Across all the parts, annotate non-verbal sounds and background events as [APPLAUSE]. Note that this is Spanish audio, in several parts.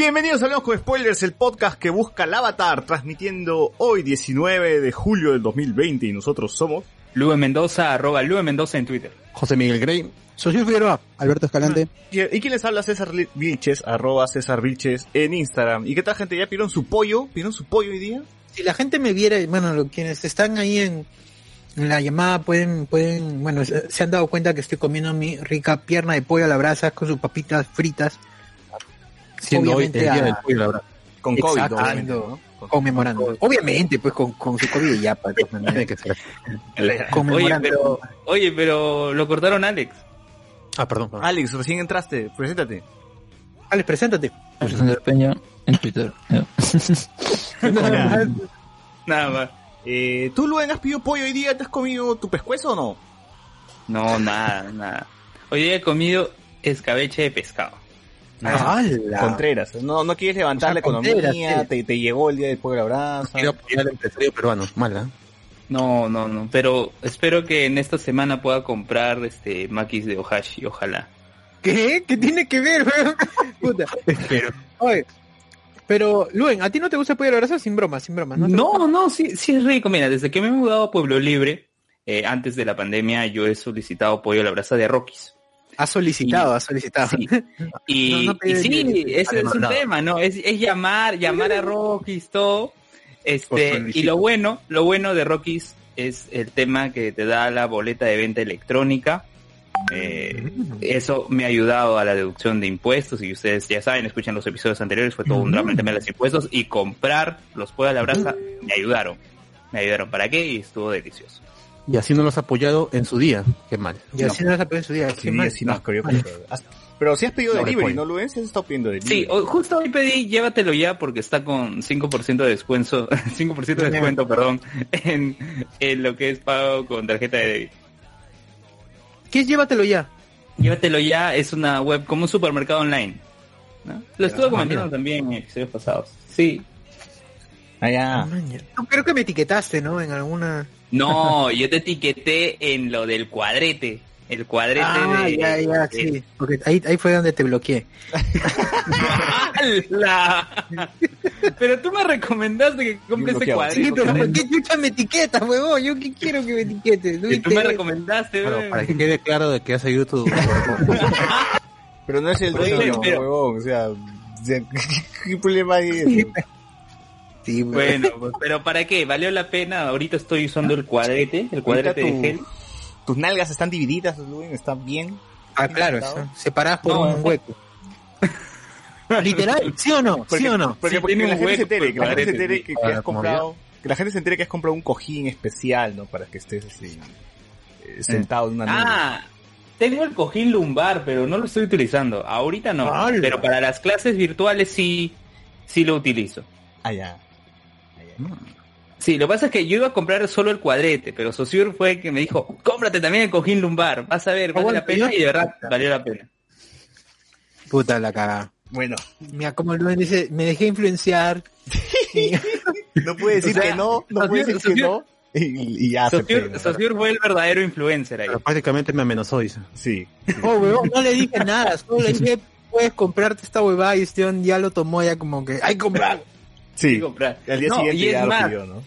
Bienvenidos a Hablamos con Spoilers, el podcast que busca el avatar, transmitiendo hoy 19 de julio del 2020 y nosotros somos... Lube Mendoza, arroba Lube Mendoza en Twitter. José Miguel Grey. Socio Figueroa. Alberto Escalante. ¿Y quién les habla? César Vilches, arroba César Vilches en Instagram. ¿Y qué tal gente? ¿Ya pidieron su pollo? ¿Pidieron su pollo hoy día? si la gente me viera, bueno, lo- quienes están ahí en, en la llamada pueden, pueden, bueno, se han dado cuenta que estoy comiendo mi rica pierna de pollo a la brasa con sus papitas fritas, Siendo hoy el Obviamente día a- del pollo, la verdad. Con COVID, Exacto. obviamente, ¿no? Con- conmemorando. Obviamente, pues con, con su COVID y ya, pues. Oye, pero, oye, pero lo cortaron Alex. Ah, perdón. perdón. Alex, recién entraste, preséntate. Alex, preséntate. Alexander Peña en Twitter. Ya. [LAUGHS] Nada más. Eh, ¿Tú, Luen, has pedido pollo hoy día? ¿Te has comido tu pescuezo o no? No, nada, nada. Hoy día he comido escabeche de pescado. ¡Hala! Contreras, no, no quieres levantar O sea, la economía, Contreras, sí. te, te llegó el día del pollo a la brasa. Quiero apoyar al empresario peruano. Mala. No, no, no. Pero espero que en esta semana pueda comprar este maquis de Ohashi, ojalá. ¿Qué? ¿Qué tiene que ver, weón? [LAUGHS] Puta. Pero, Oye, pero, Luen, ¿a ti no te gusta el pollo a la brasa? Sin broma, sin broma. ¿no? gusta? No, no, sí, sí es rico. Mira, desde que me he mudado a Pueblo Libre, eh, antes de la pandemia, yo he solicitado pollo a la brasa de Rockies. Ha solicitado, Y- ha solicitado. Sí. [LAUGHS] Y, No, no y pedir sí, ese es un tema, ¿no? Es, es llamar, llamar a Rockies, todo. Este, y lo bueno, lo bueno de Rockies es el tema que te da la boleta de venta electrónica. Eh, eso me ha ayudado a la deducción de impuestos y ustedes ya saben, escuchan los episodios anteriores, fue todo un drama el tema de los impuestos y comprar los pollos a la brasa me ayudaron. Me ayudaron. ¿Para qué? Y estuvo delicioso. Y así no los ha apoyado en su día. Qué mal. Y así no vas a pedir su día. Sí, qué mal. sí, no. Has- Pero si has pedido No, delivery. ¿no, Luen? Si has estado pidiendo delivery. Sí, o- justo hoy pedí llévatelo ya porque está con 5% de descuento, [LAUGHS] 5% de descuento, perdón, en, en lo que es pago con tarjeta de débito. ¿Qué es llévatelo ya? Llévatelo ya es una web como un supermercado online. ¿no? Lo estuve Ah, comentando mira. también en episodios pasados. Sí. Ah, ya. Maña. No, creo que me etiquetaste, ¿no? En alguna... No, yo te etiqueté en lo del cuadrete. El cuadrete Ah, de... ya, ya, sí. Porque ahí, ahí fue donde te bloqueé. [LAUGHS] ¡Hala! Pero tú me recomendaste que compre ese cuadrete. Sí, pero ¿por qué chucha me etiquetas, huevón? Yo qué quiero que me etiquetes. No Y tú me recomendaste, Claro, weón. para que quede claro de que ha seguido tu... Pero no es el dueño, huevón. O sea, o [LAUGHS] sea, ¿qué problema hay? Sí. Bueno, pues, pero ¿para qué? ¿Valió la pena? Ahorita estoy usando el cuadrete, el cuadrete de gel. tu- Tus nalgas están divididas, están bien. Ah, claro, separadas por No, un hueco. [LAUGHS] Literal, ¿sí o no? Porque, ¿Sí o no? Porque, Sí, porque tiene la un gente se hueco entere, que la gente se entere que, has comprado, que la gente se entere que has comprado un cojín especial, ¿no? Para que estés así, eh, sentado en una nube. Ah, tengo el cojín lumbar, pero no lo estoy utilizando. Ahorita no. ¡Hala! Pero para las clases virtuales sí, sí lo utilizo. Ah, ya. Sí, lo que pasa es que yo iba a comprar solo el cuadrete, pero Sosur fue el que me dijo, cómprate también el cojín lumbar, vas a ver, vale la pena y de verdad valió la pena. Puta la cagada. Bueno, Mira, como Luen dice, me dejé influenciar. [LAUGHS] No puede decir O sea, que no, no puede decir que no. Y, y ya se Sosur, fue el verdadero influencer ahí. Pero prácticamente me amenazó, dice. Sí. oh, huevón, no le dije nada. Solo le dije, puedes comprarte esta huevada y este ya lo tomó ya como que, hay que comprar. Sí. Y comprar. Al día No, siguiente y es ya más, lo pidió, ¿no?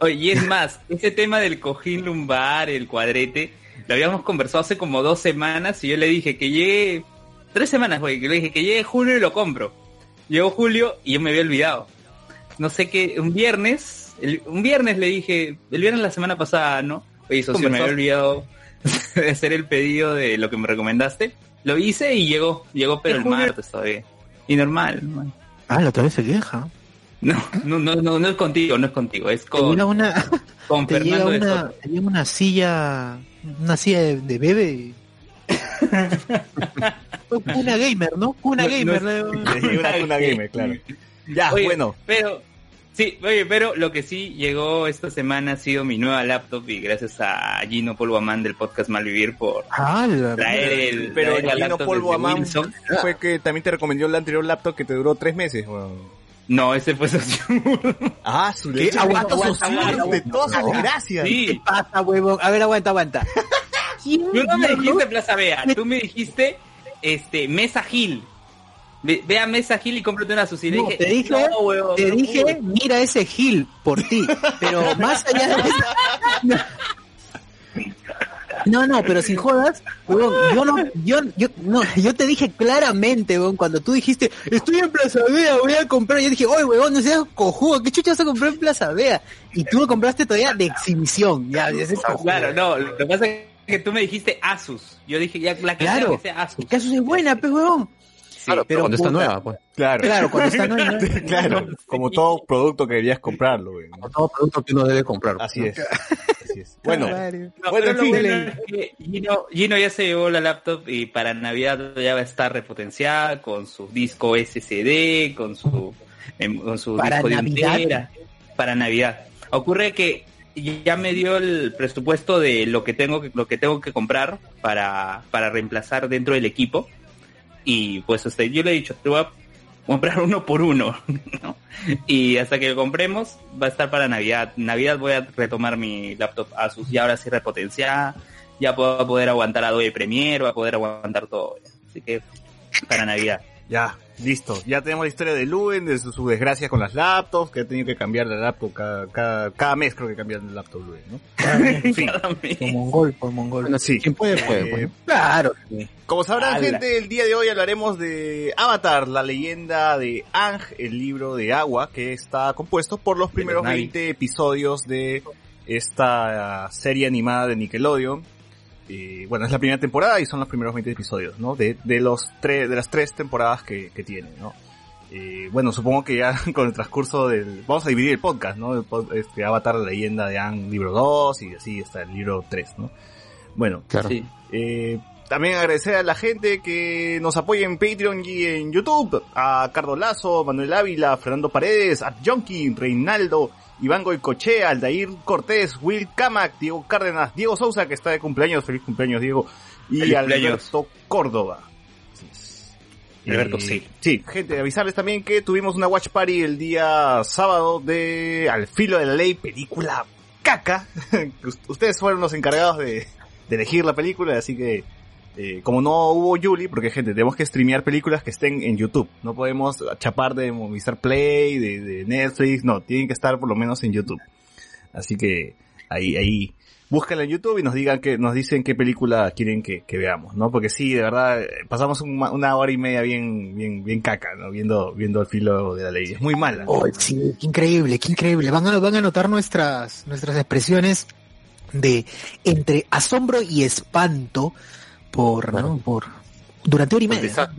Oye, y es más, [LAUGHS] ese tema del cojín lumbar, el cuadrete, lo habíamos conversado hace como dos semanas y yo le dije que llegue, tres semanas, güey, que le dije que llegue julio y lo compro. llegó julio y yo me había olvidado. No sé qué, un viernes, el- un viernes le dije, el viernes la semana pasada, ¿no? Oye, socio, me había olvidado [LAUGHS] de hacer el pedido de lo que me recomendaste. Lo hice y llegó, llegó pero el martes todavía. Y normal, normal. Ah, la otra vez se queja. No, no, no, no, no es contigo, no es contigo, es Te con, llega una, con te Fernando de una, Soto. te llega una silla, una silla de, de bebé. [LAUGHS] Una gamer, ¿no? Una No, gamer. no ¿no? Le [LAUGHS] llegó una cuna gamer, claro. Ya, Oye, bueno. Pero, sí, oye, pero lo que sí llegó esta semana ha sido mi nueva laptop y gracias a Gino Polvoamán del podcast Malvivir por Ah, la- traer el, Pero traer la Gino Polvo Amán Wilson. fue que también te recomendó el anterior laptop que te duró tres meses. No, ese fue socio. Ah, su ¿Qué? leche. Aguanta, ¿Cuántos aguanta, aguanta, de todas aguanta. gracias. ¿Qué pasa, huevón? A ver, aguanta, aguanta. ¿Quién tú no me dijiste Plaza Vea, tú me dijiste este Mesa Gil. Ve, ve a Mesa Gil y cómprate una sushi. Te dije, no, te no dije, mira ese Gil por ti. Pero más allá de eso. [LAUGHS] No, no, pero sin jodas, huevón, yo no, yo, yo, no, yo te dije claramente, huevón, cuando tú dijiste, estoy en Plaza Vea, voy a comprar, yo dije, oye, huevón, no seas cojudo, ¿qué chucha vas a comprar en Plaza Vea? Y tú lo compraste todavía de exhibición, ya, ese es cojudo. Claro, no, lo que pasa es que tú me dijiste Asus. Yo dije, ya la que Claro. sea que sea Asus. El caso es buena, pues, huevón. Claro, pero pero cuando está nueva, pues. Claro. Claro, cuando está nueva. [LAUGHS] Claro, como todo producto que deberías comprarlo. güey. Como todo producto que uno debe comprar. Así es. Así es. Bueno, No, Bueno, en fin. bueno es que Gino, Gino ya se llevó la laptop y para Navidad ya va a estar repotenciada con su disco SSD, con su, em, con su ¿Para disco de Navidad? tera, para Navidad. Ocurre que ya me dio el presupuesto de lo que tengo que, lo que tengo que comprar para, para reemplazar dentro del equipo. Y pues este, yo le he dicho, te voy a comprar uno por uno, [LAUGHS] ¿no? Y hasta que lo compremos, va a estar para Navidad. Navidad voy a retomar mi laptop Asus, y ahora sí repotenciada, ya puedo poder aguantar Adobe Premiere, va a poder aguantar todo. Así que, para Navidad. Ya, listo. Ya tenemos la historia de Luen, de su, su desgracia con las laptops, que ha tenido que cambiar la laptop cada, cada, cada mes, creo que cambia el laptop Luen, ¿no? En fin. Cada mes. Por mongol, por mongol. Bueno, Sí. ¿Quién puede, puede, Eh. Claro. Como sabrán, Ala. gente, el día de hoy hablaremos de Avatar, la leyenda de Ang, el libro de agua, que está compuesto por los primeros Navi. 20 episodios de esta serie animada de Nickelodeon. Eh, bueno, es la primera temporada y son los primeros 20 episodios, ¿no? De, de los tres, de las tres temporadas que, que tiene, ¿no? Eh, bueno, supongo que ya [LAUGHS] con el transcurso del, vamos a dividir el podcast, ¿no? El pod- este, Avatar, la leyenda de Ang, libro 2 y así hasta el libro 3, ¿no? Bueno, Claro. Sí. eh, también agradecer a la gente que nos apoya en Patreon y en YouTube. A Cardo Lazo, Manuel Ávila, Fernando Paredes, a Jonky, Reinaldo, Iván Goicochea, Aldair Cortés, Will Camac, Diego Cárdenas, Diego Sousa, que está de cumpleaños. Feliz cumpleaños, Diego. Y Feliz cumpleaños. Alberto Córdoba. Alberto, sí. Sí, gente, avisarles también que tuvimos una watch party el día sábado de Al filo de la ley, película caca. [LAUGHS] Ustedes fueron los encargados de, de elegir la película, así que eh, como no hubo Yuli, porque gente, tenemos que streamear películas que estén en YouTube. No podemos chapar de Movistar Play, de, Netflix, no, tienen que estar por lo menos en YouTube. Así que ahí, ahí, búsquenla en YouTube y nos digan que, nos dicen qué película quieren que, veamos, ¿no? Porque sí, de verdad, pasamos un- una hora y media bien, bien, bien caca, ¿no? Viendo, viendo el filo de la ley. Es muy mala. Oh, sí, increíble, qué increíble. Van a, van a notar nuestras, nuestras expresiones de entre asombro y espanto por, ¿no? por durante hora y media.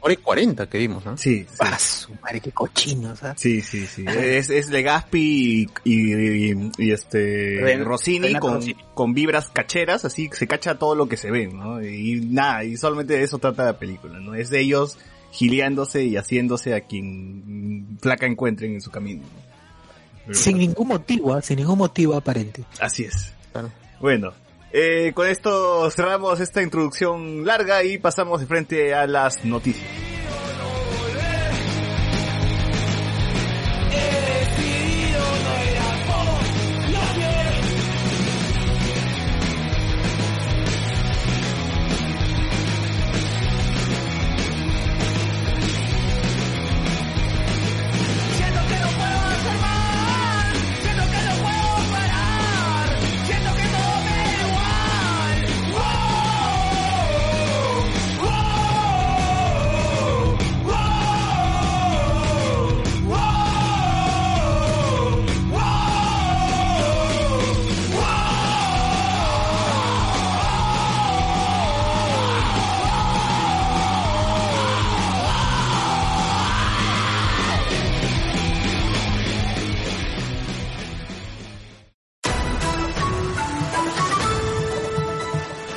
Hora y 40 que vimos, ¿no? Sí, sí. Ah, su madre, qué cochino, ¿sabes? Sí, sí, sí. Es, es Legaspi y, y, y- y este Ren- Rossini Renato con, Rossini. con vibras cacheras, así se cacha todo lo que se ve, ¿no? Y nada, y solamente de eso trata la película, ¿no? Es de ellos gileándose y haciéndose a quien flaca encuentren en su camino. ¿no? Pero Sin ningún motivo, ¿ah? sin ningún motivo aparente. Así es. Claro. Bueno, eh, con esto cerramos esta introducción larga y pasamos de frente a las noticias.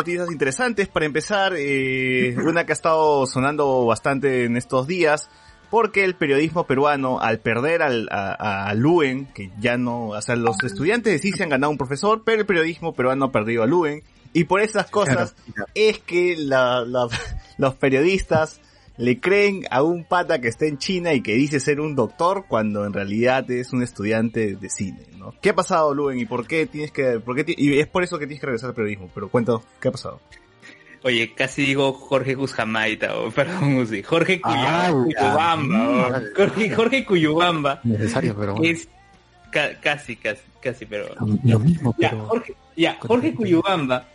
Noticias interesantes. Para empezar, eh, [LAUGHS] una que ha estado sonando bastante en estos días, porque el periodismo peruano, al perder al, a, a Luen, que ya no, o sea, los estudiantes sí se han ganado un profesor, pero el periodismo peruano ha perdido a Luen, y por esas cosas es que la, la- [LAUGHS] los periodistas le creen a un pata que está en China y que dice ser un doctor cuando en realidad es un estudiante de cine, ¿no? ¿Qué ha pasado, Luen? ¿Y por qué tienes que, por qué y es por eso que tienes que regresar al periodismo? Pero cuéntanos, ¿qué ha pasado? Oye, casi digo Jorge Cusjamaita, o [LAUGHS] perdón, Jorge Ah, Cuyubamba, ya. Jorge, Jorge Cuyubamba, Necesario, pero bueno. es ca- casi, casi, casi, pero... Lo mismo, Ya, pero... Jorge, ya, Jorge Cuyubamba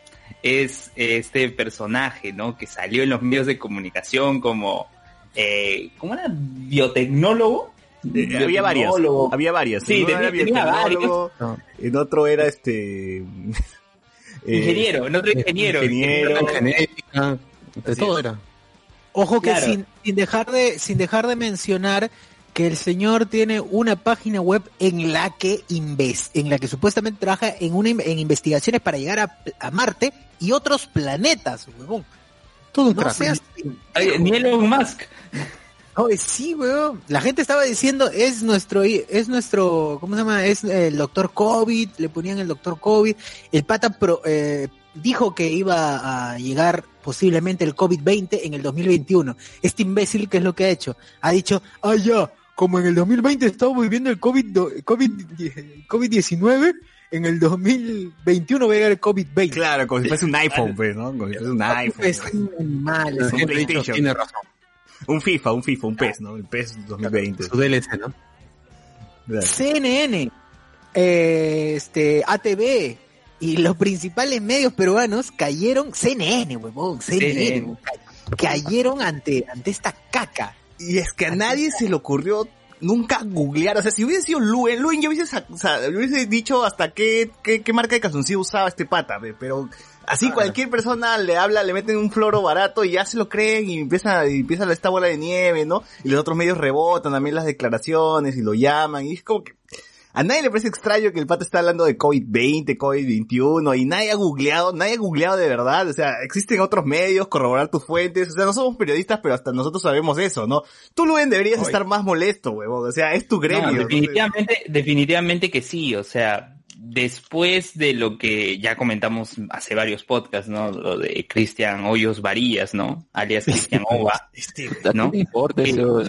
es este personaje, ¿no? Que salió en los medios de comunicación como, eh, ¿cómo era? Biotecnólogo. Eh, había varias, había varias. Sí, En tenía- era tenía biotecnólogo, No. En otro era este... [LAUGHS] eh, Ingeniero, otro ingeniero. ingeniero. De todo era. Ojo que Claro. sin, sin dejar de sin dejar de mencionar que el señor tiene una página web en la que inves- en la que supuestamente trabaja en una in- en investigaciones para llegar a, a Marte y otros planetas, huevón. Todo un No crack. seas Oye, ni Elon Musk. Oye, sí, weón. La gente estaba diciendo, es nuestro, es nuestro, ¿cómo se llama? Es el doctor COVID, le ponían el doctor COVID. El pata pro- eh, dijo que iba a llegar posiblemente el COVID-20 en el 2021. Este imbécil, ¿qué es lo que ha hecho? Ha dicho, ah, ya, como en el 2020 estamos viviendo el COVID, do- COVID, COVID-19, en el 2021 va a llegar el COVID-20. Claro, como si fuese un iPhone, pues, ¿no? Como si fuese un iPhone. Es un animal, Un ese Gente PlayStation. Tiene razón. Un FIFA, un FIFA, un PES, ¿no? El PES 2020. Su DLC, ¿no? Claro. CNN, eh, este, ATV y los principales medios peruanos cayeron, CNN, huevón, CNN, CNN. ca- cayeron ante, ante esta caca. Y es que a nadie se le ocurrió nunca googlear, o sea, si hubiese sido Luen, Luen yo hubiese, o sea, hubiese dicho hasta qué, qué, qué marca de calzoncillo usaba este pata, pero así cualquier persona le habla, le meten un floro barato y ya se lo creen y empieza, y empieza esta bola de nieve, ¿no? Y los otros medios rebotan también las declaraciones y lo llaman y es como que a nadie le parece extraño que el pata está hablando de COVID-20, COVID-21 y nadie ha googleado, nadie ha googleado de verdad, o sea, existen otros medios, corroborar tus fuentes, o sea, no somos periodistas, pero hasta nosotros sabemos eso, ¿no? Tú, Luen, deberías Oye. estar más molesto, huevón, o sea, es tu gremio. No, ¿no? definitivamente, definitivamente que sí, o sea, después de lo que ya comentamos hace varios podcasts, ¿no? Lo de Cristian Hoyos Varillas, ¿no? Alias Cristian [LAUGHS] Ova, Este, ¿no? No importa eso.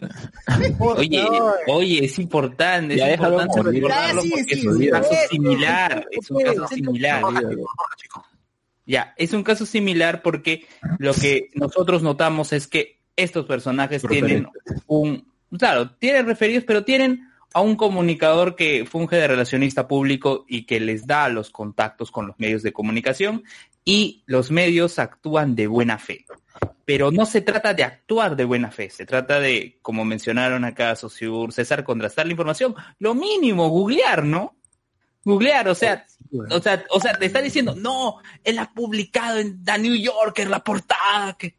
Oye, oye, es importante, es Ya importante recordarlo Ya, sí, porque sí, es un sí, caso sí. similar, es un caso Sí, similar. Ya, es un caso similar porque lo que nosotros notamos es que estos personajes tienen un, claro, tienen referidos, pero tienen a un comunicador que funge de relacionista público y que les da los contactos con los medios de comunicación y los medios actúan de buena fe. Pero no se trata de actuar de buena fe, se trata de, como mencionaron acá Sociur, César, contrastar la información. Lo mínimo, googlear, ¿no? Googlear, o sea, o sea, o sea, te está diciendo, no, él ha publicado en The New Yorker la portada. Que...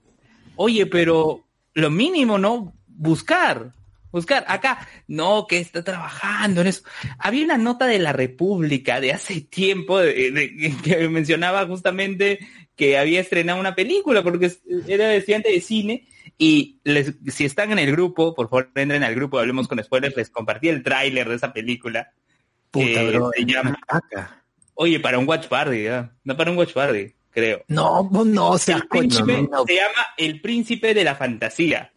Oye, pero lo mínimo, ¿no? Buscar, buscar. Acá, no, que está trabajando en eso. Había una nota de la República de hace [LAUGHS] tiempo de- de- que mencionaba justamente que había estrenado una película porque era estudiante de cine Y les, si están en el grupo, por favor, entren al grupo, hablemos con spoilers, les compartí el tráiler de esa película. Puta, que bro. se llama, oye, para un watch party, no para un watch party, creo. No, no, no, El príncipe coño. no. se llama El Príncipe de la Fantasía.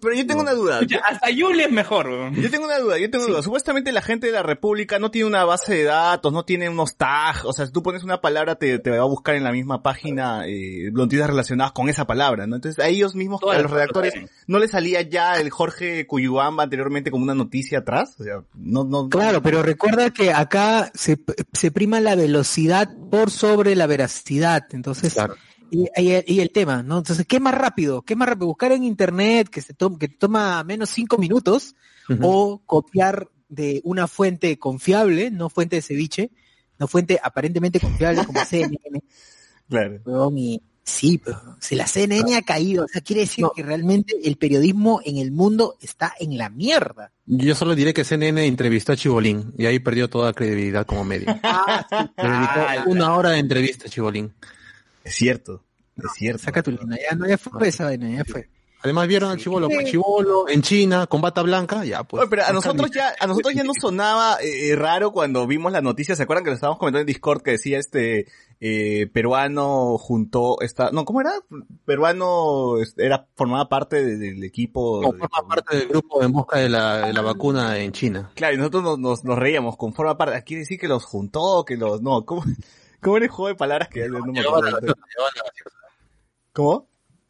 Pero yo tengo una duda. Escucha, hasta Julie es mejor. Yo tengo una duda, yo tengo una duda. Supuestamente la gente de la República no tiene una base de datos, no tiene unos tags, o sea, si tú pones una palabra te, te va a buscar en la misma página eh, noticias relacionadas con esa palabra, ¿no? Entonces a ellos mismos, Todas a los redactores. ¿no les salía ya el Jorge Cuyubamba anteriormente como una noticia atrás? O sea, no, no... Claro, pero recuerda que acá se, se prima la velocidad por sobre la veracidad. Entonces, Claro. Y, y- y el tema, ¿no? Entonces, ¿qué más rápido? ¿Qué más rápido? Buscar en internet que se to- que toma menos cinco minutos o copiar de una fuente confiable, no fuente de ceviche, no fuente aparentemente confiable como [LAUGHS] CNN. Claro. y sí, pero si la CNN ha caído, o sea, quiere decir que realmente el periodismo en el mundo está en la mierda. Yo solo diré que CNN entrevistó a Chibolín y ahí perdió toda credibilidad como medio. Ah, sí. Le dedicó Ah, una hora de entrevista a Chibolín. Es cierto, es cierto. Saca tu línea, ya no ya fue esa vaina, ya fue. Además vieron al Chibolo, pues Chibolo en China con bata blanca, ya pues. Oye, pero a nosotros ya, a nosotros ya nos sonaba eh, raro cuando vimos la noticia, ¿se acuerdan que lo estábamos comentando en Discord que decía este eh, peruano juntó esta, no, ¿cómo era? Peruano este, era formaba parte de- del equipo. de- forma parte del grupo en busca de la, de la vacuna en China. Claro, y nosotros nos, nos, nos reíamos con forma parte, quiere decir que los juntó, que los, no, ¿cómo, cómo era el juego de palabras que ya no me acuerdo? gaseosa, llevaba la gaseosa. ¿Cómo?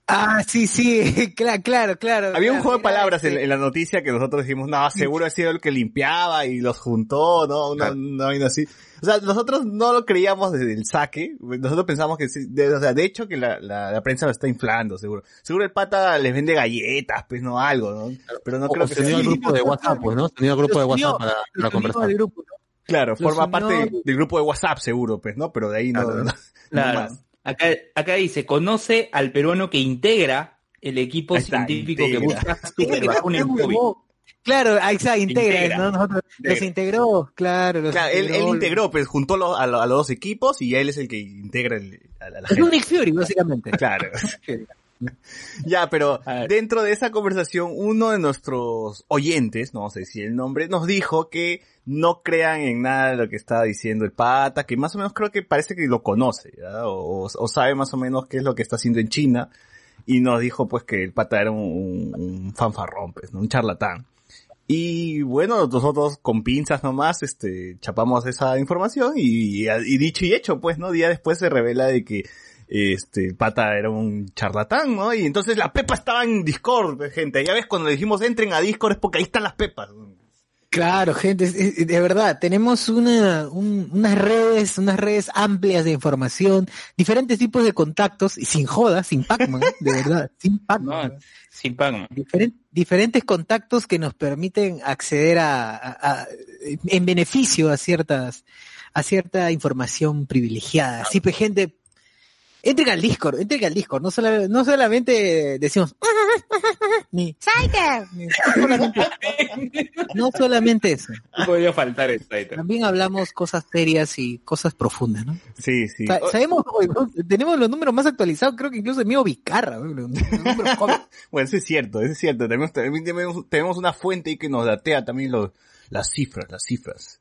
Ah, sí, sí, [LAUGHS] claro, claro, claro. Había un juego de palabras en, en la noticia que nosotros dijimos, no, seguro ha sido el que limpiaba y los juntó, ¿no? Una, una vaina así. O sea, nosotros no lo creíamos desde el saque. Nosotros pensamos que sí, de, o sea, de hecho que la, la, la prensa lo está inflando, seguro. Seguro el pata les vende galletas, pues no, algo, ¿no? Pero no O creo que sea al así. grupo de WhatsApp, pues, ¿no? Se unió al grupo de WhatsApp para, conversar. grupo, ¿no? Claro, Los forma unió- parte del grupo de WhatsApp, seguro, pues, ¿no? Pero de ahí no, Claro. no, no Claro. más. Acá, acá dice, conoce al peruano que integra el equipo está, científico que integra. busca COVID. Claro, ahí está, integra, Integra. ¿no? Nosotros, los integró, claro. Los Claro, él, él integró, pues, juntó lo- a, lo- a los dos equipos y él es el que integra el- a la, a la Es gente. un Nick Fury, básicamente. Claro. [LAUGHS] [LAUGHS] Ya, pero dentro de esa conversación, uno de nuestros oyentes, no a decir el nombre, nos dijo que no crean en nada de lo que estaba diciendo el pata, que más o menos creo que parece que lo conoce, o, o- sabe más o menos qué es lo que está haciendo en China, y nos dijo pues que el pata era un, un- un fanfarrón, pues, ¿no? un charlatán. Y bueno, nosotros con pinzas nomás, este, chapamos esa información y, y dicho y hecho, pues, ¿no? Día después se revela de que este el pata era un charlatán, ¿no? Y entonces la pepa estaba en Discord, gente. Ya ves, cuando le dijimos entren a Discord es porque ahí están las pepas. Claro, gente, es- es- de verdad, tenemos una, un- unas redes, unas redes amplias de información, diferentes tipos de contactos, y sin joda, sin Pac-Man, de verdad, [LAUGHS] sin No, Pac-Man. sin. Diferen- diferentes contactos que nos permiten acceder a, a- a- en beneficio a ciertas, a cierta información privilegiada. Así pues, gente, entren al Discord, entren al Discord, no, sola- no solamente decimos, ni, ni- no solamente, [LAUGHS] no solamente eso. No podía faltar esto ahí. También hablamos cosas serias y cosas profundas, ¿no? Sí, sí. Sa- sabemos, tenemos los números más actualizados, creo que incluso el mío Vicarra, ¿no? [LAUGHS] Bueno, eso es cierto, eso es cierto. Tenemos, tenemos una fuente ahí que nos datea también los, las cifras, las cifras.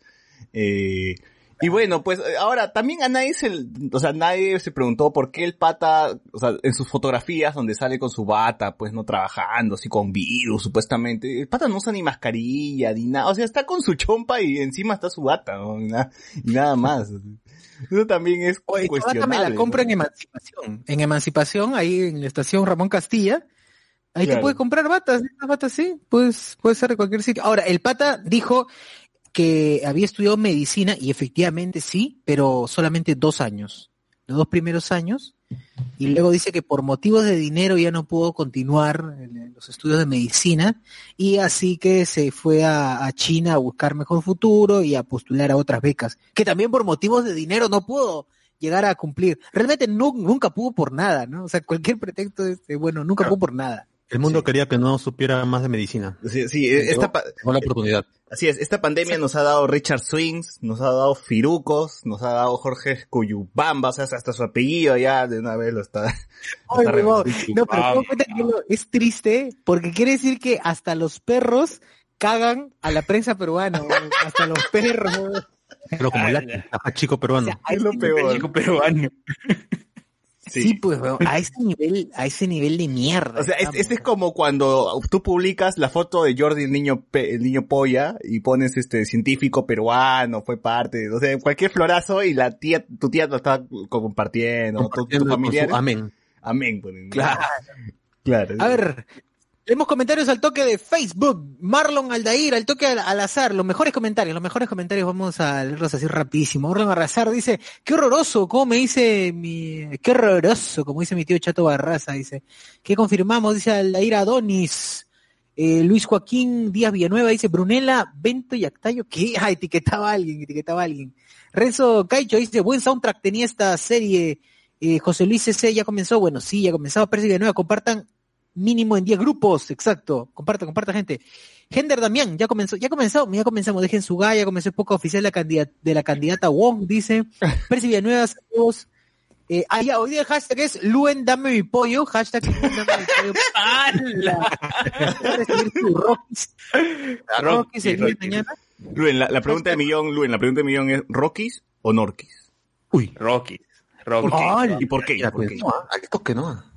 Eh, y bueno, pues eh, ahora también a nadie se, o sea, nadie se preguntó por qué el pata, o sea, en sus fotografías donde sale con su bata, pues no trabajando, así con virus, supuestamente, el pata no usa ni mascarilla, ni nada, o sea, está con su chompa y encima está su bata, ¿no? y, nada, y nada más. Eso también es Oye, esta bata cuestionable. me la ¿no? compro en Emancipación. En Emancipación, ahí en la estación Ramón Castilla. Ahí Claro. te puedes comprar batas, batas sí, pues puede ser de cualquier sitio. Ahora, el pata dijo que había estudiado medicina y efectivamente sí, pero solamente dos años, los dos primeros años. Y luego dice que por motivos de dinero ya no pudo continuar los estudios de medicina y así que se fue a, a China a buscar mejor futuro y a postular a otras becas, que también por motivos de dinero no pudo llegar a cumplir. Realmente nu- nunca pudo por nada, ¿no? O sea, cualquier pretexto, este, bueno, nunca pudo por nada. El mundo Sí. quería que no supiera más de medicina. Sí, sí, esta, pa- Tengo la oportunidad. Así es, esta pandemia nos ha dado Richard Swings, nos ha dado Firucos, nos ha dado Jorge Cuyubamba, o sea, hasta su apellido ya de una vez lo está. [LAUGHS] Ay, está reconocido. No, pero que lo- es triste porque quiere decir que hasta los perros cagan a la prensa peruana, hasta los perros. Pero como el chico peruano. a Es lo peor. Chico peruano. Sí, pues, weón, a ese nivel, a ese nivel de mierda. O sea, es- este es como cuando tú publicas la foto de Jordi, el niño, pe- el niño polla, y pones este científico peruano, fue parte, o sea, cualquier florazo y la tía, tu tía lo está compartiendo, tu- tu, Compartiendo familiar. su amén. Amén. ponen. Claro. Claro. A ver, leemos comentarios al toque de Facebook. Marlon Aldair, al toque al, azar. Los mejores comentarios, los mejores comentarios vamos a leerlos así rapidísimo. Marlon Arrasar dice, qué horroroso, como me dice mi, qué horroroso, como dice mi tío Chato Barraza, dice. Que confirmamos, dice Aldair Adonis. Eh, Luis Joaquín Díaz Villanueva dice, Brunella, Bento y Actayo, ¿qué? [LAUGHS] Ah, etiquetaba a alguien, etiquetaba a alguien. Renzo Caicho dice, buen soundtrack tenía esta serie. Eh, José Luis C. ya comenzó, bueno, sí, ya comenzó. Percy Villanueva, compartan mínimo en 10 grupos, exacto. Comparta, comparta gente. Gender Damián, ya comenzó, ya comenzó, ya comenzamos, dejen su gaya, ya comenzó el poco oficial de la, candidata, de la candidata Wong, dice. [LAUGHS] Percy Villanueva, saludos. Eh, ah, ya, hoy día el hashtag es Luen dame mi pollo, hashtag Luen dame mi pollo. [LAUGHS] ¡Hala! Rockies. Rockies el día de Rockies. mañana. Luen, la, la pregunta de millón, Luen, la pregunta de millón es, ¿Rockies o Norquis? Uy, Rocky. ¿Por Rocky. qué? Ay, ¿Y por qué? ¿Por pues, qué? no, al toque, ¿no?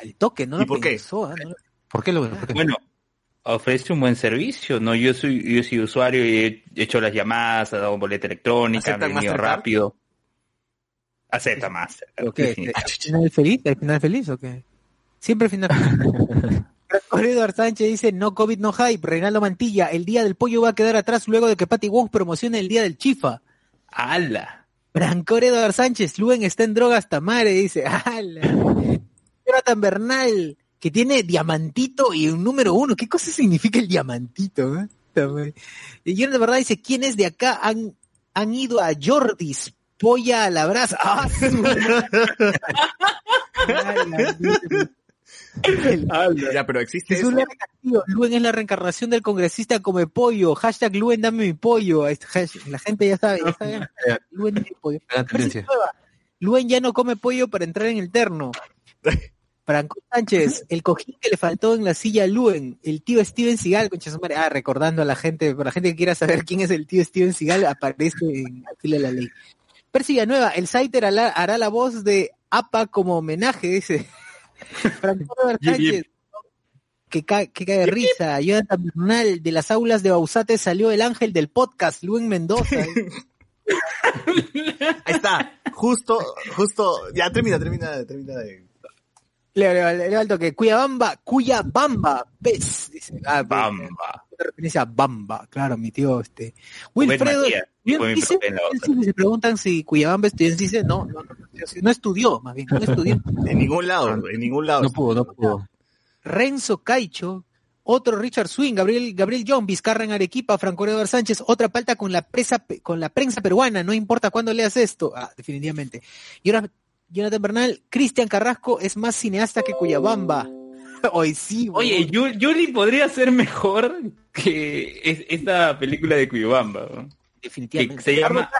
Al toque, ¿no? ¿Y lo por qué? pensó, ah, no lo- ¿Por qué lo por qué? Bueno, ofrece un buen servicio, ¿no? Yo soy, yo soy usuario y he hecho las llamadas, he dado boleta electrónica, ¿Aceptan me he venido rápido. Acepta más. ¿O qué? ¿Al final feliz? ¿Al final feliz o qué? Siempre al final feliz. [LAUGHS] Sánchez dice, no COVID, no hype. Reinaldo Mantilla, el día del pollo va a quedar atrás luego de que Patty Wong promocione el día del chifa. ¡Hala! Brancor Edward Sánchez, Luen está en drogas tamare, dice. [LAUGHS] ¡Hala! Jonathan Bernal, que tiene diamantito y un número uno. ¿Qué cosa significa el diamantito? eh? Y Jonathan Bernal dice, ¿quiénes de acá han, han ido a Jordis? Polla a la brasa. [LAUGHS] ¡Ah, pero existe Jesús eso. Luen es la reencarnación del congresista come pollo. Hashtag Luen dame mi pollo. La gente ya sabe, ya sabe. [LAUGHS] Luen dame mi pollo. Luen ya no come pollo para entrar en el terno. [LAUGHS] Franco Sánchez, el cojín que le faltó en la silla a Luen, el tío Steven Seagal, concha madre. Ah, recordando a la gente, para la gente que quiera saber quién es el tío Steven Seagal, aparece en Al filo de la ley. Percy Villanueva, el Saiter hará, hará la voz de APA como homenaje, dice. [LAUGHS] Franco Sánchez, que, ca que cae de risa. Jonathan Bernal, de las aulas de Bausate salió el ángel del podcast, Luen Mendoza. [LAUGHS] Ahí está. Justo, justo. Ya, termina, termina, termina de. Leo, Leo, Leo Alto, que Cuyabamba, Cuyabamba, pez. Dice, ah, Bamba. Una referencia a Bamba, claro, mi tío, este. Wilfredo, dice, se preguntan si Cuyabamba estudió en CICE, no, no, no, no estudió, más bien, no estudió. [LAUGHS] En ningún lado, en ningún lado. No pudo, no pudo. Renzo Caicho, otro Richard Swing, Gabriel, Gabriel John, Vizcarra en Arequipa, Franco Eduardo Sánchez, otra palta con la presa, con la prensa peruana, no importa cuándo leas esto, ah, definitivamente. Y ahora, Jonathan Bernal, Cristian Carrasco es más cineasta que Cuyabamba. [LAUGHS] Hoy sí, Oye, huevón. Yu- Yuli podría ser mejor que es- esta película de Cuyabamba, ¿no? que definitivamente. se llama...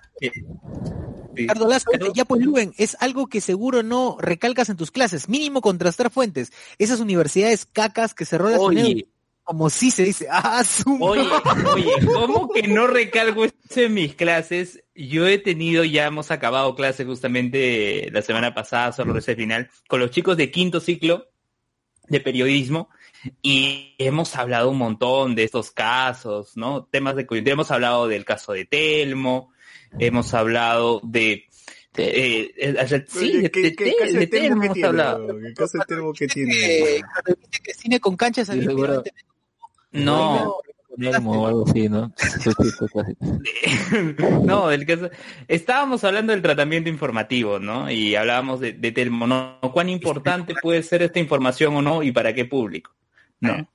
Ricardo Lazo, ya pues Luen, es algo que seguro no recalcas en tus clases, mínimo contrastar fuentes. Esas universidades cacas que cerró la Oye, como si se dice, ah, su Oye, oye, ¿cómo que no recalco eso en mis clases? Yo he tenido, ya hemos acabado clase justamente la semana pasada, solo ese final, con los chicos de quinto ciclo de periodismo y hemos hablado un montón de estos casos, ¿no? Temas de coyuntura. Hemos hablado del caso de Telmo, hemos hablado de... de- eh, eh, sí, de, ¿Qué, de qué, de el termo Telmo que hemos tiene? cine con canchas seguro. No, Nermo o algo así, ¿no? No, [LAUGHS] del [LAUGHS] caso. Estábamos hablando del tratamiento informativo, ¿no? Y hablábamos de, de Telmo, ¿no? ¿Cuán importante puede ser esta información o no y para qué público? No.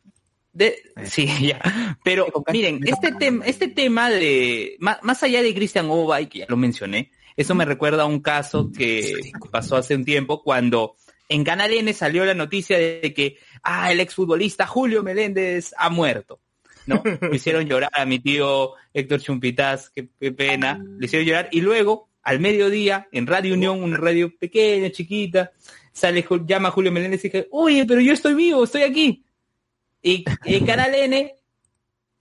De, sí, [LAUGHS] ya. Pero miren, este tema, este tema de, más, más allá de Christian Obay, que ya lo mencioné, eso me recuerda a un caso que pasó hace un tiempo cuando en Canal N salió la noticia de que, ah, el exfutbolista Julio Meléndez ha muerto. ¿no? [LAUGHS] Hicieron llorar a mi tío Héctor Chumpitaz, qué, qué pena, le hicieron llorar. Y luego, al mediodía, en Radio Unión, una radio pequeña, chiquita, sale, llama Julio Meléndez y dice, oye, pero yo estoy vivo, estoy aquí. Y Canal N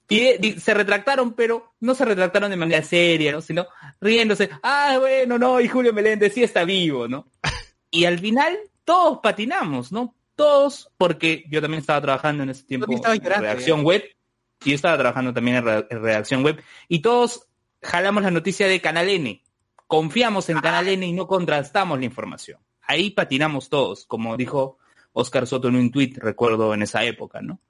y se retractaron, pero no se retractaron de manera seria, ¿no? Sino riéndose, ah, bueno, no, y Julio Meléndez sí está vivo, ¿no? [LAUGHS] Y al final todos patinamos, ¿no? Todos, porque yo también estaba trabajando en ese tiempo en redacción web, y yo estaba trabajando también en, re- en redacción web, y todos jalamos la noticia de Canal N, confiamos en Canal N y no contrastamos la información. Ahí patinamos todos, como dijo Oscar Soto en un tuit, recuerdo en esa época, ¿no?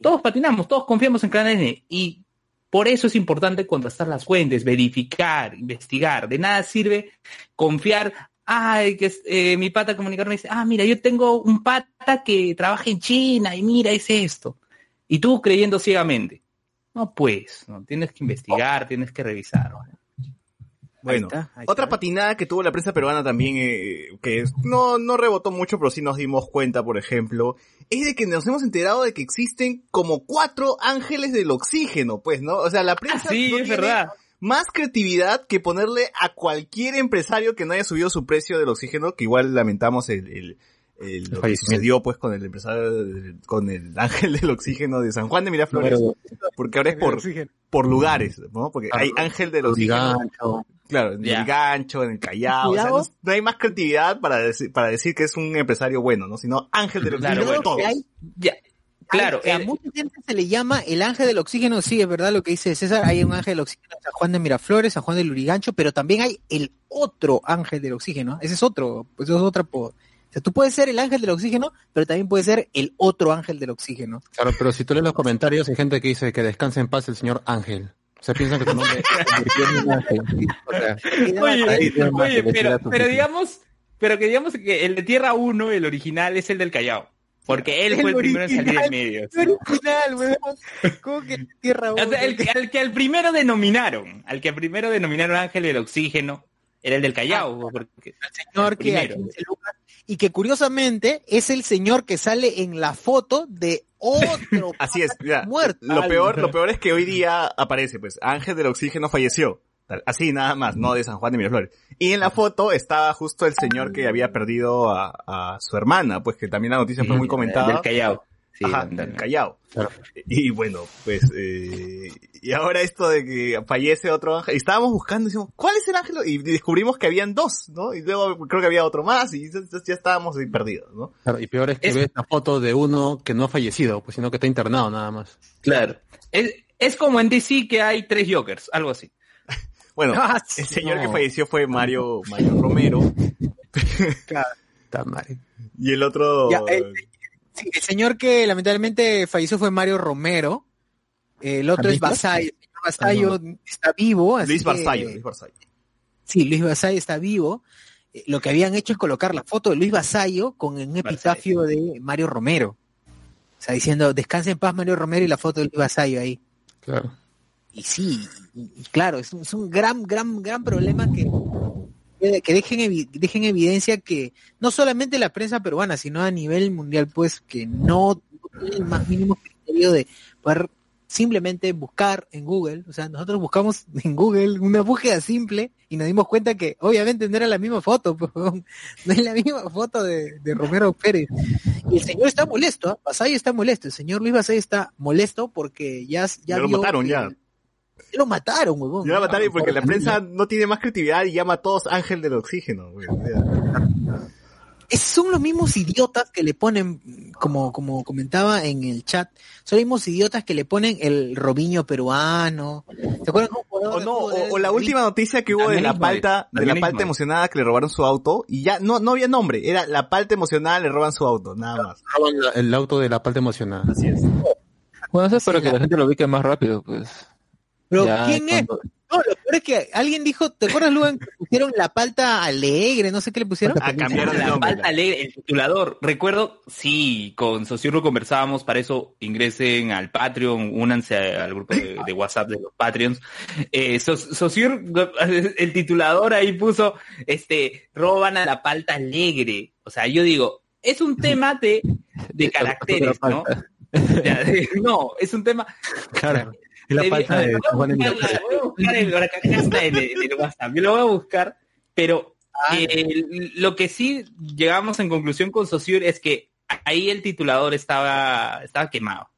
Todos patinamos, todos confiamos en Canal N y por eso es importante contrastar las fuentes, verificar, investigar. De nada sirve confiar, ay, que es- eh, mi pata comunicador me dice, ah, mira, yo tengo un pata que trabaja en China y mira, es esto. Y tú creyendo ciegamente. No, pues, no, tienes que investigar, tienes que revisar. Bueno, está, ahí otra está. patinada que tuvo la prensa peruana también, eh, que es- no, no rebotó mucho, pero sí nos dimos cuenta, por ejemplo, es de que nos hemos enterado de que existen como cuatro ángeles del oxígeno, pues, ¿no? O sea, la Ah, prensa sí, no es tiene verdad. Más creatividad que ponerle a cualquier empresario que no haya subido su precio del oxígeno, que igual lamentamos el, el, el- lo que sucedió pues con el empresario, con el [LAUGHS] ángel del oxígeno de San Juan de Miraflores, porque ahora es por, por lugares, ¿no? Porque hay ángel del oxígeno. Gancho. Claro, en el gancho, en el Callao, o sea, no, no hay más creatividad para decir, para decir que es un empresario bueno, ¿no? Sino ángel del Claro, oxígeno de todos. hay- Ya, claro, hay- a mucha gente se le llama el ángel del oxígeno, sí, es verdad lo que dice César, hay un ángel del oxígeno en San Juan de Miraflores, San Juan de Lurigancho, pero también hay el otro ángel del oxígeno, ese es otro, pues eso es otra o sea, tú puedes ser el ángel del oxígeno, pero también puedes ser el otro ángel del oxígeno. Claro, pero si tú lees los comentarios, hay gente que dice que descanse en paz el señor Ángel. O sea, piensan que tu nombre sea, Oye, oye, pero, pero digamos, pero que digamos que el de Tierra 1, el original, es el del Callao. Porque [LAUGHS] él El fue el primero en salir en medio. ¡Qué original, weón! ¿Cómo que tierra O sea, el, que- al que al primero denominaron, al que primero denominaron Ángel del Oxígeno, era el del Callao. porque- señor el que dice Lucas, y que curiosamente es el señor que sale en la foto de otro [LAUGHS] Así es, ya. muerto. Lo peor, lo peor es que hoy día aparece, pues, Ángel del Oxígeno falleció. Tal, Así nada más, no de San Juan de Miraflores. Y en la foto estaba justo el señor que había perdido a, a su hermana, pues que también la noticia fue muy Del comentada. Callao. Sí, Ajá, del- del Callao. Claro. Y bueno, pues, eh, y ahora esto de que fallece otro ángel, y estábamos buscando, y decimos, ¿cuál es el ángel? Y descubrimos que habían dos, ¿no? Y luego creo que había otro más, y ya, ya estábamos ahí perdidos, ¿no? Claro, y peor es que Es- ves la foto de uno que no ha fallecido, pues sino que está internado nada más. Claro. Es, es como en DC que hay tres Jokers, algo así. Bueno, [LAUGHS] Ah, sí, el señor no. que falleció fue Mario, Mario Romero, [LAUGHS] Está mal. y el otro... Ya, el- Sí, el señor que lamentablemente falleció fue Mario Romero. El otro es. Basayo. El señor Basayo está vivo. así Luis Barzallo, Luis Barzallo. Sí, Luis Basayo está vivo. Eh, Lo que habían hecho es colocar la foto de Luis Basayo con un epitafio de Mario Romero. O sea, diciendo, descanse en paz Mario Romero y la foto de Luis Basayo ahí. Claro. Y sí, y, y claro, es un, es un gran, gran, gran problema que, que dejen, evi- dejen evidencia que no solamente la prensa peruana, sino a nivel mundial, pues que no, no tiene el más mínimo criterio de poder simplemente buscar en Google, o sea, nosotros buscamos [LAUGHS] en Google una búsqueda simple y nos dimos cuenta que obviamente no era la misma foto, [LAUGHS] pues, no es la misma foto de, de Romero Pérez. Y el señor está molesto, ¿ah? Basayo está molesto, el señor Luis Basayo está molesto porque ya, ya, Ya lo vio mataron, que- ya. Lo mataron, huevón. La mataron porque la prensa no tiene más creatividad y llama a todos ángel del oxígeno, Es- son los mismos idiotas que le ponen, como, como comentaba en el chat, son los mismos idiotas que le ponen el Robinho peruano. ¿Te acuerdas cómo O no, o, la última noticia que hubo de la palta, de la palta emocionada que le robaron su auto y ya no, no había nombre, era la palta emocionada le roban su auto, nada más. Roban el auto de la parte emocionada. Así es. Bueno, eso es para Sí, que la- la gente lo ubique más rápido, pues. Pero Ya, ¿quién es? No, lo peor es que alguien dijo, ¿te acuerdas, Luan, que pusieron la palta alegre? No sé qué le pusieron. Ah, cambiaron el La nombre. falta alegre, el titulador. Recuerdo, sí, con Sociurro conversábamos, para eso ingresen al Patreon, únanse al grupo de, de WhatsApp de los Patreons. Eh, So- Sociur, [LAUGHS] el titulador ahí puso, este, roban a la palta alegre. O sea, yo digo, es un tema de, de [LAUGHS] caracteres, ¿no? No, es un tema. Claro. Es la falta de Juan la- cajita el WhatsApp. Yo lo voy a buscar, pero eh, lo que sí llegamos en conclusión con Saussure es que ahí el titulador estaba estaba quemado.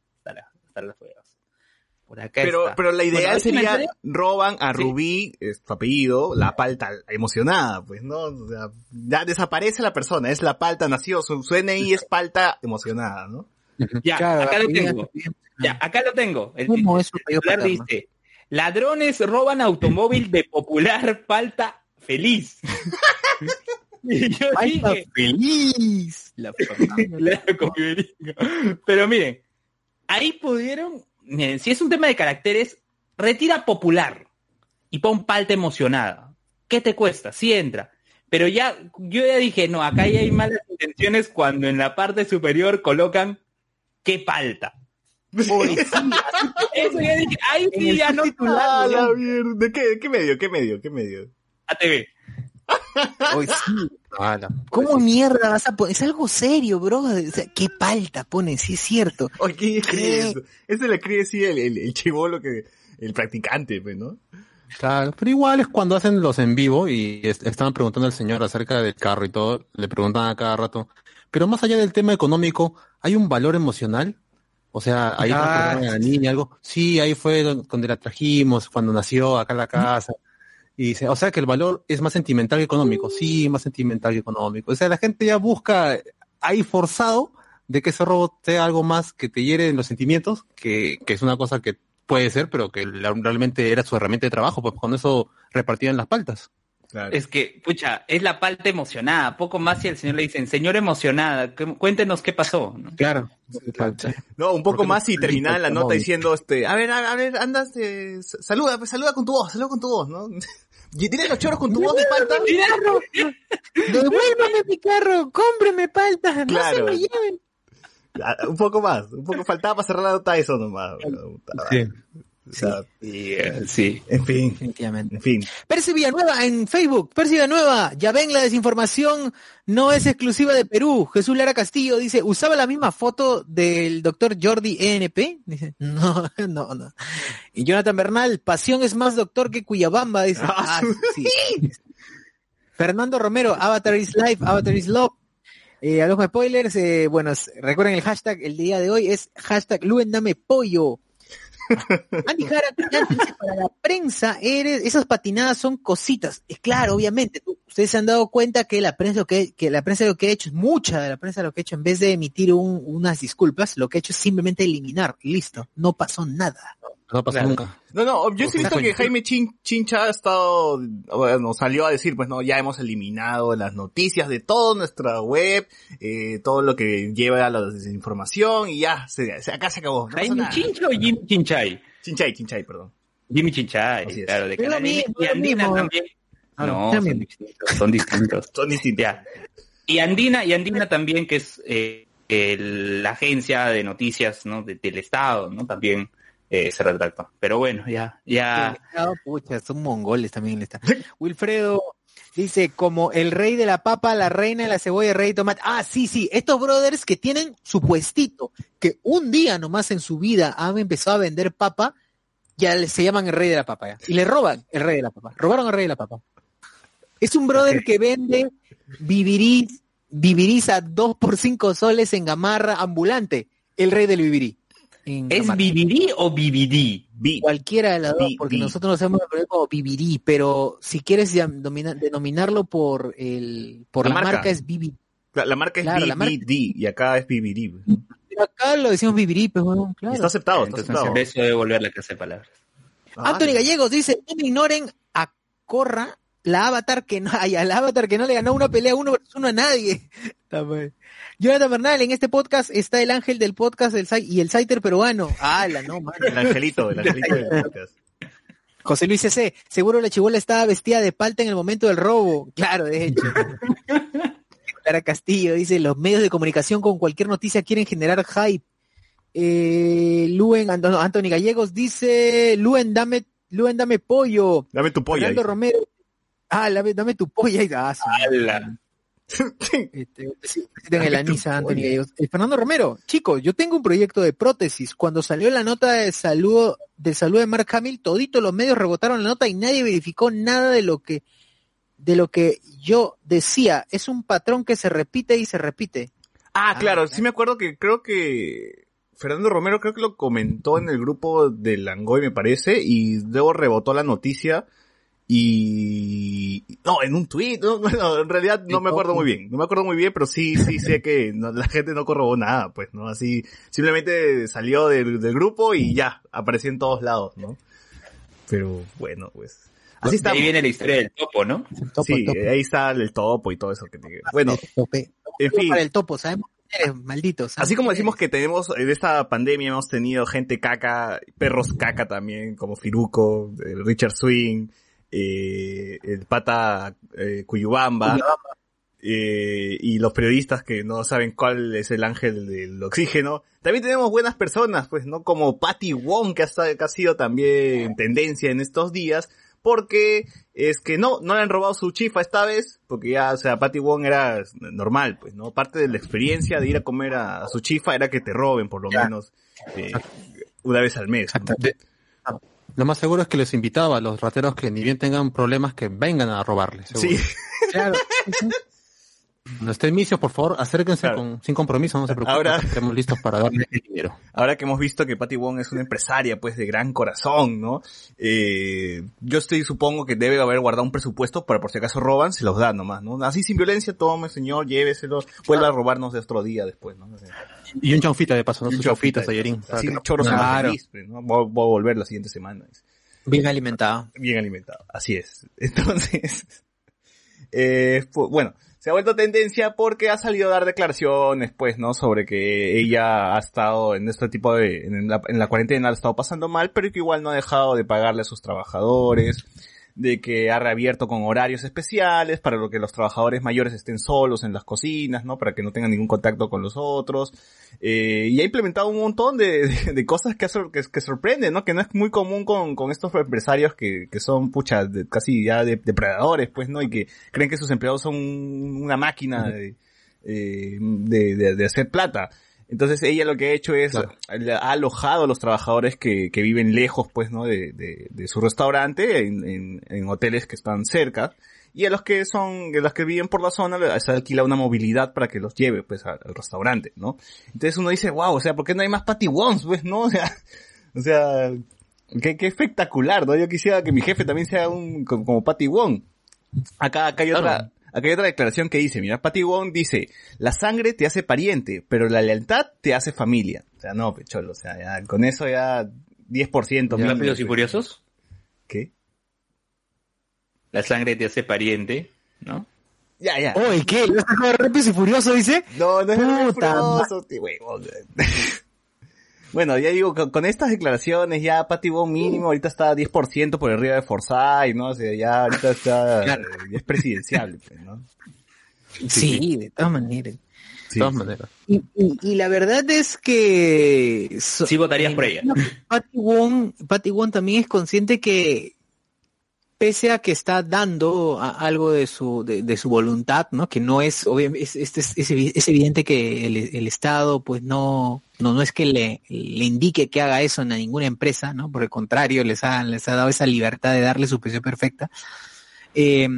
Por acá Pero, está. pero la Bueno, ¿es una sería roban a Sí. Rubí, es su apellido, la palta emocionada, pues, ¿no? O sea, ya desaparece la persona, es la palta, nació, su, su NI es palta emocionada, ¿no? Ya, Claro, acá lo tengo. Ya, acá lo tengo. Dice, ladrones roban automóvil de popular palta feliz. [LAUGHS] y yo Falta dije, feliz. La [LAUGHS] Claro, con Iberico. Pero miren, ahí pudieron, miren, si es un tema de caracteres, retira popular y pon palta emocionada. ¿Qué te cuesta? Sí entra. Pero ya, yo ya dije, no, acá ya hay malas intenciones cuando en la parte superior colocan qué palta. [LAUGHS] Eso ya dije, ahí sí ya no Ah, la mierda. ¿De qué, de qué medio, qué medio, qué medio? ATV. Hoy sí. Ala. ¿Cómo mierda vas a poner? Es algo serio, bro. O sea, qué palta ponen, sí es cierto. Oye, ¿quién escribe eso? Eso le escribe sí el, el, el chivolo que, el practicante, pues, ¿no? Claro, pero igual es cuando hacen los en vivo y est- estaban preguntando al señor acerca del carro y todo, le preguntan a cada rato. Pero más allá del tema económico, ¿hay un valor emocional? O sea, ahí Ah, a la niña, algo. Sí, ahí fue don- donde la trajimos, cuando nació acá en la casa. Y dice, o sea que el valor es más sentimental que económico. Sí, más sentimental que económico. O sea, la gente ya busca ahí forzado de que ese robot sea algo más que te hiere en los sentimientos, que, que es una cosa que puede ser, pero que la- realmente era su herramienta de trabajo, pues con eso repartían las paltas. Claro. Es que, pucha, es la palta emocionada. Poco más si el señor le dicen, señor emocionada, cu- cuéntenos qué pasó. ¿no? Claro. No, un poco Porque más y no- terminar la no- nota diciendo, este, a ver, a, a ver, andas, eh, s- saluda, pues saluda con tu voz, saluda con tu voz, ¿no? [LAUGHS] Y tienes los choros con tu voz de palta. Devuélvame mi carro, cómpreme palta, no Claro. se me lleven. Ah, Un poco más, un poco faltaba para cerrar la nota eso nomás. Madre. O sea, Sí, eh, sí. En fin, Definitivamente. en fin. Percy Villanueva en Facebook. Percy Villanueva, ya ven, la desinformación no es exclusiva de Perú. Jesús Lara Castillo dice, ¿usaba la misma foto del doctor Jordi ENP? Dice, [LAUGHS] no, no, no. Y Jonathan Bernal, pasión es más doctor que Cuyabamba, dice. Ah, Ah, sí. Fernando Romero, Avatar is Life, Avatar is Love. Eh, a los spoilers, eh, bueno, recuerden el hashtag, el día de hoy es hashtag Luen Dame Pollo. Andy Jara para la prensa, eres, esas patinadas son cositas. Es claro, obviamente, ustedes se han dado cuenta que la prensa lo que, que la prensa lo que ha hecho es mucha de la prensa lo que ha hecho, en vez de emitir un- unas disculpas, lo que ha hecho es simplemente eliminar. Listo, no pasó nada. Pasa Claro. nunca. No, no, yo sí he visto que Jaime Chin- Chincha ha estado, bueno, salió a decir, pues no, ya hemos eliminado las noticias de toda nuestra web, eh, todo lo que lleva a la desinformación y ya, se, se- acá se acabó. No ¿Jaime. Chincha o Jimmy Chinchay? Chinchay, Chinchay, perdón. Jimmy Chinchay, claro, de M. mismo, Y Andina también. Ah, No, son distintos, son distintos. [LAUGHS] Son distintos. Ya. Y Andina, y Andina también, que es eh, el- la agencia de noticias ¿no? de- del Estado, ¿no? También eh, se retractó. Pero bueno, ya, ya. Pucha, son mongoles también. Está. [LAUGHS] Wilfredo dice, como el rey de la papa, la reina de la cebolla, el rey de tomate. Ah, sí, sí, estos brothers que tienen su puestito, que un día nomás en su vida han empezado a vender papa, ya se llaman el rey de la papa. ya. Y le roban el rey de la papa. Robaron al rey de la papa. Es un brother que vende vivirís, vivirís a 2 por 5 soles en gamarra ambulante. El rey del vivirí. En ¿Es. Vivirí o? Vi. Cualquiera de las dos, porque vi. nosotros nos hemos aprendido como vivirí, pero si quieres denominarlo por el por La la, marca. marca. es vivirí. La, la marca es Claro, la marca- BBD y acá es BBD. Acá lo decimos vivirí, pues bueno, Y claro. está aceptado, está Entonces, aceptado. eso debe volver la clase de palabras. Ah, Anthony Gallegos dice, no me ignoren a Corra, la avatar que no, [LAUGHS] ay, al avatar que no le ganó una pelea uno versus uno a nadie. [LAUGHS] Jonathan Bernal, en este podcast está el ángel del podcast del y el Saiter peruano. ¡Hala, no, mano! El angelito, el angelito del podcast. José Luis C. Seguro la chibola estaba vestida de palta en el momento del robo. Claro, de hecho. [LAUGHS] Clara Castillo dice, los medios de comunicación con cualquier noticia quieren generar hype. Eh, Luen, Anthony Gallegos dice, Luen, dame, Luen, dame pollo. Dame tu polla. Fernando. Romero, ah, dame, dame tu polla. Y, ah. [LAUGHS] Este, [LAUGHS] en el Anisa, Anthony Gallegos. Eh, Fernando Romero, chico, yo tengo un proyecto de prótesis. Cuando salió la nota de salud, de salud de Mark Hamill, todito los medios rebotaron la nota y nadie verificó nada de lo que, de lo que yo decía. Es un patrón que se repite y se repite. Ah, Ah, claro, claro. sí me acuerdo que creo que Fernando Romero creo que lo comentó en el grupo de Langoy, me parece, y luego rebotó la noticia y... No, en un tweet, no, [LAUGHS] bueno, en realidad no me acuerdo muy bien, no me acuerdo muy bien, pero sí, sí sé que no- la gente no corrobó nada, pues, ¿no? Así, simplemente salió del, del grupo y ya, apareció en todos lados, ¿no? Pero bueno, pues... Así está. ahí viene la historia del topo, ¿no? Topo, Sí, topo. ahí está el topo y todo eso que tiene. Bueno, en fin. Para el topo, sabemos eres, maldito. sabemos Así como decimos que tenemos, en esta pandemia hemos tenido gente caca, perros caca también, como Firuco, el Richard Swing, eh, el pata eh, Cuyubamba, eh, y los periodistas que no saben cuál es el ángel del oxígeno. También tenemos buenas personas, pues, ¿no? Como Patty Wong, que ha, que ha sido también tendencia en estos días, porque es que no, no le han robado su chifa esta vez, porque ya, o sea, Patty Wong era normal, pues, ¿no? Parte de la experiencia de ir a comer a, a su chifa era que te roben, por lo menos, eh, una vez al mes. ¿no? De- lo más seguro es que les invitaba a los rateros que ni bien tengan problemas que vengan a robarles. seguro. Sí, Claro. [LAUGHS] Cuando esté Misios, por favor, acérquense Claro. con, sin compromiso, no se preocupen. Ahora- Estamos listos para darle el dinero. ahora que hemos visto que Patty Wong es una empresaria, pues, de gran corazón, ¿no? Eh, yo estoy, supongo que debe haber guardado un presupuesto para por si acaso roban, se los da nomás, ¿no? Así sin violencia, tome señor, lléveselo, vuelva a robarnos de otro día después, ¿no? Y un chanfita de paso, ¿no? un chanfitas, tallerín. Así, que- choros Claro. feliz, pues, ¿no? Voy, voy a volver la siguiente semana. Bien alimentado. bien alimentado. Así es. [LAUGHS] Entonces, eh, fu- bueno, se ha vuelto tendencia porque ha salido a dar declaraciones, pues, ¿no? Sobre que ella ha estado en este tipo de, en la, en la cuarentena, ha estado pasando mal, pero que igual no ha dejado de pagarle a sus trabajadores, de que ha reabierto con horarios especiales para lo que los trabajadores mayores estén solos en las cocinas, ¿no? Para que no tengan ningún contacto con los otros. Eh, y ha implementado un montón de, [LAUGHS] de, de cosas que, sor- que, que sorprenden, ¿no? Que no es muy común con, con estos empresarios que, que son, pucha, de- casi ya de- depredadores, pues, ¿no? Y que creen que sus empleados son una máquina de, eh, de- de hacer plata. Entonces ella lo que ha hecho es, Claro. ha alojado a los trabajadores que, que viven lejos, pues, ¿no? De, de, de su restaurante en, en, en hoteles que están cerca. Y a los que son, a los que viven por la zona, se alquila una movilidad para que los lleve, pues, al, al restaurante, ¿no? Entonces uno dice, wow, o sea, ¿por qué no hay más Patty Wons, pues, no? [LAUGHS] O sea, o sea, qué, qué espectacular, ¿no? Yo quisiera que mi jefe también sea un, como, como Patty Wong. Acá, acá hay otra, acá hay otra declaración que dice, mira, Patty Wong dice, la sangre te hace pariente, pero la lealtad te hace familia. O sea, no, pecholo, o sea, ya, con eso ya 10% mínimo, Rápidos y. Furiosos. ¿Qué? La sangre te hace pariente, ¿no? Ya, ya. Oye, ¿qué? ¿Lo sacó de Rápidos y Furioso, dice? No, no es Rápido y Puta Furioso. [LAUGHS] Bueno, ya digo, con, con estas declaraciones ya Patty Wong mínimo ahorita está 10% por arriba de Forsyth, ¿no? O sea, ya ahorita está, Claro. eh, es presidencial, pues, ¿no? Sí, de todas maneras. Sí, de todas maneras. Y, y- y la verdad es que... so- Sí votarías por ella. Patty Wong, Patty Wong también es consciente que pese a que está dando a- algo de su de, de su voluntad, ¿no? Que no es obviamente es, es, es- es evi- es evidente que el, el Estado pues no no no es que le, le indique que haga eso a ninguna empresa, ¿no? Por el contrario, les ha les ha dado esa libertad de darle su precio perfecta. Eh,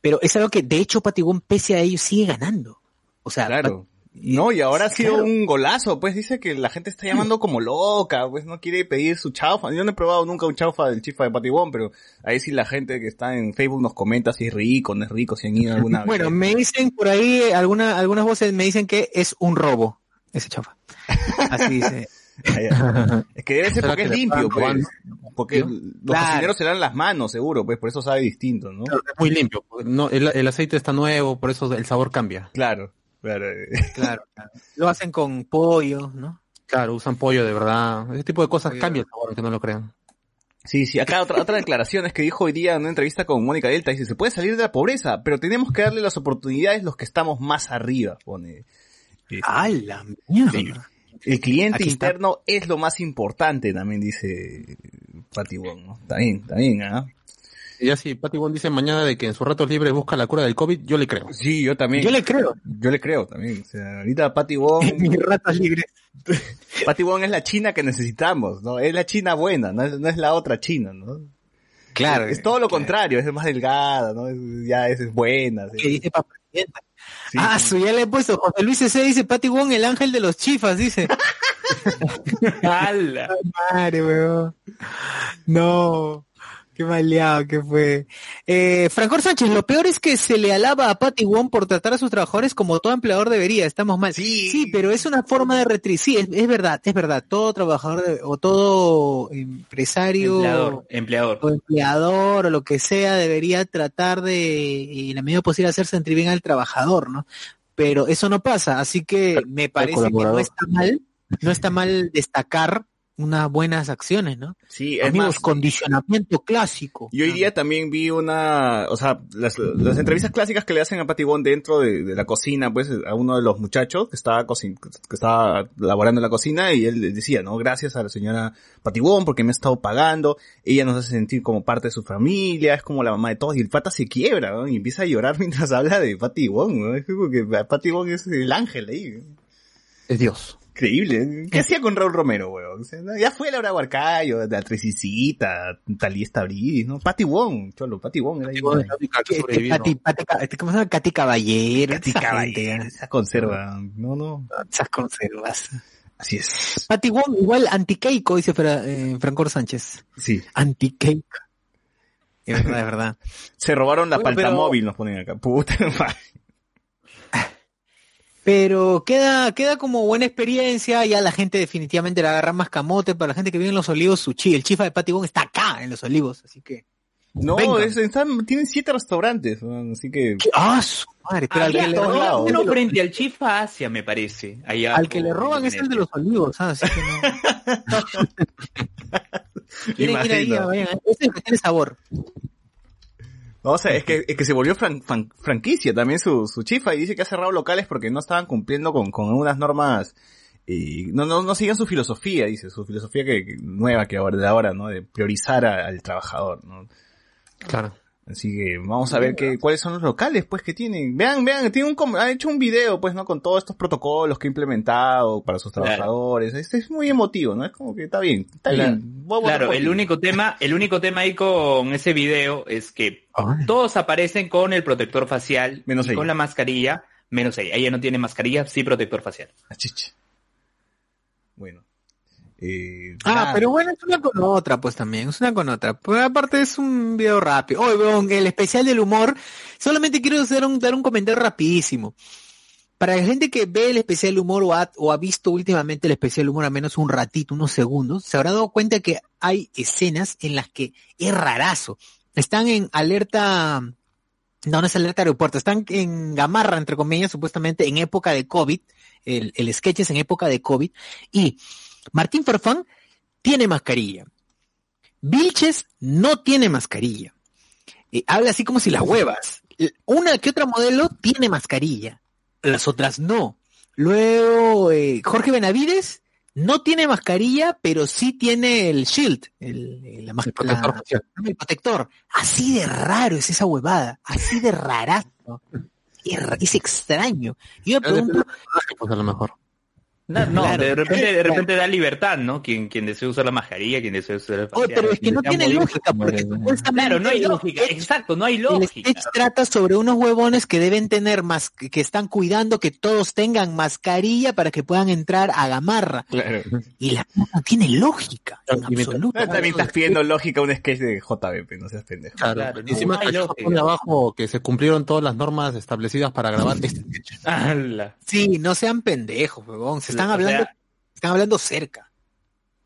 pero es algo que de hecho Wong pese a ello sigue ganando. O sea, Claro. No, y ahora ha sido Claro. un golazo, pues dice que la gente está llamando como loca, pues no quiere pedir su chaufa. Yo no he probado nunca un chaufa del chifa de Patibón, pero ahí sí la gente que está en Facebook nos comenta si es rico, no es rico, si han ido alguna [LAUGHS] Bueno, vez. me dicen por ahí, alguna, algunas voces me dicen que es un robo, ese chafa. Así dice. [LAUGHS] Es que debe [LAUGHS] ser ¿Será porque es limpio, pues. Porque los Claro. cocineros se dan las manos, seguro, pues por eso sabe distinto, ¿no? Es muy limpio. No, el, el aceite está nuevo, por eso el sabor cambia. Claro, claro. Claro, claro. Lo hacen con pollo, ¿no? Claro, usan pollo de verdad. Ese tipo de cosas Pollo. cambia el sabor, aunque no lo crean. Sí, sí, acá otra, otra declaración es que dijo hoy día en una entrevista con Mónica Delta, dice, se puede salir de la pobreza, pero tenemos que darle las oportunidades los que estamos más arriba, pone. ¡A la mierda! El cliente Aquí está. interno es lo más importante, también dice Wong, ¿no? Está bien, ¿ah? Ya si Patty Wong dice mañana de que en sus ratos libres busca la cura del COVID, yo le creo. Sí, yo también. Yo le creo. Yo le creo también. O sea, ahorita Patty Wong, [LAUGHS] En mis ratos libres. [LAUGHS] Patty Wong es la China que necesitamos, ¿no? Es la China buena, no es, no es la otra China, ¿no? Claro. Es todo lo contrario, es más delgada, ¿no? Es- ya es, es buena. sí. Que dice para presidenta. Sí. Ah, su ya le he puesto. José Luis C. dice Patty Wong, el ángel de los chifas, dice. [LAUGHS] ¡Hala! Madre, weón. No. Qué maleado que fue. Eh, Francor Sánchez, lo peor es que se le alaba a Patty Wong por tratar a sus trabajadores como todo empleador debería. Estamos mal. Sí. pero es una forma de retribuir. Sí, es, es verdad, es verdad. Todo trabajador de- o todo empresario Empleador, empleador. o empleador o lo que sea debería tratar de, en la medida posible, hacer sentir bien al trabajador, ¿no? Pero eso no pasa, así que me parece que no está mal, no está mal destacar unas buenas acciones, ¿no? Sí, es Amigos, más, condicionamiento clásico. Y hoy día también vi una, o sea, las, las entrevistas clásicas que le hacen a Patty Wong dentro de, de la cocina, pues, a uno de los muchachos que estaba cocin que estaba laborando en la cocina y él decía, no, gracias a la señora Patty Wong porque me ha estado pagando, ella nos hace sentir como parte de su familia, es como la mamá de todos y el pata se quiebra, ¿no? Y empieza a llorar [LAUGHS] mientras habla de Patty Wong, ¿no? Es como que Patty Wong es el ángel ahí. Es Dios. Increíble. ¿Qué hacía con Raúl Romero, weón? O sea, no, ya fue Laura Huarcayo, la Tricicita, Talía Estabrí, ¿no? Patty Wong, cholo, Patty Wong era ahí. Patty Wong es la única que Que- que sobrevivió. Pati- Pati- Ca- ¿Cómo se llama? Katy Caballero. Katy esa Caballero, gente, esa conserva. No, no. Esas conservas. Así es. Patty Wong, igual antiqueico, dice Fra- eh, Francor Sánchez. Sí. Antiqueico. [LAUGHS] Es verdad, es verdad. Se robaron la Bueno, palta pero- móvil, nos ponen acá. Puta madre. Pero queda, queda como buena experiencia, ya la gente definitivamente le agarra más camote, para la gente que vive en Los Olivos, su chi, el chifa de Wong está acá en Los Olivos, así que... No, es- están- tienen siete restaurantes, así que... ¡Ah, su madre! Pero al que, le roban, uno frente al Chifa Asia, me parece. Allá al que le roban es el de Los Olivos, ¿ah? así que no... [LAUGHS] Quieren ir ahí, vayan, ese es el que tiene sabor. No, o sea, es que, es que se volvió fran- fan- franquicia también su, su chifa y dice que ha cerrado locales porque no estaban cumpliendo con, con unas normas y no, no, no siguen su filosofía, dice, su filosofía que, que- nueva que ahora, de ahora, ¿no? De priorizar a- al trabajador, ¿no? Claro. Así que vamos a ver qué, cuáles son los locales, pues, que tienen. Vean, vean, tiene un, han hecho un video, pues, ¿no? Con todos estos protocolos que ha implementado para sus Claro. trabajadores. Este es muy emotivo, ¿no? Es como que está bien, está Claro. bien. Claro, el único tema, el único tema ahí con ese video es que todos aparecen con el protector facial Menos y ella. con la mascarilla, menos ella. Ella no tiene mascarilla, sí protector facial. Ah, chicha. Bueno. Eh, Ah, pero bueno, es una con otra, pues también, es una con otra. Pero aparte es un video rápido. Oye, weón, el especial del humor, solamente quiero hacer un, dar un comentario rapidísimo. Para la gente que ve el especial del humor o ha, o ha visto últimamente el especial del humor a menos un ratito, unos segundos, se habrá dado cuenta que hay escenas en las que es rarazo. Están en alerta, no, no es alerta aeropuerto, están en gamarra, entre comillas, supuestamente en época de COVID, el, el sketch es en época de COVID, y Martín Farfán tiene mascarilla. Vilches no tiene mascarilla. Eh, habla así como si las huevas. Una que otra modelo tiene mascarilla. Las otras no. Luego, eh, Jorge Benavides no tiene mascarilla, pero sí tiene el shield, el, el- la El protector la- el protector. Así de raro es esa huevada. Así de rarazo. [LAUGHS] Es, ra- es extraño. Yo me pregunto, del personaje, pues a lo mejor. No, no, Claro. de repente, de repente da libertad, ¿no? Quien, quien desea usar la mascarilla, quien desea usar el facial. pero es que no tiene lógica, porque Claro, no hay el lógica. sketch- Exacto, no hay El lógica. sketch trata sobre unos huevones que deben tener más, que están cuidando que todos tengan mascarilla para que puedan entrar a Gamarra. Claro. Y la cosa no tiene lógica, en y absoluto. También estás pidiendo lógica a un sketch de JBP, no seas pendejo. Claro. Claro, encima no lógica. pone abajo que se cumplieron todas las normas establecidas para grabar este sketch. [LAUGHS] Sí, no sean pendejos, huevón. Se están O hablando, sea, están hablando cerca.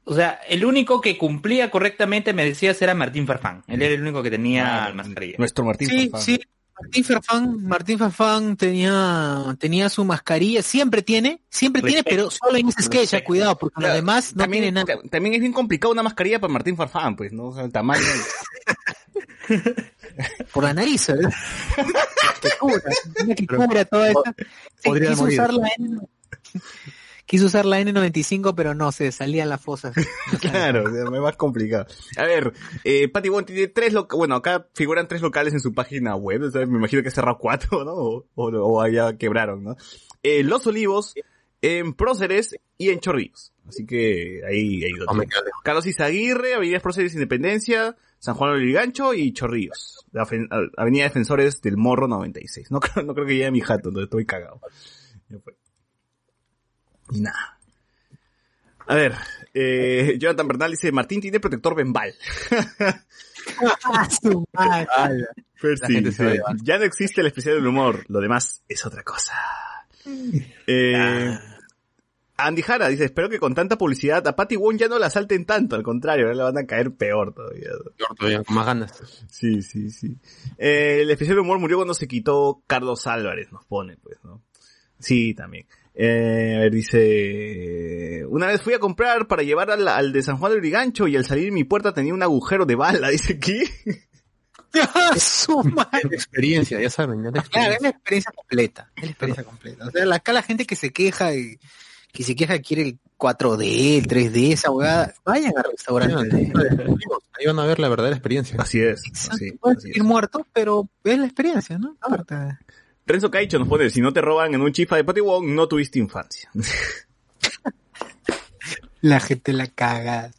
O sea, el único que cumplía correctamente, me decías, era Martín Farfán. Él era el único que tenía Ah, mascarilla. Nuestro Martín. Sí, Farfán. sí. Martín Farfán, Martín Farfán tenía, tenía su mascarilla, siempre tiene, siempre tiene, pero solo en ese sketch, cuidado, porque los Claro, demás no también, tienen nada. ta- también es bien complicado una mascarilla para Martín Farfán, pues, ¿no? O sea, el tamaño. [LAUGHS] por la nariz, ¿verdad? [LAUGHS] que cubra, una que cubra toda esa. Sí, podría quiso morir. usarla en, Quiso usar la N95, pero no, se salían las fosas. [LAUGHS] Claro, o sea, es más complicado. A ver, eh, Patty Wong tiene tres locales, bueno, acá figuran tres locales en su página web, o sea, me imagino que ha cerrado cuatro, ¿no? O, o, o allá quebraron, ¿no? Eh, Los Olivos, en Próceres y en Chorrillos. Así que ahí, ahí lo Oh. Carlos Izaguirre, Avenida Próceres Independencia, San Juan del Gancho y Chorrillos. La Avenida Defensores del Morro 96. No creo, no creo que llegue a mi jato, entonces estoy cagado. Y nada. A ver, eh, Jonathan Bernal dice, Martín tiene protector Bembal. Ah. Percy dice, llevar. ya no existe el especial del humor, lo demás es otra cosa. Eh, Andy Jara dice, espero que con tanta publicidad a Patty Wong ya no la salten tanto, al contrario, ahora le van a caer peor todavía. Peor todavía, con más ganas. Sí, sí, sí. Eh, el especial de humor murió cuando se quitó Carlos Álvarez, nos pone, pues, ¿no? Sí, también. Eh, a ver, dice, una vez fui a comprar para llevar al, al de San Juan del Brigancho y al salir de mi puerta tenía un agujero de bala, [LAUGHS] dice, ¿qué? [LAUGHS] Ah, su madre. Es experiencia, ya saben, ya de Claro, es experiencia. la experiencia completa. Es la experiencia completa. O sea, la- acá la gente que se queja y que se queja que quiere el 4D, el 3D, esa abogada, vayan al restaurante. Ahí van a ver la verdadera experiencia. Así es, Exacto, así, pueden así es. muertos, pero es la experiencia, ¿no? Aparte. Renzo Caicho nos pone, si no te roban en un chifa de Patty Wong, no tuviste infancia. [LAUGHS] La gente la caga.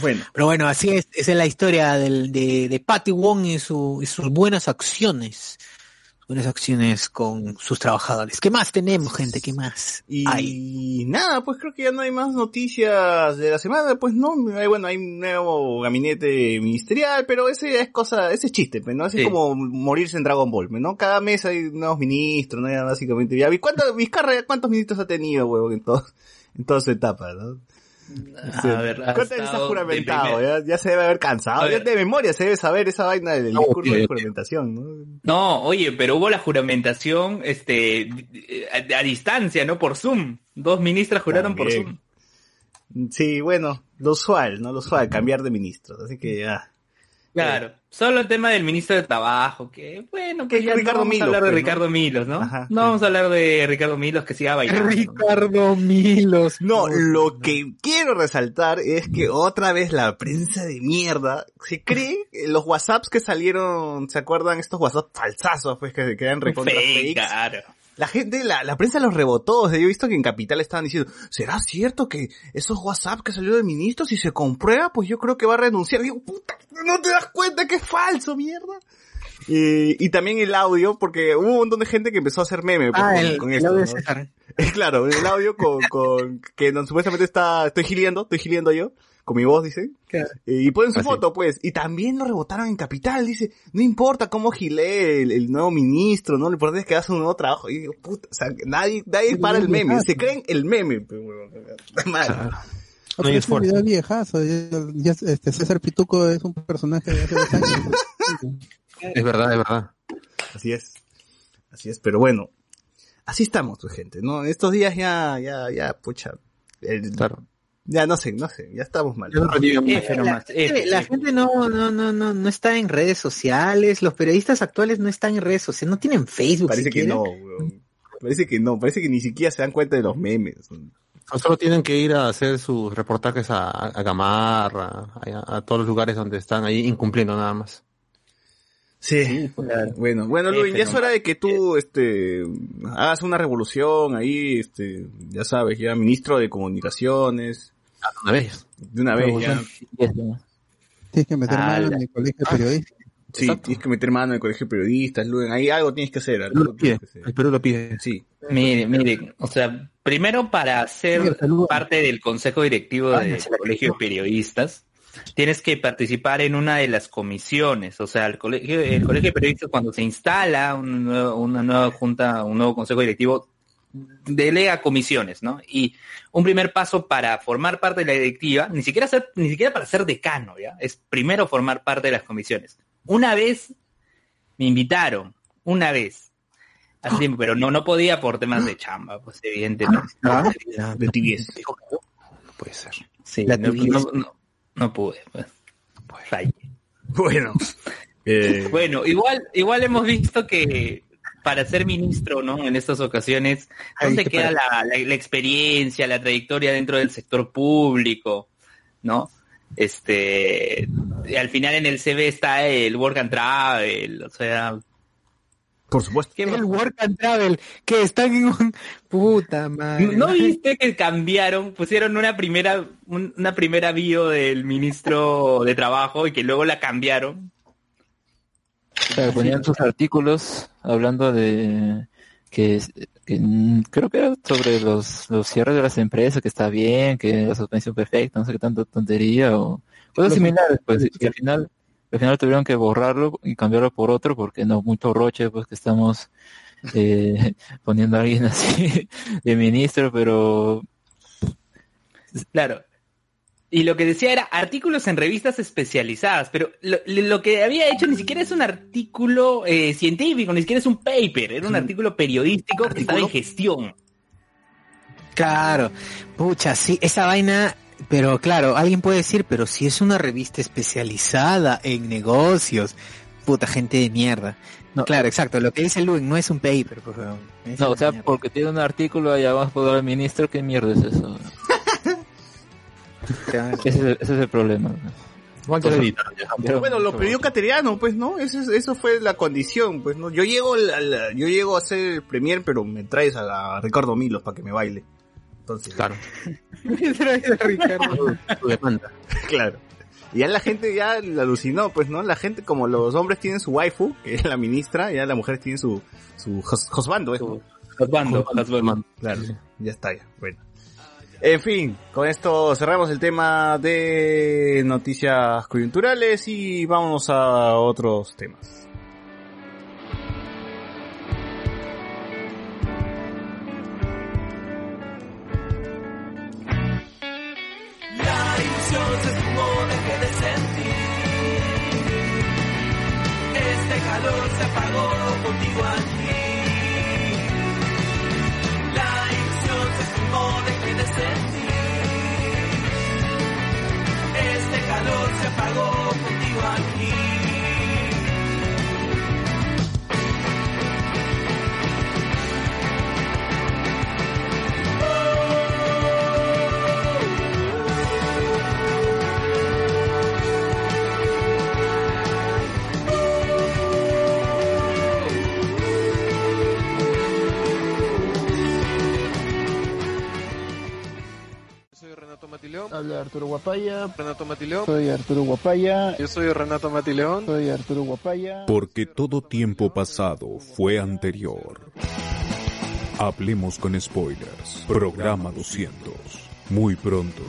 bueno, Pero bueno, así es, esa es la historia del, de, de Patty Wong y, su, y sus buenas acciones. Buenas acciones con sus trabajadores. ¿Qué más tenemos, gente? ¿Qué más? y hay? nada, pues creo que ya no hay más noticias de la semana, pues no, hay, bueno, hay un nuevo gabinete ministerial, pero ese es cosa, ese es chiste, pues, ¿no? Sí. como morirse en Dragon Ball, pues, ¿no? Cada mes hay nuevos ministros, ¿no? Ya básicamente, ya, ¿y cuántos, Vizcarra, cuántos ministros ha tenido, huevón, en todo, en toda su etapa, ¿no? Sí. A ver, ha ¿Cuántas veces ha estado de juramentado? Ya, ya se debe haber cansado. Ya ver. de memoria se debe saber esa vaina del No, discurso de juramentación, ¿no? No, oye, pero hubo la juramentación, este, a, a distancia, ¿no? Por Zoom. Dos ministras juraron por También. Zoom. Sí, bueno, lo usual, ¿no? Lo usual, cambiar de ministros. Así que ya. Claro. Solo el tema del ministro de Trabajo, que bueno, Que que ya Ricardo no vamos Milos, a hablar de pues, ¿no? Ricardo Milos, ¿no? Ajá, no sí. vamos a hablar de Ricardo Milos que siga bailando. Ricardo Milos. No, lo que quiero resaltar es que otra vez la prensa de mierda se cree los WhatsApps que salieron, ¿se acuerdan? Estos WhatsApp falsazos, pues, que se quedan recontra Fake, fakes. claro. La gente, la, la prensa los rebotó. O sea, yo he visto que en Capital estaban diciendo, ¿será cierto que esos WhatsApp que salió del ministro, si se comprueba, pues yo creo que va a renunciar? Digo, puta, ¿no te das cuenta que es falso, mierda? Y, y también el audio, porque hubo un montón de gente que empezó a hacer meme pues, Ah, con, el, con el esto. [LAUGHS] Claro, el audio con, con que no, supuestamente está, estoy giliendo, estoy giliendo yo, con mi voz, dice. Claro. Eh, y ponen su Así. foto, pues. Y también lo rebotaron en Capital, dice, no importa cómo gilé el, el nuevo ministro, ¿no? Lo importante es que hace un nuevo trabajo. Y digo, puta, o sea, nadie, nadie para el meme, se creen el meme, pues, huevón. Está mal. Ah, No hay esfuerzo. video viejazo. Ya, este, César Pituco es un personaje de hace dos años. Es verdad, es verdad. Así es. Así es, pero bueno. Así estamos, pues, gente, ¿no? Estos días ya, ya, ya, pucha. el- Claro. Ya no sé, no sé, ya estamos mal. Yo no. F La, F. gente no, no, no, no, no está en redes sociales, los periodistas actuales no están en redes sociales, no tienen Facebook. Parece que no, weón. Parece que no, parece que ni siquiera se dan cuenta de los memes. Solo tienen que ir a hacer sus reportajes a, a Gamarra, a, a todos los lugares donde están ahí incumpliendo nada más. Sí. Claro. Bueno, bueno, Luis, ya es hora de que tú, este, hagas una revolución ahí, este, ya sabes, ya ministro de comunicaciones, Una vez. de una vez ya. Tienes que meter Ah, mano la- en el colegio periodista. Sí, Exacto. tienes que meter mano en el colegio de periodistas, Luis, ahí algo tienes que hacer. El algo Perú lo pide. tienes que hacer. El Perú lo pide. Sí. Mire, mire, o sea, primero para ser parte del consejo directivo Ah, del la colegio de periodistas, tienes que participar en una de las comisiones, o sea, el colegio, el colegio de periodistas cuando se instala un nuevo- una nueva junta, un nuevo consejo directivo, delega comisiones, ¿no? Y un primer paso para formar parte de la directiva, ni siquiera ser, ni siquiera para ser decano, ¿ya? Es primero formar parte de las comisiones. Una vez me invitaron, una vez. Hace tiempo, pero no, no podía por temas de chamba, pues evidentemente. Ah, De tibieza. No puede ser. Sí, La no, no, no- no pude, pues. Bueno. [LAUGHS] Eh, Bueno, igual, igual hemos visto que para ser ministro, ¿no? En estas ocasiones, ¿dónde queda la, la- la experiencia, la trayectoria dentro del sector público, ¿no? Este, y al final en el CV está el work and travel, o sea, Por supuesto. ¿qué El work and travel, que están en un... [LAUGHS] Puta madre. ¿No viste que cambiaron, pusieron una primera, un- una primera bio del ministro de trabajo y que luego la cambiaron? Claro, ponían sus artículos hablando de que, mm, creo que era sobre los, los cierres de las empresas, que está bien, que la suspensión perfecta, no sé qué tanta tontería o cosas similares, pues, que al final, al final tuvieron que borrarlo y cambiarlo por otro porque no, mucho roche, pues que estamos eh, [LAUGHS] poniendo a alguien así [LAUGHS] de ministro, pero Claro. Y lo que decía era artículos en revistas especializadas, pero lo, lo que había hecho ni siquiera es un artículo eh, científico, ni siquiera es un paper, era un artículo periodístico que estaba en gestión. Claro, pucha, sí, esa vaina, pero claro, alguien puede decir, pero si es una revista especializada en negocios, puta gente de mierda. No. claro, exacto, lo que dice Luen no es un paper, por favor. Es no, o sea, mierda. porque tiene un artículo allá abajo del ministro, ¿qué mierda es eso? Ese, es el- ese es el problema. Pero- Bueno, lo pidió Cateriano, pues, ¿no? Eso, es- eso fue la condición, pues, ¿no? Yo llego, al- al- yo llego a ser el premier, pero me traes a, a Ricardo Milos para que me baile. Entonces, Claro. [LAUGHS] Ricardo. Tu demanda. claro. Y ya la gente ya la alucinó, pues, ¿no? La gente, como los hombres tienen su waifu, que es la ministra, ya las mujeres tienen su, su hosbando, ¿eh? Su husbando, husbando. Claro, ya está, ya. Bueno. En fin, con esto cerramos el tema de noticias coyunturales y vámonos a otros temas. Este calor se apagó contigo Este calor se apagó contigo Matileón. Habla Arturo Guapaya. Renato Matileón. Soy Arturo Guapaya. Yo soy Renato Matileón. Soy Arturo Guapaya. Porque todo tiempo pasado fue anterior. Hablemos con spoilers. Programa 200. Muy pronto.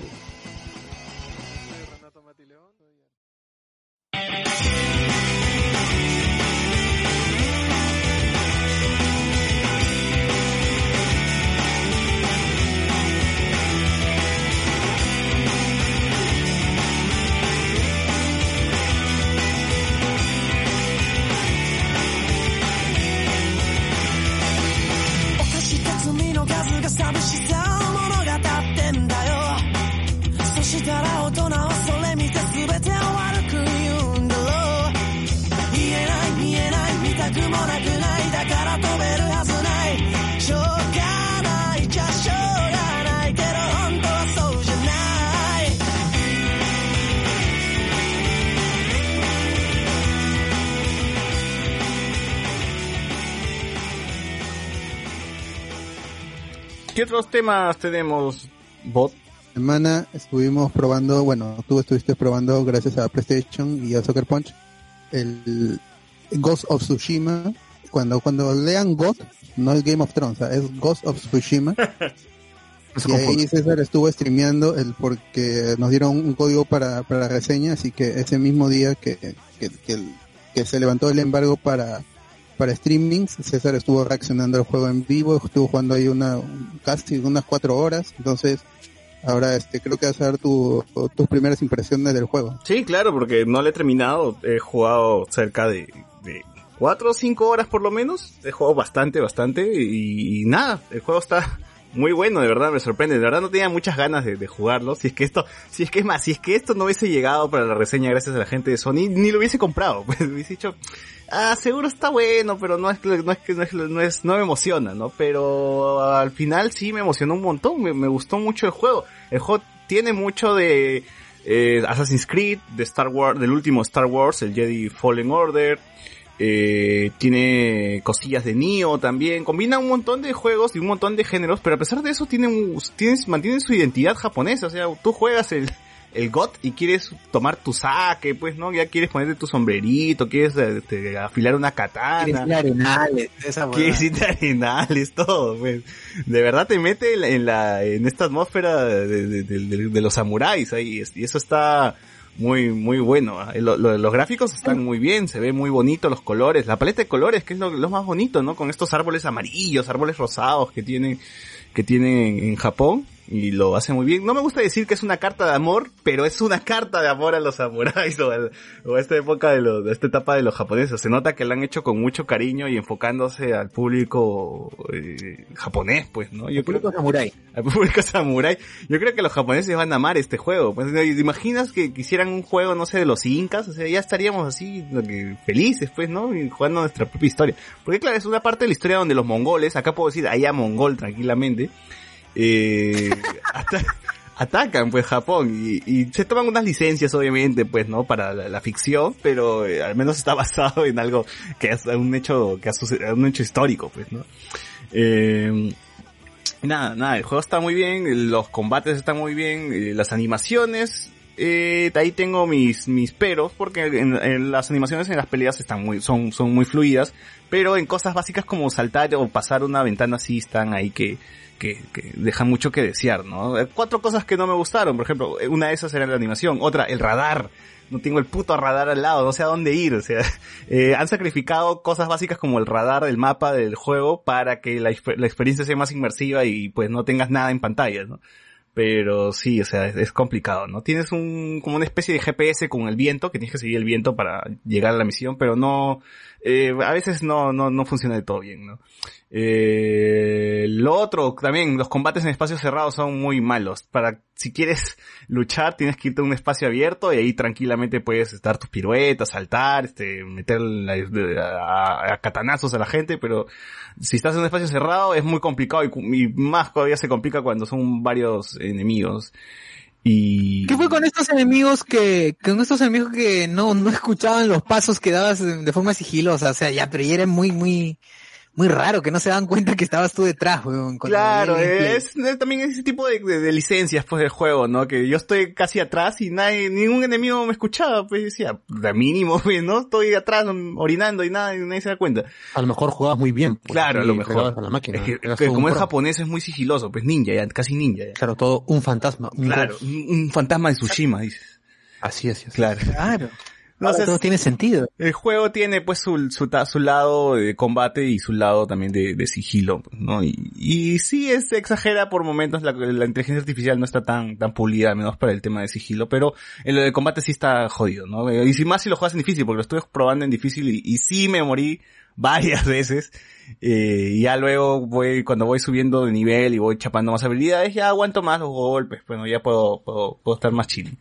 ¿Qué otros temas tenemos, Bot? semana estuvimos probando, bueno, tú estuviste probando gracias a PlayStation y a Soccer Punch el Ghost of Tsushima. Cuando cuando lean Ghost, no es Game of Thrones, es Ghost of Tsushima. [LAUGHS] y ahí César estuvo streameando el porque nos dieron un código para, para reseña, así que ese mismo día que, que, que, el- que se levantó el embargo para para streamings, César estuvo reaccionando al juego en vivo, estuvo jugando ahí una casi unas cuatro horas, entonces Ahora, este, creo que vas a dar tu, tus primeras impresiones del juego. Sí, claro, porque no lo he terminado. He jugado cerca de, de cuatro o cinco horas por lo menos. He jugado bastante, bastante. Y, y nada, el juego está muy bueno, de verdad, me sorprende. De verdad no tenía muchas ganas de, jugarlo. Si es que esto, si es que es más, si es que esto no hubiese llegado para la reseña gracias a la gente de Sony, ni lo hubiese comprado. [LAUGHS] Pues hubiese dicho, ah, seguro está bueno, pero no es que, no es que, no es, no es, no me emociona, ¿no? Pero al final sí me emocionó un montón, me, me gustó mucho el juego. El juego tiene mucho de, eh, Assassin's Creed, de Star Wars, del último Star Wars, el Jedi Fallen Order, eh, tiene cosillas de Nioh también, combina un montón de juegos y un montón de géneros, pero a pesar de eso tiene, un- tienes, mantiene su identidad japonesa, o sea, tú juegas el, el GOT y quieres tomar tu saque, pues, ¿no? Ya quieres ponerte tu sombrerito, quieres este, afilar una katana. Quieres ir a arenales, esa Quieres huevada. irte a arenales, todo, pues. De verdad te mete en la, en, la- en esta atmósfera de, de- de- de- de los samuráis ahí, y eso está muy, muy bueno. ¿ah? Lo- lo- los gráficos están muy bien, se ve muy bonito los colores, la paleta de colores, que es lo, lo más bonito, ¿no? Con estos árboles amarillos, árboles rosados que tienen, que tienen en Japón. Y lo hace muy bien. No me gusta decir que es una carta de amor, pero es una carta de amor a los samuráis [LAUGHS] o, al- o a esta época de, los, de esta etapa de los japoneses. Se nota que lo han hecho con mucho cariño y enfocándose al público eh, japonés, pues, ¿no? Yo creo público samurái. [LAUGHS] al público samurái. Yo creo que los japoneses van a amar este juego. Pues, ¿no? ¿te imaginas que quisieran un juego, no sé, de los incas? O sea, ya estaríamos así, felices, pues, ¿no? Y jugando nuestra propia historia. Porque claro, es una parte de la historia donde los mongoles, acá puedo decir, allá mongol tranquilamente, eh, ata- atacan pues Japón. Y, y se toman unas licencias obviamente pues no para la, la ficción pero eh, al menos está [LAUGHS] basado en algo que es un hecho que ha sucedido un hecho histórico pues no eh, Nada, nada, el juego está muy bien, los combates están muy bien, eh, las animaciones, eh, ahí tengo mis, mis peros, porque en, en las animaciones en las peleas están muy, son, son muy fluidas, pero en cosas básicas como saltar o pasar una ventana sí están ahí que, que, que dejan mucho que desear, ¿no? Eh, Cuatro cosas que no me gustaron, por ejemplo, eh, una de esas era la animación, otra, el radar. No tengo el puto radar al lado, no sé a dónde ir, o sea, [LAUGHS] eh, han sacrificado cosas básicas como el radar, el mapa del juego para que la experiencia sea más inmersiva y pues no tengas nada en pantalla, ¿no? Pero sí, o sea, es, es complicado, ¿no? Tienes un, como una especie de GPS con el viento, que tienes que seguir el viento para llegar a la misión, pero no, eh, a veces no, no, no funciona de todo bien, ¿no? Eh, lo otro, también, los combates en espacios cerrados son muy malos. Para, si quieres luchar, tienes que irte a un espacio abierto y ahí tranquilamente puedes dar tus piruetas, saltar, este, meter la- a, a catanazos a la gente, pero si estás en un espacio cerrado es muy complicado y, más todavía se complica cuando son varios enemigos. Y... ¿Qué fue con estos enemigos que, con estos enemigos que no, no escuchaban los pasos que dabas de forma sigilosa? O sea, ya, pero ya era muy, muy, muy raro que no se dan cuenta que estabas tú detrás, weón. Claro, es, es también ese tipo de, de- de licencias pues del juego, ¿no? Que yo estoy casi atrás y nadie, ningún enemigo me escuchaba, pues decía, de mínimo, [LAUGHS] pues, ¿no? Estoy atrás orinando y nada, y nadie se da cuenta. A lo mejor jugabas muy bien. pues, Claro, a lo mejor. A la máquina. Es que- como es japonés es muy sigiloso, pues ninja, ya, casi ninja. ya. Claro, todo un fantasma. Un Claro, un, un fantasma de Tsushima, dices. Así es. así es. Claro. Claro. No, sea, todo tiene sentido. El juego tiene pues su, su, su lado de combate y su lado también de, de sigilo, ¿no? Y, y sí es exagera por momentos, la, la inteligencia artificial no está tan, tan pulida, al menos para el tema de sigilo, pero en lo de combate sí está jodido, ¿no? Y si más si lo juegas en difícil, porque lo estuve probando en difícil y, y sí me morí varias [LAUGHS] veces. Eh, y ya luego voy, cuando voy subiendo de nivel y voy chapando más habilidades, ya aguanto más los golpes, bueno, ya puedo, puedo, puedo estar más chilling.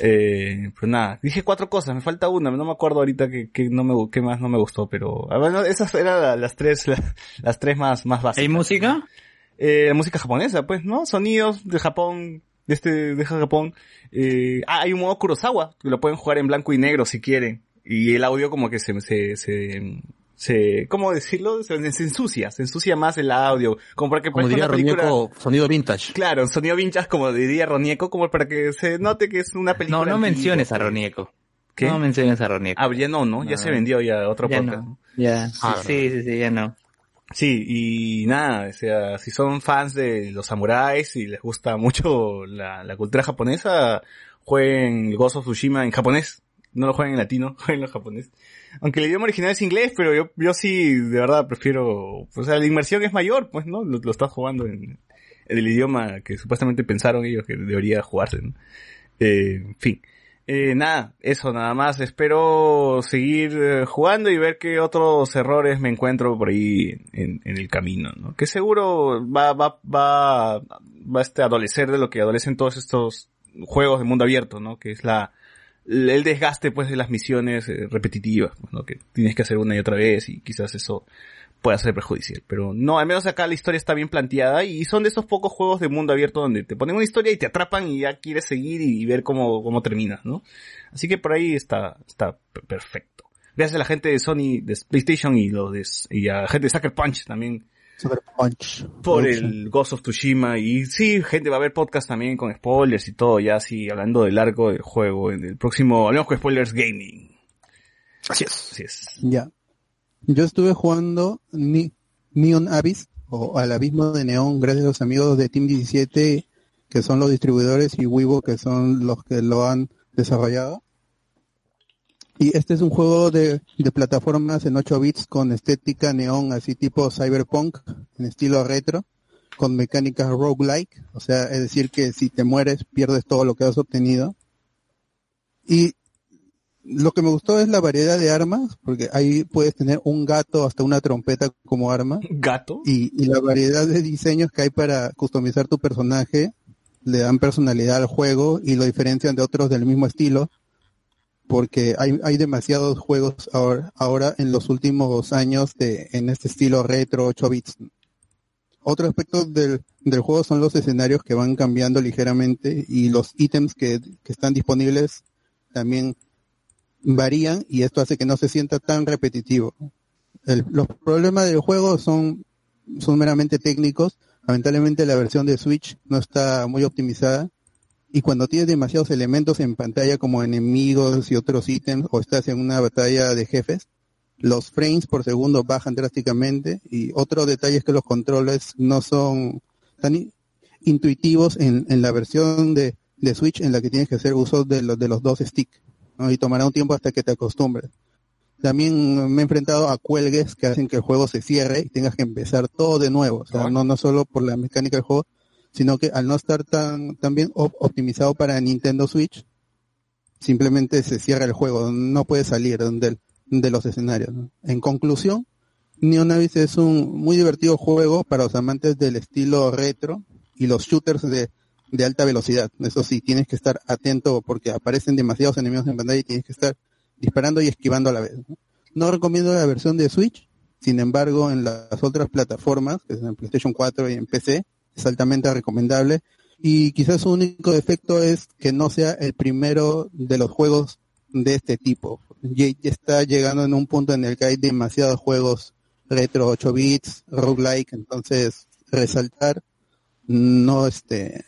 Eh, pues nada, dije cuatro cosas, me falta una, no me acuerdo ahorita que, que no me, qué más no me gustó, pero, ah, bueno, esas eran la- las tres, la- las tres más, más básicas. ¿Hay música? Eh, música japonesa, pues, ¿no? Sonidos de Japón, de este, de Japón. Eh, ah, hay un modo Kurosawa, que lo pueden jugar en blanco y negro si quieren. Y el audio como que se, se, se, se ¿cómo decirlo? Se, se ensucia, se ensucia más el audio. Como para que Como diría película- Ronieco, sonido vintage. Claro, sonido vintage como diría Ronieco, como para que se note que es una película. No, no antigua, menciones a. Ronieco. ¿Qué? No menciones a Ronieco. Ah, ya no, ¿no? Ya No. se vendió ya otro Ya podcast. no. Ya, sí, Ah, sí, sí, sí, ya no. Sí, y nada, o sea, si son fans de los samuráis y les gusta mucho la, la cultura japonesa, jueguen Ghost of Tsushima en japonés. No lo jueguen en latino, [LAUGHS] jueguen en japonés. Aunque el idioma original es inglés, pero yo, yo sí, de verdad, prefiero, o sea, la inmersión es mayor, pues, ¿no? Lo, lo estás jugando en, el idioma que supuestamente pensaron ellos que debería jugarse, ¿no? Eh, en fin. Eh, nada, eso nada más. Espero seguir eh, jugando y ver qué otros errores me encuentro por ahí en, en el camino, ¿no? Que seguro va, va, va, va este adolecer de lo que adolecen todos estos juegos de mundo abierto, ¿no? Que es la, el desgaste pues de las misiones eh, repetitivas, pues, ¿no? Que tienes que hacer una y otra vez y quizás eso pueda ser perjudicial. Pero no, al menos acá la historia está bien planteada y son de esos pocos juegos de mundo abierto donde te ponen una historia y te atrapan y ya quieres seguir y, ver cómo, cómo terminas, ¿no? Así que por ahí está, está perfecto. Gracias a la gente de Sony, de PlayStation y y a la gente de Sucker Punch también Super Punch. por el Ghost of Tsushima y sí, gente va a haber podcast también con spoilers y todo, ya así hablando del arco del juego en el próximo, hablamos con spoilers gaming. Así es. Así es. Ya. Yo estuve jugando Ni- Neon Abyss, o al abismo de Neón, gracias a los amigos de Team 17, que son los distribuidores, y Weibo, que son los que lo han desarrollado. Y este es un juego de, de plataformas en 8 bits con estética neón, así tipo cyberpunk, en estilo retro, con mecánicas roguelike, o sea, es decir que si te mueres pierdes todo lo que has obtenido. Y lo que me gustó es la variedad de armas, porque ahí puedes tener un gato hasta una trompeta como arma. ¿Gato? Y, y la variedad de diseños que hay para customizar tu personaje le dan personalidad al juego y lo diferencian de otros del mismo estilo, porque hay, hay demasiados juegos ahora, ahora en los últimos años de, en este estilo retro 8 bits. Otro aspecto del, del juego son los escenarios que van cambiando ligeramente y los ítems que, que están disponibles también varían y esto hace que no se sienta tan repetitivo. El- los problemas del juego son, son meramente técnicos. Lamentablemente la versión de Switch no está muy optimizada y cuando tienes demasiados elementos en pantalla como enemigos y otros ítems o estás en una batalla de jefes, los frames por segundo bajan drásticamente y otro detalle es que los controles no son tan intuitivos en, en la versión de, de Switch en la que tienes que hacer uso de los, de los dos sticks ¿no? y tomará un tiempo hasta que te acostumbres. También me he enfrentado a cuelgues que hacen que el juego se cierre y tengas que empezar todo de nuevo. O sea, no, no solo por la mecánica del juego, sino que al no estar tan, tan bien op- optimizado para Nintendo Switch, simplemente se cierra el juego, no puede salir de, de los escenarios. En conclusión, Neon Abyss es un muy divertido juego para los amantes del estilo retro y los shooters de, de alta velocidad. Eso sí, tienes que estar atento porque aparecen demasiados enemigos en pantalla y tienes que estar disparando y esquivando a la vez. ¿no? No recomiendo la versión de Switch, sin embargo, en las otras plataformas, que es en PlayStation 4 y en PC, es altamente recomendable. Y quizás su único defecto es que no sea el primero de los juegos de este tipo. Ya está llegando en un punto en el que hay demasiados juegos retro 8 bits, roguelike, entonces resaltar no este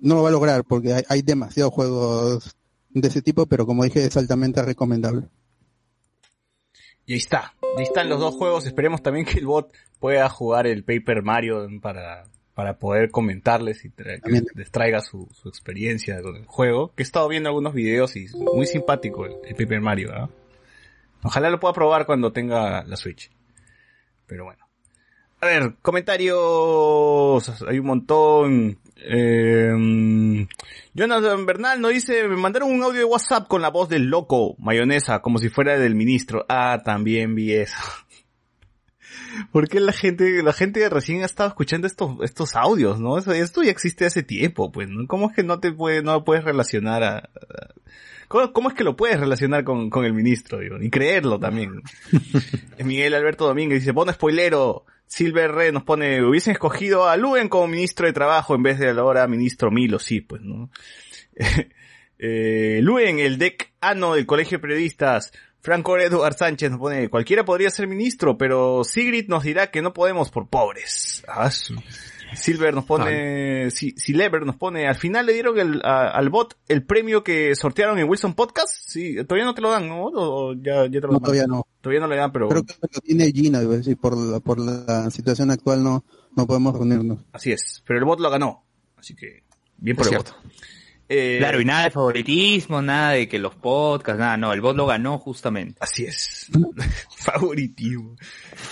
no lo va a lograr porque hay demasiados juegos de ese tipo, pero como dije es altamente recomendable. Y ahí está. Ahí están los dos juegos. Esperemos también que el bot pueda jugar el Paper Mario para, para poder comentarles y tra- que les traiga su, su experiencia con el juego. Que he estado viendo algunos videos y es muy simpático el, el Paper Mario. Ojalá lo pueda probar cuando tenga la Switch. Pero bueno. A ver, comentarios. Hay un montón. Eh, Jonathan Bernal nos dice, me mandaron un audio de WhatsApp con la voz del loco, mayonesa, como si fuera del ministro. Ah, también vi eso. [LAUGHS] Porque la gente, la gente recién ha estado escuchando estos, estos audios, ¿no? Eso- Esto ya existe hace tiempo, pues, ¿no? ¿Cómo es que no te puede, no puedes relacionar a, a- ¿Cómo, cómo es que lo puedes relacionar con, con el ministro, digo? Y creerlo también. [LAUGHS] Miguel Alberto Domínguez dice, pon spoilero. Silver Red nos pone, hubiesen escogido a Luen como ministro de trabajo en vez de ahora ministro Milo, sí, pues, ¿no? [LAUGHS] eh, Luen, el decano del colegio de periodistas, Franco Eduard Sánchez nos pone, cualquiera podría ser ministro, pero Sigrid nos dirá que no podemos por pobres. Ah, Silver nos pone, si, Silever nos pone, al final le dieron el- a- al bot el premio que sortearon en Wilson Podcast, sí, todavía no te lo dan, ¿no? O, o ya, ya te lo No, todavía no. Todavía no le dan, pero Creo que lo tiene Gina, decir, por la, por la situación actual no, no podemos reunirnos. así es. Pero el bot lo ganó, así que bien por Es el cierto. bot. Eh, Claro, y nada de favoritismo, nada de que los podcasts, nada, no, el bot lo ganó justamente. Así es. [LAUGHS] Favoritismo.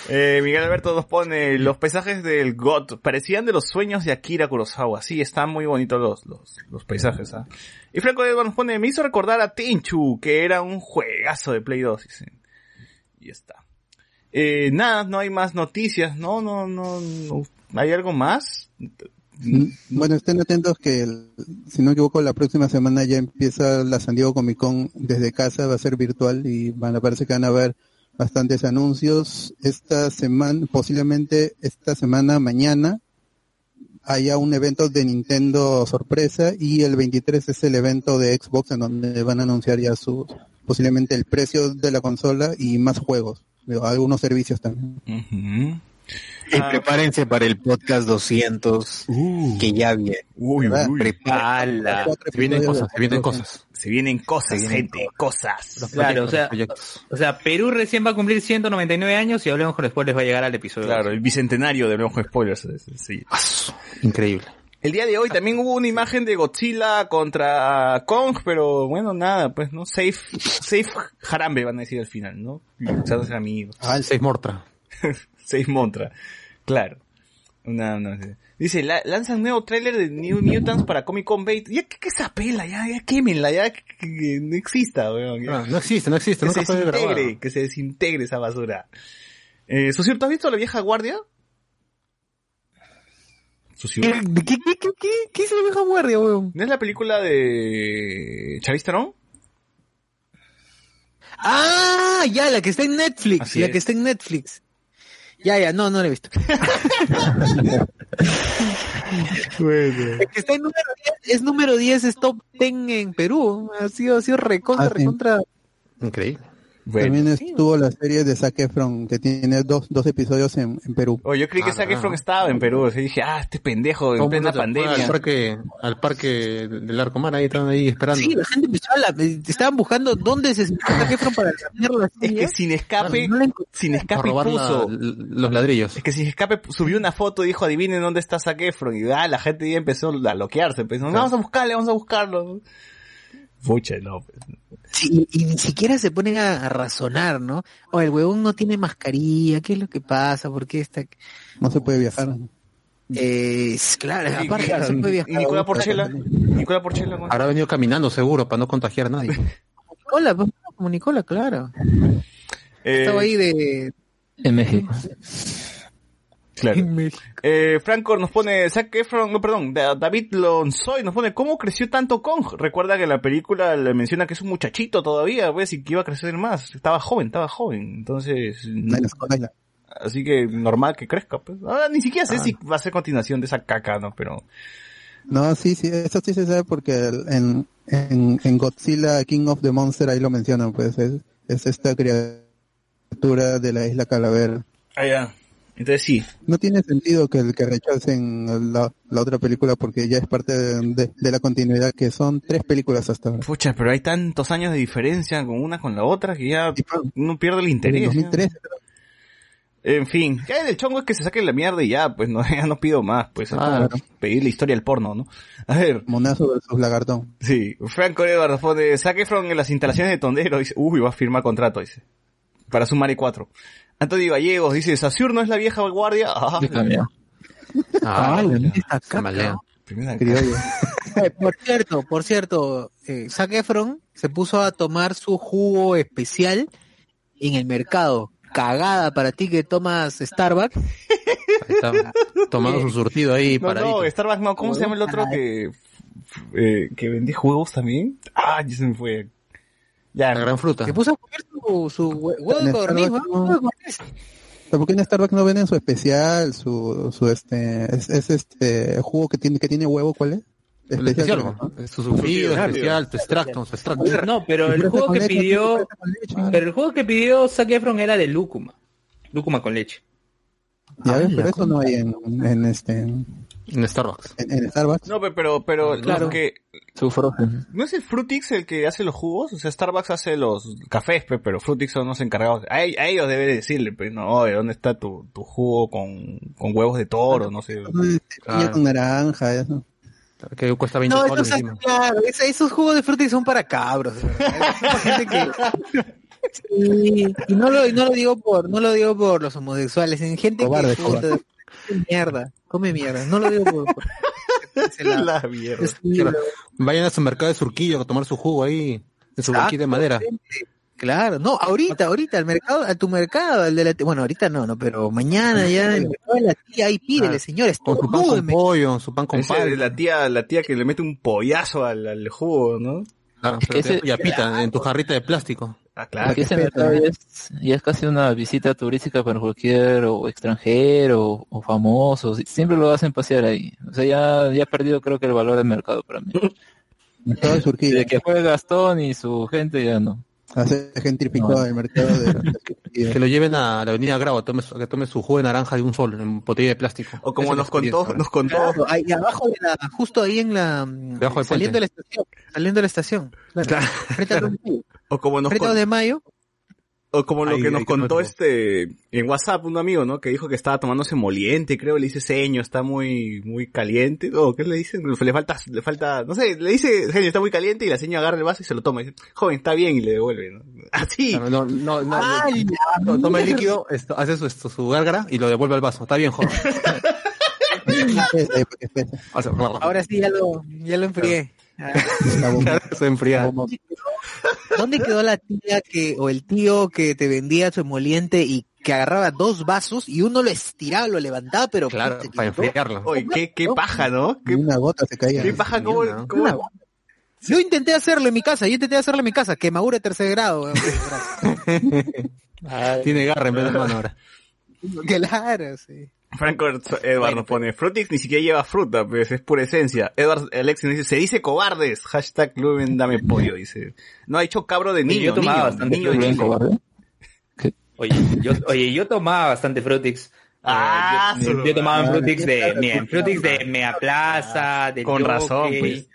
Eh, Miguel Alberto nos pone los paisajes del GOT parecían de los sueños de Akira Kurosawa. Sí, están muy bonitos los, los, los paisajes, ¿ah? Y Franco Edward nos pone, me hizo recordar a Tenchu, que era un juegazo de Play 2. dice. Y está. Eh, nada, no hay más noticias, no, no, no, no. ¿Hay algo más? Bueno, estén atentos que, el- si no me equivoco, la próxima semana ya empieza la San Diego Comic Con desde casa, va a ser virtual y van a parece que van a haber bastantes anuncios. Esta semana, posiblemente esta semana, mañana, haya un evento de Nintendo sorpresa y el 23 es el evento de Xbox en donde van a anunciar ya su, posiblemente el precio de la consola y más juegos, algunos servicios también. Y Ah. prepárense para el podcast 200, que ya viene. Uy, uy. Se vienen cosas, se vienen cosas. Se vienen cosas, Se vienen gente, cosas. Claro, o sea, o sea, Perú recién va a cumplir 199 años y hablemos con spoilers va a llegar al episodio. Claro, el bicentenario de Blanco Spoilers. es- es- sí. Increíble. El día de hoy también hubo una imagen de Godzilla contra Kong, pero bueno, nada, pues, ¿no? Safe, safe Harambe van a decir al final, ¿no? Amigos. Ah, el Seis Mortra. [LAUGHS] [LAUGHS] Safe Montra. Claro. Una, una- dice, la- lanzan nuevo tráiler de New Mutants para Comic Con Bait. Ya que, que esa pela, ya, ya quémenla, ya que, que no exista, weón. Ah, no existe, no existe, que nunca se fue grabado. desintegre, que se desintegre esa basura. Eh, ¿tú has visto la vieja guardia? Susur. ¿Qué, qué, qué, qué, qué, qué es la vieja guardia, weón? ¿No es la película de Charlize Theron? Ah, ya, la que está en Netflix, Así la es. que está en Netflix. Ya, ya, no, no la he visto. [LAUGHS] Bueno. La que está en número 10, es número 10, es top 10 en Perú. Ha sido, ha sido recontra, Ah, sí. recontra. Increíble. También estuvo la serie de Zac Efron, que tiene dos, dos episodios en, en Perú. Oh, yo creí que Ah, Zac no. Efron estaba en Perú. Y dije, ah, este pendejo en plena pandemia. Al parque, al parque del Arcomar, ahí estaban ahí esperando. Sí, la gente empezó a la, estaban buscando dónde se sentó Zac Efron para cambiar la Es que serie. sin escape, No sin escape la- puso. los ladrillos. Es que sin escape subió una foto y dijo, adivinen dónde está Zac Efron. Y ah, la gente ya empezó a loquearse. Pensó, vamos a buscarle, vamos a buscarlo. Pucha, no. Sí, y ni siquiera se ponen a, a razonar, ¿no? O el huevón no tiene mascarilla, ¿qué es lo que pasa? ¿Por qué está...? No se puede viajar. Eh, es- claro, Y- aparte y- no se puede y viajar. Nicolás Porchela. Nicolás Porchela. ¿no? Habrá venido caminando seguro para no contagiar a nadie. Nicola, como Nicola, claro. Eh, Estaba ahí de... En México. Claro. Eh, Franco nos pone, Zac Efron, no, perdón, Da- David Lonsoy nos pone, ¿cómo creció tanto Kong? Recuerda que en la película le menciona que es un muchachito todavía, pues, y que iba a crecer más. Estaba joven, estaba joven. Entonces, así que normal que crezca, pues. Ahora ni siquiera sé si va a ser continuación de esa caca, ¿no? Pero, No, sí, sí, eso sí se sabe porque en, en Godzilla King of the Monster ahí lo mencionan, pues es, es esta criatura de la isla Calavera. ah, ya. Entonces sí. No tiene sentido que, que rechacen la, la otra película porque ya es parte de, de- de la continuidad que son tres películas hasta ahora. Pucha, pero hay tantos años de diferencia con una con la otra que ya uno pierde el en interés. 2013 En fin, ya del chongo es que se saque la mierda y ya, pues no, [LAUGHS] ya no pido más, pues Claro. pedir la historia del porno, ¿no? A ver, Monazo versus Lagartón. sí, Franco Edwards pone, saque Efron en las instalaciones de Tondero, dice, uy, va a firmar contrato, dice, para su Mari 4. Antonio Gallegos dice, Sasur no es la vieja guardia, ah. Ah, Criollo. [LAUGHS] Eh, por cierto, por cierto, eh, Zac Efron se puso a tomar su jugo especial en el mercado. Cagada para ti que tomas Starbucks. Tomando su surtido ahí No, paradito. no, Starbucks no, ¿cómo se llama el otro que, eh, que vendía juegos también? Ah, ya se me fue. Ya, La gran fruta. Se puso a comer su, su hue- huevo de codorniz. ¿Por qué en Starbucks no venden su especial, su, su este, es, es este jugo que tiene, que tiene huevo, ¿cuál es? El especial, creo, ¿no? ¿no? Su especial, tu extracto, su extracto. No, pero el juego que leche, pidió, pero el juego que pidió Zac Efron era de lúcuma. Lúcuma con leche. Ya ves, pero eso no hay en, en este, en, En Starbucks. en Starbucks. no, pe- pero, pero, Claro. los que, Su frozen. ¿no es el Frutix el que hace los jugos? O sea, Starbucks hace los cafés, pe, pero Frutix son los encargados. A, a ellos debe decirle, pues, no, oye, ¿dónde está tu, tu jugo con, con huevos de toro? No sé. Claro. con naranja, eso. Que cuesta 20 No, dólares esos, encima. claro, es- esos jugos de fruta son para cabros. gente que- [LAUGHS] Sí, y no lo, no digo por, no lo digo por los homosexuales, en gente Cobarde, que cobarde. mierda, come mierda, no lo digo por. [LAUGHS] La mierda. Claro. Vayan a su mercado de surquillo a tomar su jugo ahí, en su banquita de madera. Claro, no, ahorita, ahorita, al mercado, a tu mercado, al de la, bueno, ahorita no, no, pero mañana ya, en el mercado de la tía, ahí pídele, Claro. señores, Con su pan con pollo, su pan con de la tía, la tía que le mete un pollazo al, al jugo, ¿no? Claro, Es que ese- y apita en tu jarrita de plástico. Ah, Porque ese mercado ya es, ya es casi una visita turística para cualquier o extranjero o famoso. Siempre lo hacen pasear ahí. O sea, ya, ya ha perdido creo que el valor del mercado para mí. Desde que fue Gastón y su gente ya no. Hace gentrificado el mercado de, de. Que lo lleven a la avenida Grau tome, que tome su jugo de naranja de un sol en botella de plástico. O como nos contó, nos contó, Claro, ahí abajo de la, justo ahí en la, del saliendo de la estación, saliendo de la estación, claro, Claro. o como nos frente a contó, de Mayo, O como lo Ahí, que nos que contó no- este en WhatsApp un amigo, ¿no? Que dijo que estaba tomándose moliente, creo, le dice seño, está muy muy caliente. O ¿qué le dicen? Le falta le falta, no sé, le dice seño, está muy caliente y la seño agarra el vaso y se lo toma y dice, "Joven, está bien" y le devuelve, ¿no? [LAUGHS] Así. Claro, No, no, no, ¡Ay, no, toma el líquido, esto, hace su, esto, su gárgara y lo devuelve al vaso. Está bien, joven. [LAUGHS] Ahora sí ya lo, ya lo enfrié. [LAUGHS] ¿Dónde quedó la tía que, o el tío que te vendía su emoliente y que agarraba dos vasos y uno lo estiraba, lo levantaba, pero Claro, puta, para enfriarlo. Oye, qué, qué paja, ¿no? Qué, una gota se caía. qué paja, cómo, ¿no? cómo- Una- Yo intenté hacerlo en mi casa, yo intenté hacerlo en mi casa, quemadura de tercer grado. [LAUGHS] Tiene garra en vez de mano ahora. claro, sí. Franco Edward nos pone, Frutix ni siquiera lleva fruta, pues es pura esencia. Edward Alexis nos dice, se dice cobardes, hashtag Lumen dame pollo, dice. No ha dicho cabro de niño, yo tomaba niño, bastante niño de. Oye, yo, oye, yo tomaba bastante Frutix. Ah, Eh, yo, solo- yo tomaba ah, Frutix de, mira, Frutix de Mea Plaza, del Con razón, Jockey. pues.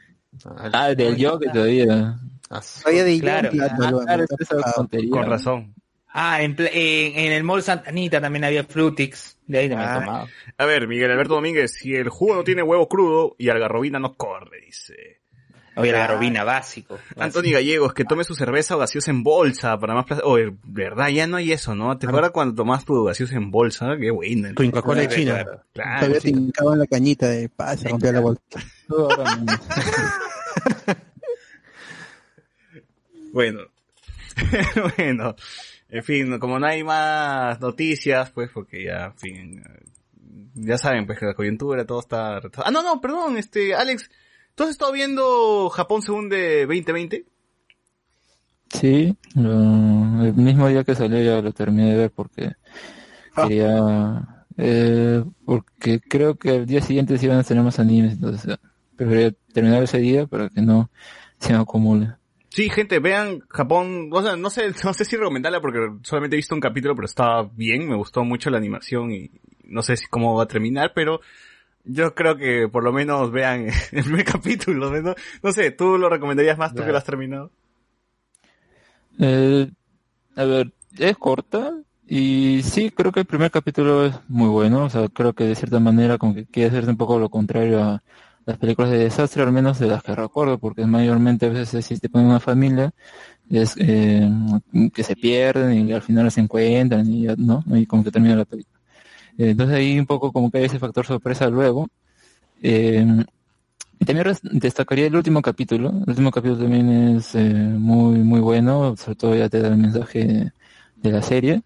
Ah, del yoga todavía. Ah, Todavía de Claro. Claro, Ah, claro, ah. Con razón. Ah, en, pla- en, en el Mall Santa Anita también había Frutix. De ahí también Ah. tomaba. A ver, Miguel Alberto Domínguez, si el jugo no tiene huevo crudo y algarrobina no corre, dice. Oye, la garrobina, básico. Anthony Gallegos, que tome su cerveza o gaseosa en bolsa para más placer. Oye, verdad, ya no hay eso, ¿no? ¿Te acuerdas cuando tomabas tu gaseosa en bolsa? Qué buena. Tu Coca-Cola de China. Claro. Todavía te hincaba en la cañita de paz, se rompía la bolsa. [LAUGHS] Bueno. [LAUGHS] bueno. En fin, como no hay más noticias, pues, porque ya, en fin, ya saben, pues, que la coyuntura, todo está... Ah, no, no, perdón, este, Alex, ¿tú has estado viendo Japón según de 2020? Sí, lo- el mismo día que salió ya lo terminé de ver porque quería, eh, porque creo que el día siguiente se iban a tener más animes, entonces eh, prefería terminar ese día para que no se me acumule. Sí, gente, vean Japón, o sea, no sé, [LAUGHS] no sé si recomendarla porque solamente he visto un capítulo, pero estaba bien, me gustó mucho la animación y no sé si cómo va a terminar, pero yo creo que por lo menos vean [LAUGHS] el primer capítulo, ¿no? No sé, ¿tú lo recomendarías más tú que lo has terminado? Eh, a ver, es corta y sí, creo que el primer capítulo es muy bueno, o sea, creo que de cierta manera como que quiere hacer un poco lo contrario a las películas de desastre, al menos de las que recuerdo, porque mayormente a veces existe con una familia es, eh, que se pierden y al final se encuentran y ya, ¿no? Y como que termina la película. Eh, entonces ahí un poco como que hay ese factor sorpresa luego. Eh, y también destacaría el último capítulo. El último capítulo también es eh, muy muy bueno, sobre todo ya te da el mensaje de la serie.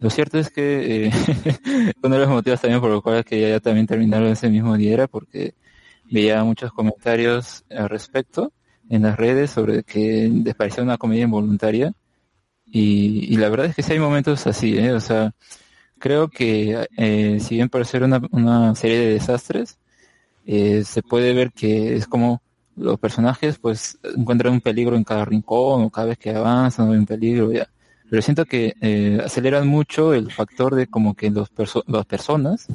Lo cierto es que eh, [LAUGHS] uno de los motivos también por los cuales quería ya también terminarlo ese mismo día era porque veía muchos comentarios al respecto en las redes sobre que les parecía una comedia involuntaria. Y, y la verdad es que sí hay momentos así, ¿eh? O sea, creo que eh, si bien parece una, una serie de desastres, eh, se puede ver que es como los personajes pues encuentran un peligro en cada rincón o cada vez que avanzan hay un peligro ya. Pero siento que eh, aceleran mucho el factor de como que los perso- las personas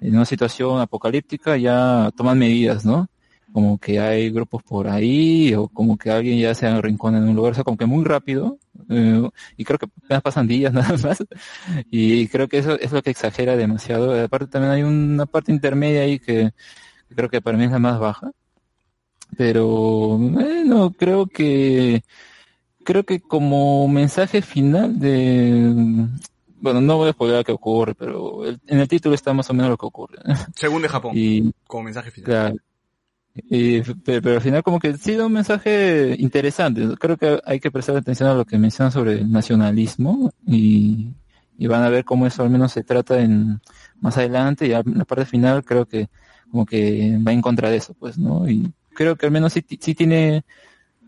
en una situación apocalíptica ya toman medidas, ¿no? Como que hay grupos por ahí o como que alguien ya se arrincona en un lugar, o sea, como que muy rápido. eh, y creo que apenas pasan días [LAUGHS] nada más. Y creo que eso es lo que exagera demasiado. Aparte también hay una parte intermedia ahí que creo que para mí es la más baja. Pero, eh, no, creo que, creo que como mensaje final de, bueno, no voy a spoiler qué ocurre, pero el- en el título está más o menos lo que ocurre. Según de Japón, [LAUGHS] Y, como mensaje final. Claro. Y, pero, pero al final como que sí da un mensaje interesante. Creo que hay que prestar atención a lo que mencionan sobre el nacionalismo y, y van a ver cómo eso al menos se trata en más adelante y en la parte final creo que como que va en contra de eso, pues, ¿no? Y creo que al menos sí, sí tiene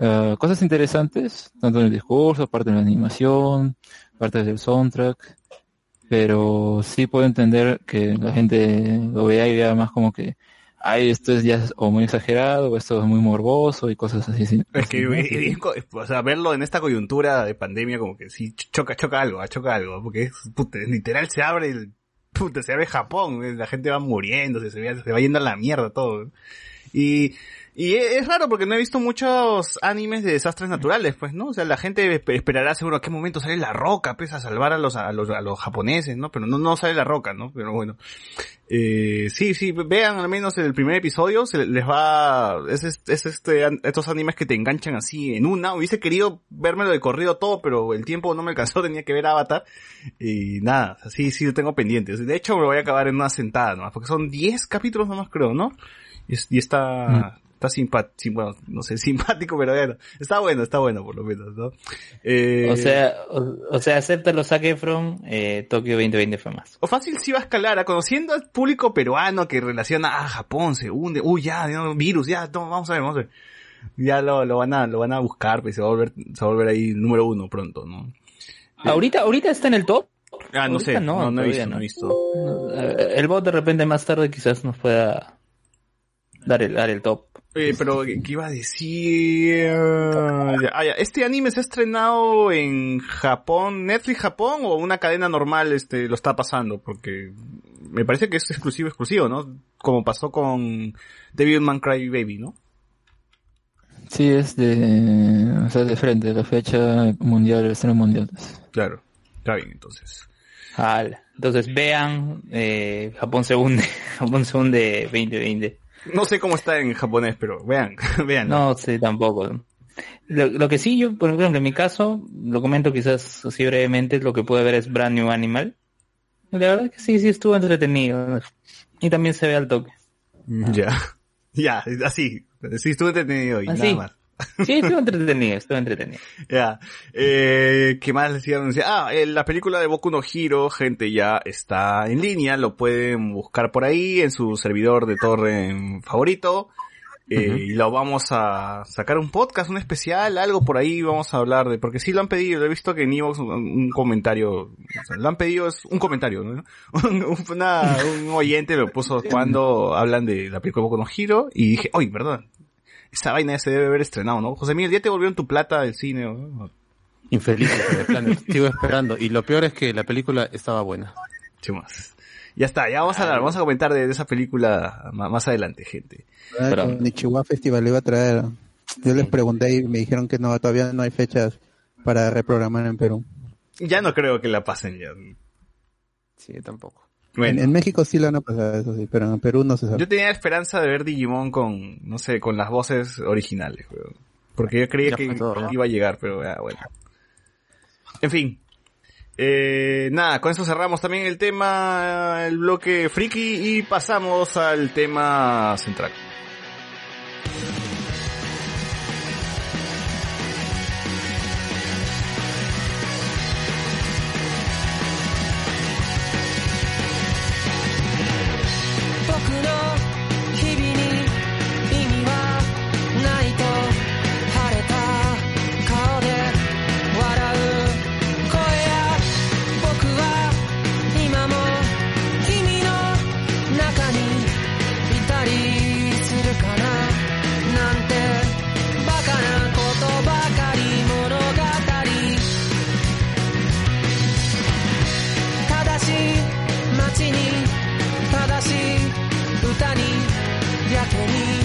ah, cosas interesantes, tanto en el discurso, parte de la animación, parte del soundtrack, pero sí puedo entender que la gente lo vea y vea más como que ay, esto es ya o muy exagerado, o esto es muy morboso y cosas así. sí. Es que, o sea, verlo en esta coyuntura de pandemia como que sí choca, choca algo, ah, choca algo, porque es, puta, literal se abre el, puta, se abre Japón, eh, la gente va muriéndose, se va, se va yendo a la mierda todo. Y, y e- es raro porque no he visto muchos animes de desastres naturales, pues, ¿no? O sea, la gente esp- esperará seguro a qué momento sale la roca, pues, a salvar a los, a los, japoneses, ¿no? Pero no, no sale la roca, ¿no? Pero bueno. Eh, sí, sí, vean al menos el primer episodio, se les va, es, es, es este, estos animes que te enganchan así en una, hubiese querido vérmelo de corrido todo, pero el tiempo no me alcanzó, [LAUGHS] tenía que ver Avatar, y nada, sí, sí, lo tengo pendiente, de hecho me voy a acabar en una sentada nomás, porque son 10 capítulos nomás creo, ¿no? Y, y está, está simpático, bueno, no sé, [LAUGHS] simpático, pero bueno, está bueno, está bueno por lo menos, ¿no? Eh, O sea, o, o sea, acepta los saque from eh, Tokio 2020 fue más. O fácil sí va a escalar, ¿ah? conociendo al público peruano que relaciona, ah, Japón se hunde, uy, ya, no, virus, ya, no, vamos a ver, vamos a ver. Ya lo, lo van a, lo van a buscar, pues se va a volver, se va a volver ahí número uno pronto, ¿no? Ahorita, ahorita está en el top. Ah, no sé, no, no, he visto, no he visto. Eh, El bot de repente más tarde quizás nos pueda dar el, dar el top. Oye, pero, ¿qué iba a decir? Ah, ya. ¿Este anime se ha estrenado en Japón, Netflix Japón, o una cadena normal, este, lo está pasando? Porque me parece que es exclusivo, exclusivo, ¿no? Como pasó con Devilman Cry Baby, ¿no? Sí, es de, o sea, de frente, la fecha mundial, el estreno mundial. Claro, está bien, entonces. Ala. Entonces vean, eh, Japón se hunde, [LAUGHS] Japón se hunde 2020. No sé cómo está en japonés, pero vean, [LAUGHS] vean. No sé tampoco. Lo, lo que sí, yo, por ejemplo, en mi caso, lo comento quizás así brevemente, lo que pude ver es Brand New Animal. La verdad que sí, sí estuvo entretenido. Y también se ve al toque. Ya. [LAUGHS] Ya, así. Sí, estuve entretenido y Así. nada más. Sí, estuvo entretenido, estuvo entretenido. [LAUGHS] Ya. Eh, ¿Qué más les iba a anunciar? Ah, eh, la película de Boku no Hero, gente, ya está en línea. Lo pueden buscar por ahí en su servidor de torre favorito. Eh, Y lo vamos a sacar un podcast, un especial, algo por ahí vamos a hablar de, porque sí lo han pedido, he visto que en Evox un, un comentario, o sea, lo han pedido, es un comentario, ¿no? [LAUGHS] Un, una- un oyente lo puso [LAUGHS] cuando hablan de la película de Boku no Hero y dije, oye, perdón, esa vaina ya se debe haber estrenado, ¿no? José Miguel, ya te volvieron tu plata del cine, ¿no? Infeliz, de plano. [LAUGHS] Sigo esperando. Y lo peor es que la película estaba buena. Chumas. Ya está, ya vamos a hablar, vamos a comentar de, de esa película más, adelante, gente. Ah, Pero- con Nichiwa Festival iba a traer. Yo les pregunté y me dijeron que no, todavía no hay fechas para reprogramar en Perú. Ya no creo que la pasen ya. Sí, tampoco. Bueno. En, en México sí lo van a pasar, eso sí, pero en Perú no se sabe. Yo tenía esperanza de ver Digimon con, no sé, con las voces originales, weón. Porque yo creía Ya que todo, ¿no? iba a llegar, pero ah, bueno. En fin. Eh, nada, con eso cerramos también el tema, el bloque friki y pasamos al tema central. happening.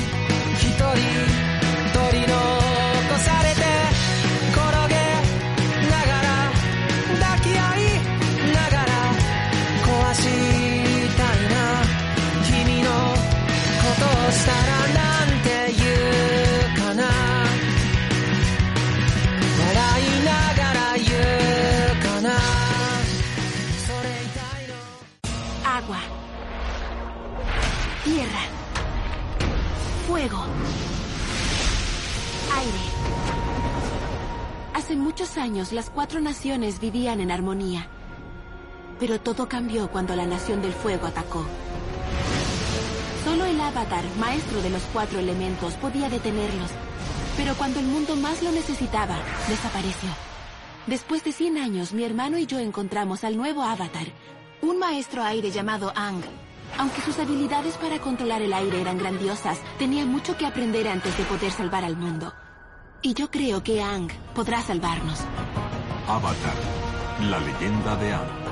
Fuego. Aire. Hace muchos años las cuatro naciones vivían en armonía. Pero todo cambió cuando la nación del fuego atacó. Solo el avatar, maestro de los cuatro elementos, podía detenerlos. Pero cuando el mundo más lo necesitaba, desapareció. Después de 100 años, mi hermano y yo encontramos al nuevo avatar, un maestro aire llamado Ang. Aunque sus habilidades para controlar el aire eran grandiosas, tenía mucho que aprender antes de poder salvar al mundo. Y yo creo que Ang podrá salvarnos. Avatar, la leyenda de Aang.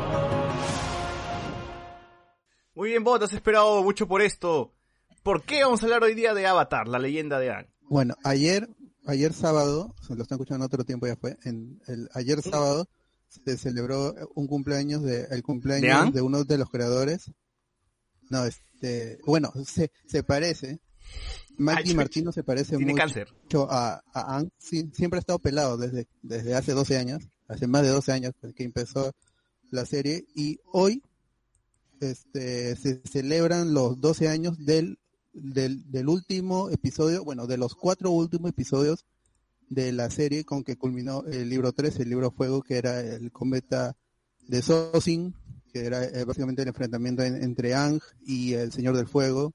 Muy bien, Bot, has esperado mucho por esto. ¿Por qué vamos a hablar hoy día de Avatar, la leyenda de Aang? Bueno, ayer, ayer sábado, se lo están escuchando en otro tiempo ya fue, en el, ayer sábado se celebró un cumpleaños de, el cumpleaños de uno de los creadores. No, este, bueno, se, se parece. Di Martino se parece tiene mucho cáncer. a, a Aang. Sí, siempre ha estado pelado desde, desde hace 12 años, hace más de 12 años que empezó la serie y hoy este, se celebran los 12 años del, del, del último episodio, bueno, de los cuatro últimos episodios de la serie con que culminó el libro 3, el libro Fuego, que era el cometa de Sosin, que era eh, básicamente el enfrentamiento en- entre Ang y el Señor del Fuego,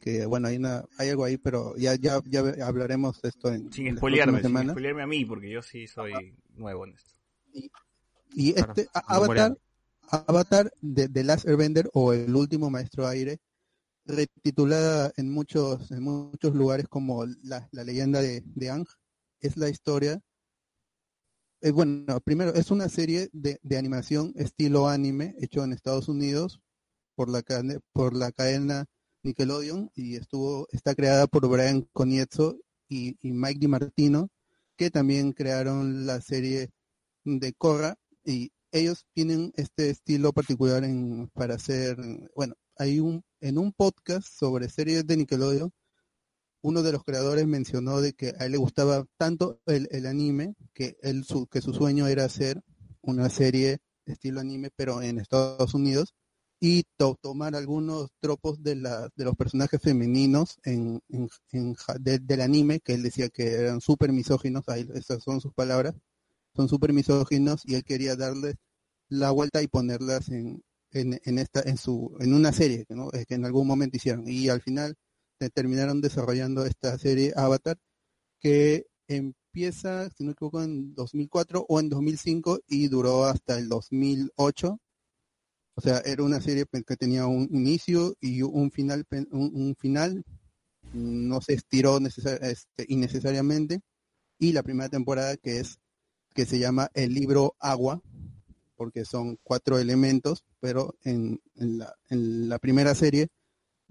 que bueno, hay, una, hay algo ahí, pero ya, ya, ya hablaremos de esto en, Sin spoilearme, sin spoilearme a mí, porque yo sí soy nuevo en esto. Y Claro, este Avatar. Avatar de The Last Airbender o el último maestro aire, retitulada en muchos en muchos lugares como la, la leyenda de, de Ang, es la historia. Eh, bueno, primero es una serie de, de animación estilo anime hecho en Estados Unidos por la cadena, por la cadena Nickelodeon y estuvo está creada por Brian Conietzo y, y Mike DiMartino que también crearon la serie de Korra y ellos tienen este estilo particular en, para hacer, bueno, hay un, en un podcast sobre series de Nickelodeon, uno de los creadores mencionó de que a él le gustaba tanto el, el anime que él su, que su sueño era hacer una serie estilo anime pero en Estados Unidos y to- tomar algunos tropos de la de los personajes femeninos en, en- en del anime que él decía que eran súper misóginos ahí esas son sus palabras son súper misóginos y él quería darles la vuelta y ponerlas en, en, en esta en su en una serie ¿no? Que en algún momento hicieron y al final terminaron desarrollando esta serie Avatar que empieza si no me equivoco en 2004 o en 2005 y duró hasta el 2008 o sea era una serie que tenía un inicio y un final un final no se estiró necesar- este, innecesariamente. Y la primera temporada que es que se llama el libro Agua, porque son cuatro elementos, pero en, en la, en la primera serie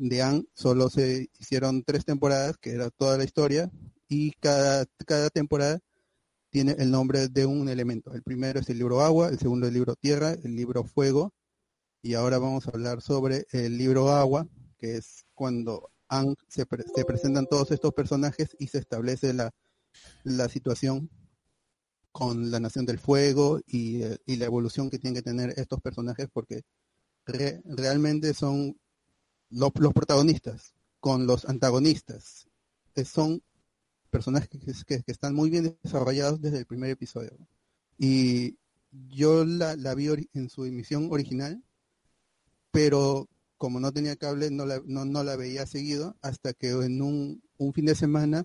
de Anne solo se hicieron tres temporadas, que era toda la historia, y cada, cada temporada tiene el nombre de un elemento. El primero es el libro Agua, el segundo el libro Tierra, el libro Fuego, y ahora vamos a hablar sobre el libro Agua, que es cuando Ang se, pre- se presentan todos estos personajes y se establece la, la situación con la Nación del Fuego y, eh, y la evolución que tienen que tener estos personajes porque re- realmente son lo- los protagonistas con los antagonistas. Son personajes que, que- están muy bien desarrollados desde el primer episodio. Y yo la, la vi en su emisión original, pero como no tenía cable no la, no, no la veía seguido hasta que en un, un fin de semana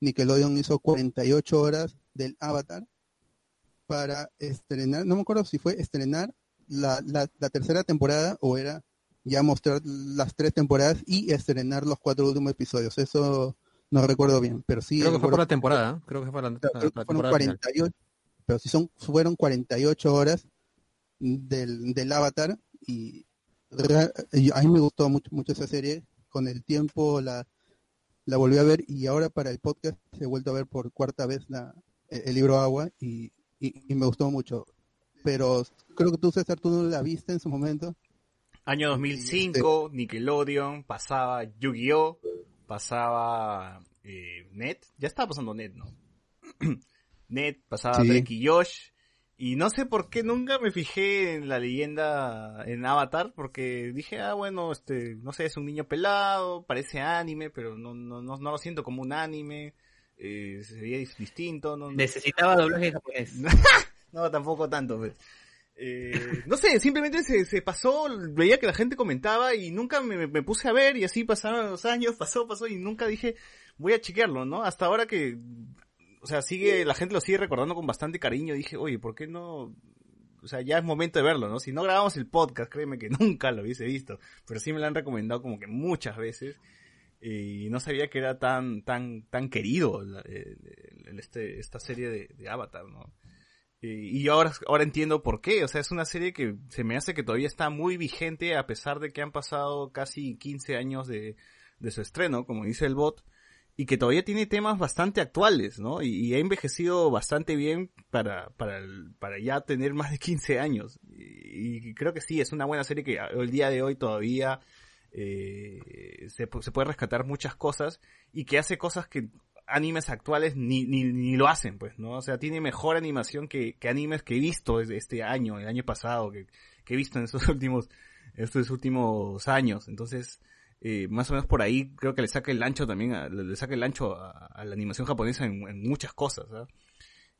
Nickelodeon hizo 48 horas del Avatar para estrenar, no me acuerdo si fue estrenar la, la, la tercera temporada o era ya mostrar las tres temporadas y estrenar los cuatro últimos episodios. Eso no recuerdo bien, pero sí. Creo que fue por la temporada, ¿eh? creo que fue la, la que temporada final. 48, pero sí son, fueron 48 horas del, del Avatar y a mí me gustó mucho, mucho esa serie. Con el tiempo la, la volví a ver y ahora para el podcast he vuelto a ver por cuarta vez la, el, el libro Agua y, y- y me gustó mucho. Pero creo que tú, César, tú no la viste en su momento. Año 2005, Nickelodeon, pasaba Yu-Gi-Oh, pasaba eh, Net, ya estaba pasando Net, ¿no? [CLEARS THROAT] Net, pasaba Sí. Drake y Josh, Y no sé por qué nunca me fijé en la leyenda en Avatar, porque dije, ah, bueno, este, no sé, es un niño pelado, parece anime, pero no, no, no, no lo siento como un anime, eh, se veía dis- distinto, no, Necesitaba doblaje japonés. [LAUGHS] no, tampoco tanto, pues. Eh, no sé, simplemente se, se pasó, veía que la gente comentaba y nunca me, puse a ver y así pasaron los años, pasó, pasó y nunca dije, voy a chequearlo, ¿no? Hasta ahora que, o sea, sigue, la gente lo sigue recordando con bastante cariño, dije, oye, ¿por qué no? O sea, ya es momento de verlo, ¿no? Si no grabamos el podcast, créeme que [LAUGHS] nunca lo hubiese visto, pero sí me lo han recomendado como que muchas veces y no sabía que era tan, tan, tan querido el- este, esta serie de, de Avatar, ¿no? Y, y ahora, ahora entiendo por qué. O sea, es una serie que se me hace que todavía está muy vigente a pesar de que han pasado casi 15 años de, de su estreno, como dice el bot, y que todavía tiene temas bastante actuales, ¿no? Y, ha envejecido bastante bien para, para, para ya tener más de 15 años. Y, creo que sí, es una buena serie que el día de hoy todavía eh, se, se puede rescatar muchas cosas y que hace cosas que animes actuales ni, ni, ni lo hacen, pues, ¿no? O sea, tiene mejor animación que, que animes que he visto desde este año, el año pasado, que, que he visto en estos [LAUGHS] últimos, estos últimos años. Entonces, eh, más o menos por ahí creo que le saca el ancho también, a- le saca el ancho a, a la animación japonesa en, en muchas cosas, ¿ah?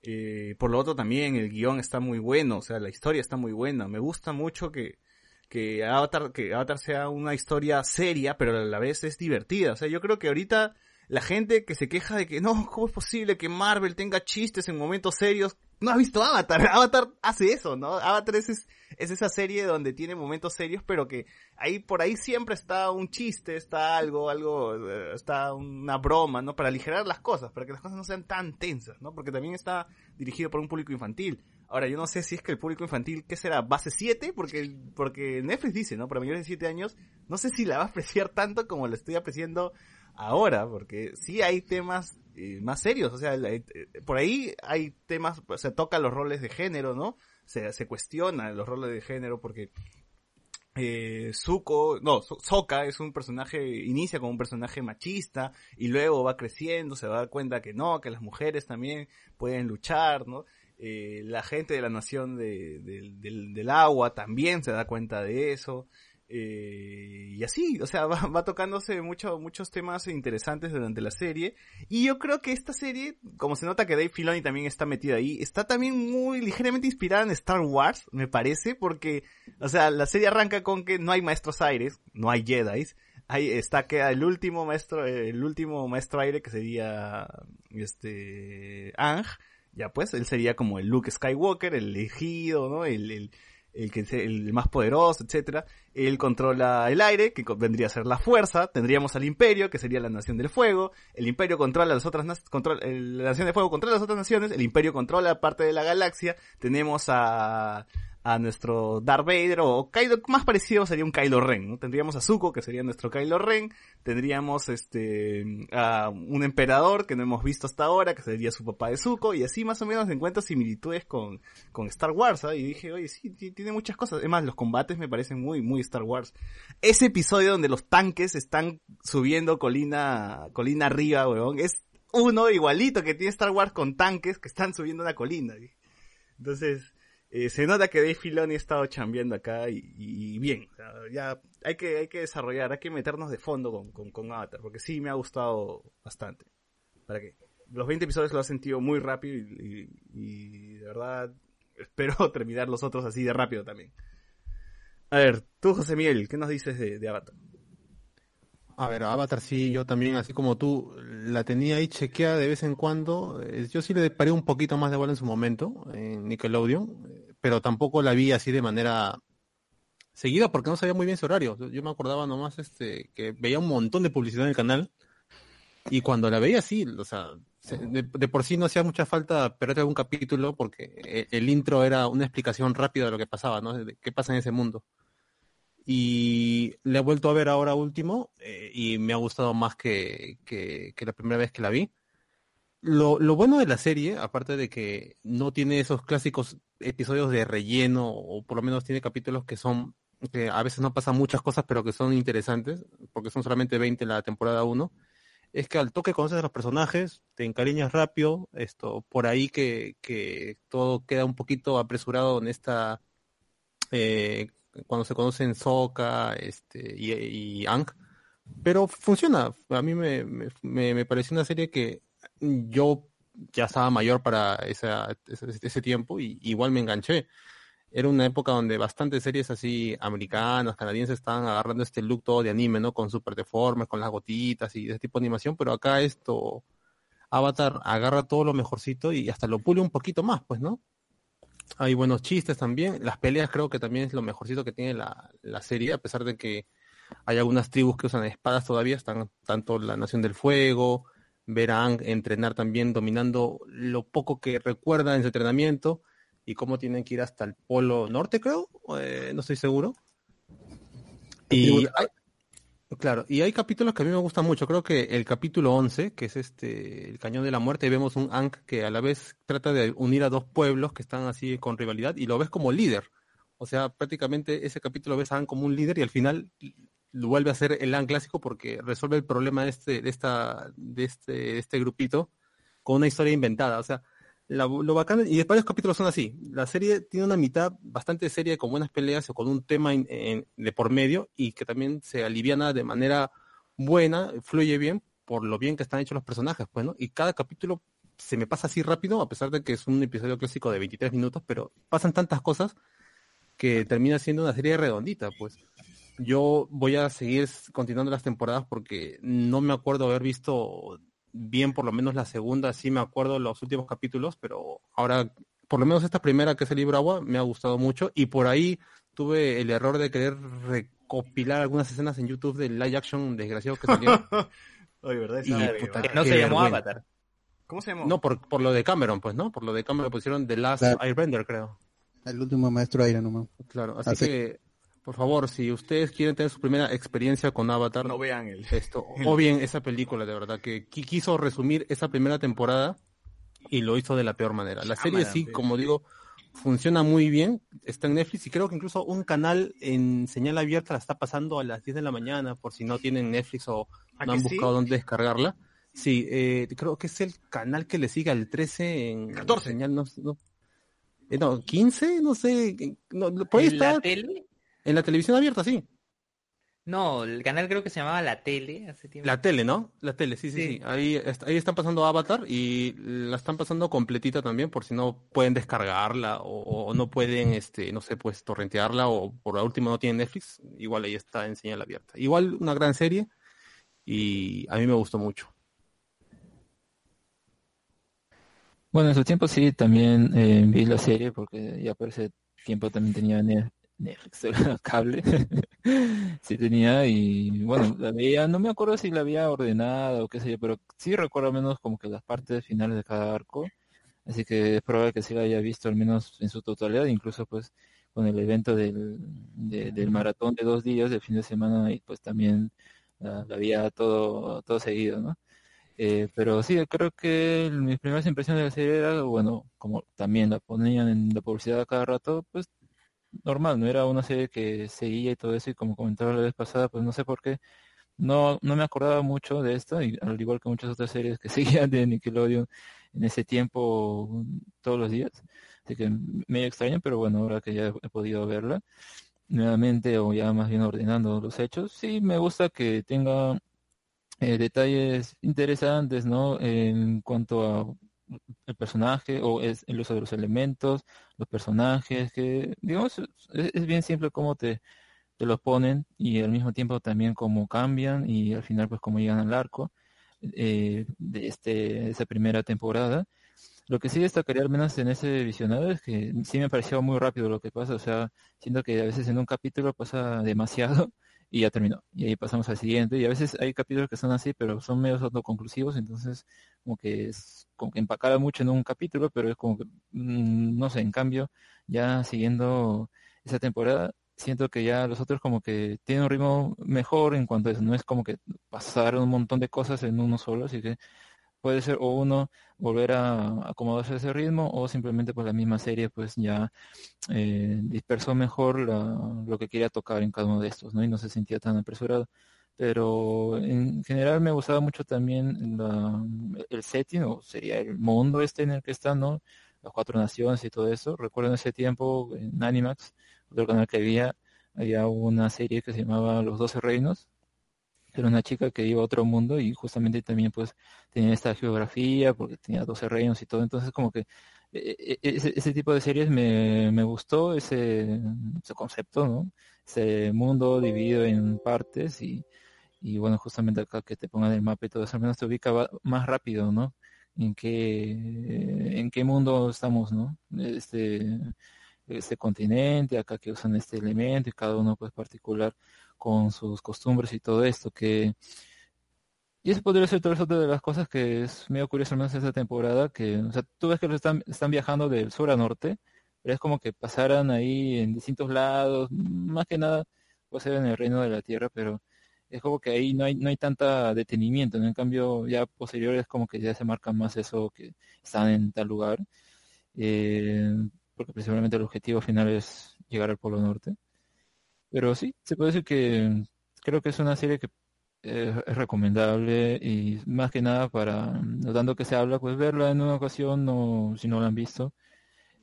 Eh, por lo otro también el guion está muy bueno, o sea, la historia está muy buena. Me gusta mucho que, que Avatar, que Avatar sea una historia seria, pero a la vez es divertida. O sea, yo creo que ahorita la gente que se queja de que no, ¿cómo es posible que Marvel tenga chistes en momentos serios? No ha visto Avatar. [LAUGHS] Avatar hace eso, ¿no? Avatar es, es, es esa serie donde tiene momentos serios, pero que ahí por ahí siempre está un chiste, está algo, algo, eh, está una broma, ¿no? Para aligerar las cosas, para que las cosas no sean tan tensas, ¿no? Porque también está dirigido por un público infantil. Ahora, yo no sé si es que el público infantil, ¿qué será? ¿Base 7? Porque, porque Netflix dice, ¿no? Para mayores de 7 años, no sé si la va a apreciar tanto como la estoy apreciando ahora, porque sí hay temas eh, más serios, o sea, la- eh, por ahí hay temas, se toca los roles de género, ¿no? Se, se cuestiona los roles de género porque eh, Zuko, no, So- Sokka es un personaje, inicia como un personaje machista y luego va creciendo, se va a dar cuenta que no, que las mujeres también pueden luchar, ¿no? Eh, la gente de la nación de- del agua también se da cuenta de eso. Eh, y así, o sea, [LAUGHS] va, va tocándose mucho, muchos temas interesantes durante la serie. Y yo creo que esta serie, como se nota que Dave Filoni también está metido ahí, está también muy ligeramente inspirada en Star Wars, me parece, porque, o sea, la serie arranca con que no hay maestros aires, no hay Jedi's. Ahí está queda el último maestro, el último maestro aire que sería, este, Ang. Ya pues, él sería como el Luke Skywalker, el elegido, ¿no? El, el, el que el más poderoso, etcétera. Él controla el aire, que vendría a ser la fuerza. Tendríamos al Imperio, que sería la nación del fuego. El Imperio controla las otras controla, la nación del fuego controla las otras naciones. El Imperio controla parte de la galaxia. Tenemos a a nuestro Darth Vader o Kylo, más parecido sería un Kylo Ren, ¿no? Tendríamos a Zuko, que sería nuestro Kylo Ren, tendríamos este a un emperador que no hemos visto hasta ahora, que sería su papá de Zuko, y así más o menos encuentro similitudes con, con Star Wars, ¿ah? Y dije, oye, sí, ti- tiene muchas cosas. Además, los combates me parecen muy, muy Star Wars. Ese episodio donde los tanques están subiendo colina, colina arriba, weón, es uno igualito que tiene Star Wars con tanques que están subiendo una colina. Entonces, eh, se nota que Dave Filoni ha estado chambeando acá y, bien. ya hay que, hay que desarrollar, hay que meternos de fondo con, con, Avatar, porque sí me ha gustado bastante. ¿Para qué? Los 20 episodios lo he sentido muy rápido y, de verdad [LAUGHS] espero terminar los otros así de rápido también. A ver, tú José Miguel, ¿qué nos dices de, Avatar? A ver, Avatar sí, yo también, así como tú, la tenía ahí chequeada de vez en cuando. Yo sí le paré un poquito más de bola en su momento, en Nickelodeon, pero tampoco la vi así de manera seguida porque no sabía muy bien su horario. Yo- me acordaba nomás este, que veía un montón de publicidad en el canal y cuando la veía sí, o sea, se- de, por sí no hacía mucha falta perder algún capítulo porque el, el intro era una explicación rápida de lo que pasaba, ¿no? De qué pasa en ese mundo y la he vuelto a ver ahora último eh, y me ha gustado más que, que, que la primera vez que la vi. Lo, lo bueno de la serie, aparte de que no tiene esos clásicos episodios de relleno, o por lo menos tiene capítulos que son, que a veces no pasan muchas cosas, pero que son interesantes, porque son solamente 20 en la temporada 1, es que al toque conoces a los personajes, te encariñas rápido, esto, por ahí que, que todo queda un poquito apresurado en esta, eh, cuando se conocen Sokka este, y, y Ang, pero funciona, a mí me, me, me pareció una serie que yo ya estaba mayor para esa, ese, ese tiempo y igual me enganché. Era una época donde bastantes series así americanas, canadienses estaban agarrando este look todo de anime, ¿no? Con super deformes, con las gotitas y ese tipo de animación, pero acá esto, Avatar agarra todo lo mejorcito y hasta lo pule un poquito más, pues, ¿no? Hay buenos chistes también. Las peleas creo que también es lo mejorcito que tiene la, la serie, a pesar de que hay algunas tribus que usan espadas todavía, están tanto la Nación del Fuego, ver a Aang entrenar también dominando lo poco que recuerda en su entrenamiento y cómo tienen que ir hasta el polo norte, creo, eh, no estoy seguro. Y hay, claro, y hay capítulos que a mí me gustan mucho. Creo que el capítulo 11, que es este el Cañón de la Muerte, vemos un Ankh que a la vez trata de unir a dos pueblos que están así con rivalidad y lo ves como líder. O sea, prácticamente ese capítulo ves a Aang como un líder y al final vuelve a ser el Aang clásico porque resuelve el problema de este, de esta, de este, de este grupito con una historia inventada. O sea, la, lo bacán, y varios capítulos son así. La serie tiene una mitad bastante seria con buenas peleas o con un tema en, en, de por medio y que también se aliviana de manera buena, fluye bien por lo bien que están hechos los personajes, pues, ¿no? Y cada capítulo se me pasa así rápido, a pesar de que es un episodio clásico de 23 minutos, pero pasan tantas cosas que termina siendo una serie redondita, pues. Yo voy a seguir continuando las temporadas porque no me acuerdo haber visto bien por lo menos la segunda, sí me acuerdo los últimos capítulos, pero ahora, por lo menos esta primera que es el libro Agua, me ha gustado mucho y por ahí tuve el error de querer recopilar algunas escenas en YouTube del live action desgraciado que salió. [LAUGHS] Oye, ¿verdad? Y, Esa- puta, Que no se llamó vergüenza. Avatar. ¿Cómo se llamó? No, por, por lo de Cameron, pues, ¿no? Por lo de Cameron pusieron The Last Claro. Airbender, creo. El último maestro aire nomás. Claro, así, Así- que, por favor, si ustedes quieren tener su primera experiencia con Avatar, No vean el... esto, [LAUGHS] o bien esa película, de verdad, que qui- quiso resumir esa primera temporada y lo hizo de la peor manera. La serie Cámara, sí, como digo, funciona muy bien, está en Netflix y creo que incluso un canal en señal abierta la está pasando a las 10 de la mañana por si no tienen Netflix o ¿Ah, no han sí? buscado dónde descargarla. Sí, eh, creo que es el canal que le sigue al 13 en 14. señal, no, no, eh, no, 15, no sé, no, por ahí ¿En está, la tele? En la televisión abierta, sí. No, el canal creo que se llamaba La Tele hace tiempo. La tele, ¿no? La tele, sí, sí, Sí. sí. Ahí, est- ahí están pasando Avatar y la están pasando completita también por si no pueden descargarla o, o no pueden, este, no sé, pues torrentearla o por la última no tienen Netflix, igual ahí está en señal abierta. Igual una gran serie y a mí me gustó mucho. Bueno, en su tiempo sí, también eh, vi la serie porque ya por ese tiempo también tenía Netflix, [LAUGHS] cable. [LAUGHS] Sí tenía y bueno, la veía, no me acuerdo si la había ordenada o qué sé yo, pero sí recuerdo al menos como que las partes finales de cada arco. Así que es probable que sí la haya visto al menos en su totalidad, incluso pues con el evento del, de- del maratón de dos días del fin de semana y pues también la, la había todo, todo seguido, ¿no? Eh, pero sí, creo que mis primeras impresiones de la serie era, bueno, como también la ponían en la publicidad a cada rato, pues normal, no era una serie que seguía y todo eso, y como comentaba la vez pasada, pues no sé por qué, no, no me acordaba mucho de esta, y al igual que muchas otras series que [LAUGHS] seguían de Nickelodeon en ese tiempo todos los días, así que medio extraño, pero bueno, ahora que ya he podido verla nuevamente o ya más bien ordenando los hechos, sí me gusta que tenga eh, detalles interesantes, ¿no? En cuanto a el personaje o es el uso de los elementos, los personajes, que digamos es, bien simple cómo te, te los ponen y al mismo tiempo también cómo cambian y al final pues cómo llegan al arco eh, de este esa primera temporada. Lo que sí destacaría al menos en ese visionado es que sí me pareció muy rápido lo que pasa, o sea, siento que a veces en un capítulo pasa demasiado y ya terminó. Y ahí pasamos al siguiente. Y a veces hay capítulos que son así, pero son medios autoconclusivos, entonces como que es como que empacara mucho en un capítulo, pero es como que, mm, no sé, en cambio, ya siguiendo esa temporada, siento que ya los otros como que tienen un ritmo mejor en cuanto a eso, no es como que pasar un montón de cosas en uno solo, así que puede ser o uno volver a acomodarse a ese ritmo o simplemente pues la misma serie pues ya eh, dispersó mejor la- lo que quería tocar en cada uno de estos, ¿no? Y no se sentía tan apresurado. pero en general me gustaba mucho también el setting, o sería el mundo este en el que están, ¿no? Las cuatro naciones y todo eso. Recuerdo en ese tiempo en Animax, otro canal que había, había una serie que se llamaba Los Doce Reinos. Era una chica que iba a otro mundo y justamente también pues tenía esta geografía porque tenía 12 reinos y todo. Entonces como que eh, eh, ese, ese tipo de series me, me gustó, ese, ese concepto, ¿no? Ese mundo dividido en partes y, y bueno, justamente acá que te pongan el mapa y todo eso, al menos te ubica más rápido, ¿no? En qué, en qué mundo estamos, ¿no? Este, este continente, acá que usan este elemento y cada uno pues particular con sus costumbres y todo esto, que y eso podría ser todo eso de las cosas que es medio curioso al menos esta temporada, que, o sea, tú ves que están, están viajando del sur a norte, pero es como que pasaran ahí en distintos lados, más que nada puede ser en el reino de la tierra, pero es como que ahí no hay, no hay tanta detenimiento. En cambio, ya posterior es como que ya se marca más eso que están en tal lugar, eh, porque principalmente el objetivo final es llegar al Polo Norte. Pero sí, se puede decir que creo que es una serie que eh, es recomendable y más que nada para, no tanto que se habla, pues verla en una ocasión, no, si no la han visto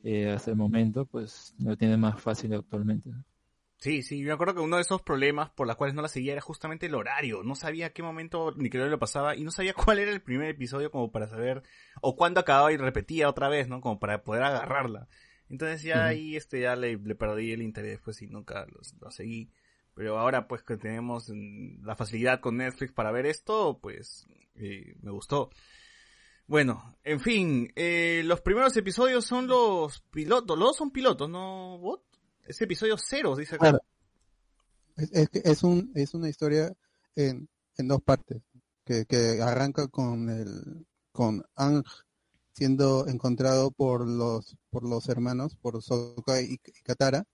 eh, hasta el momento, pues lo tiene más fácil actualmente. Sí, sí, yo me acuerdo que uno de esos problemas por los cuales no la seguía era justamente el horario. No sabía qué momento Nickelodeon lo pasaba y no sabía [LAUGHS] cuál era el primer episodio como para saber, o cuándo acababa y repetía otra vez, ¿no? Como para poder agarrarla. Entonces ya ahí este ya le, le perdí el interés pues y nunca lo, seguí. Pero ahora pues que tenemos la facilidad con Netflix para ver esto, pues eh, me gustó. Bueno, en fin, eh, los primeros episodios son los pilotos, los dos son pilotos, ¿no, Bot? Es episodio cero, dice acá. Claro. Es, es es un es una historia en, en dos partes que, que arranca con el con Ang siendo encontrado por los por los hermanos por Sokka y, y Katara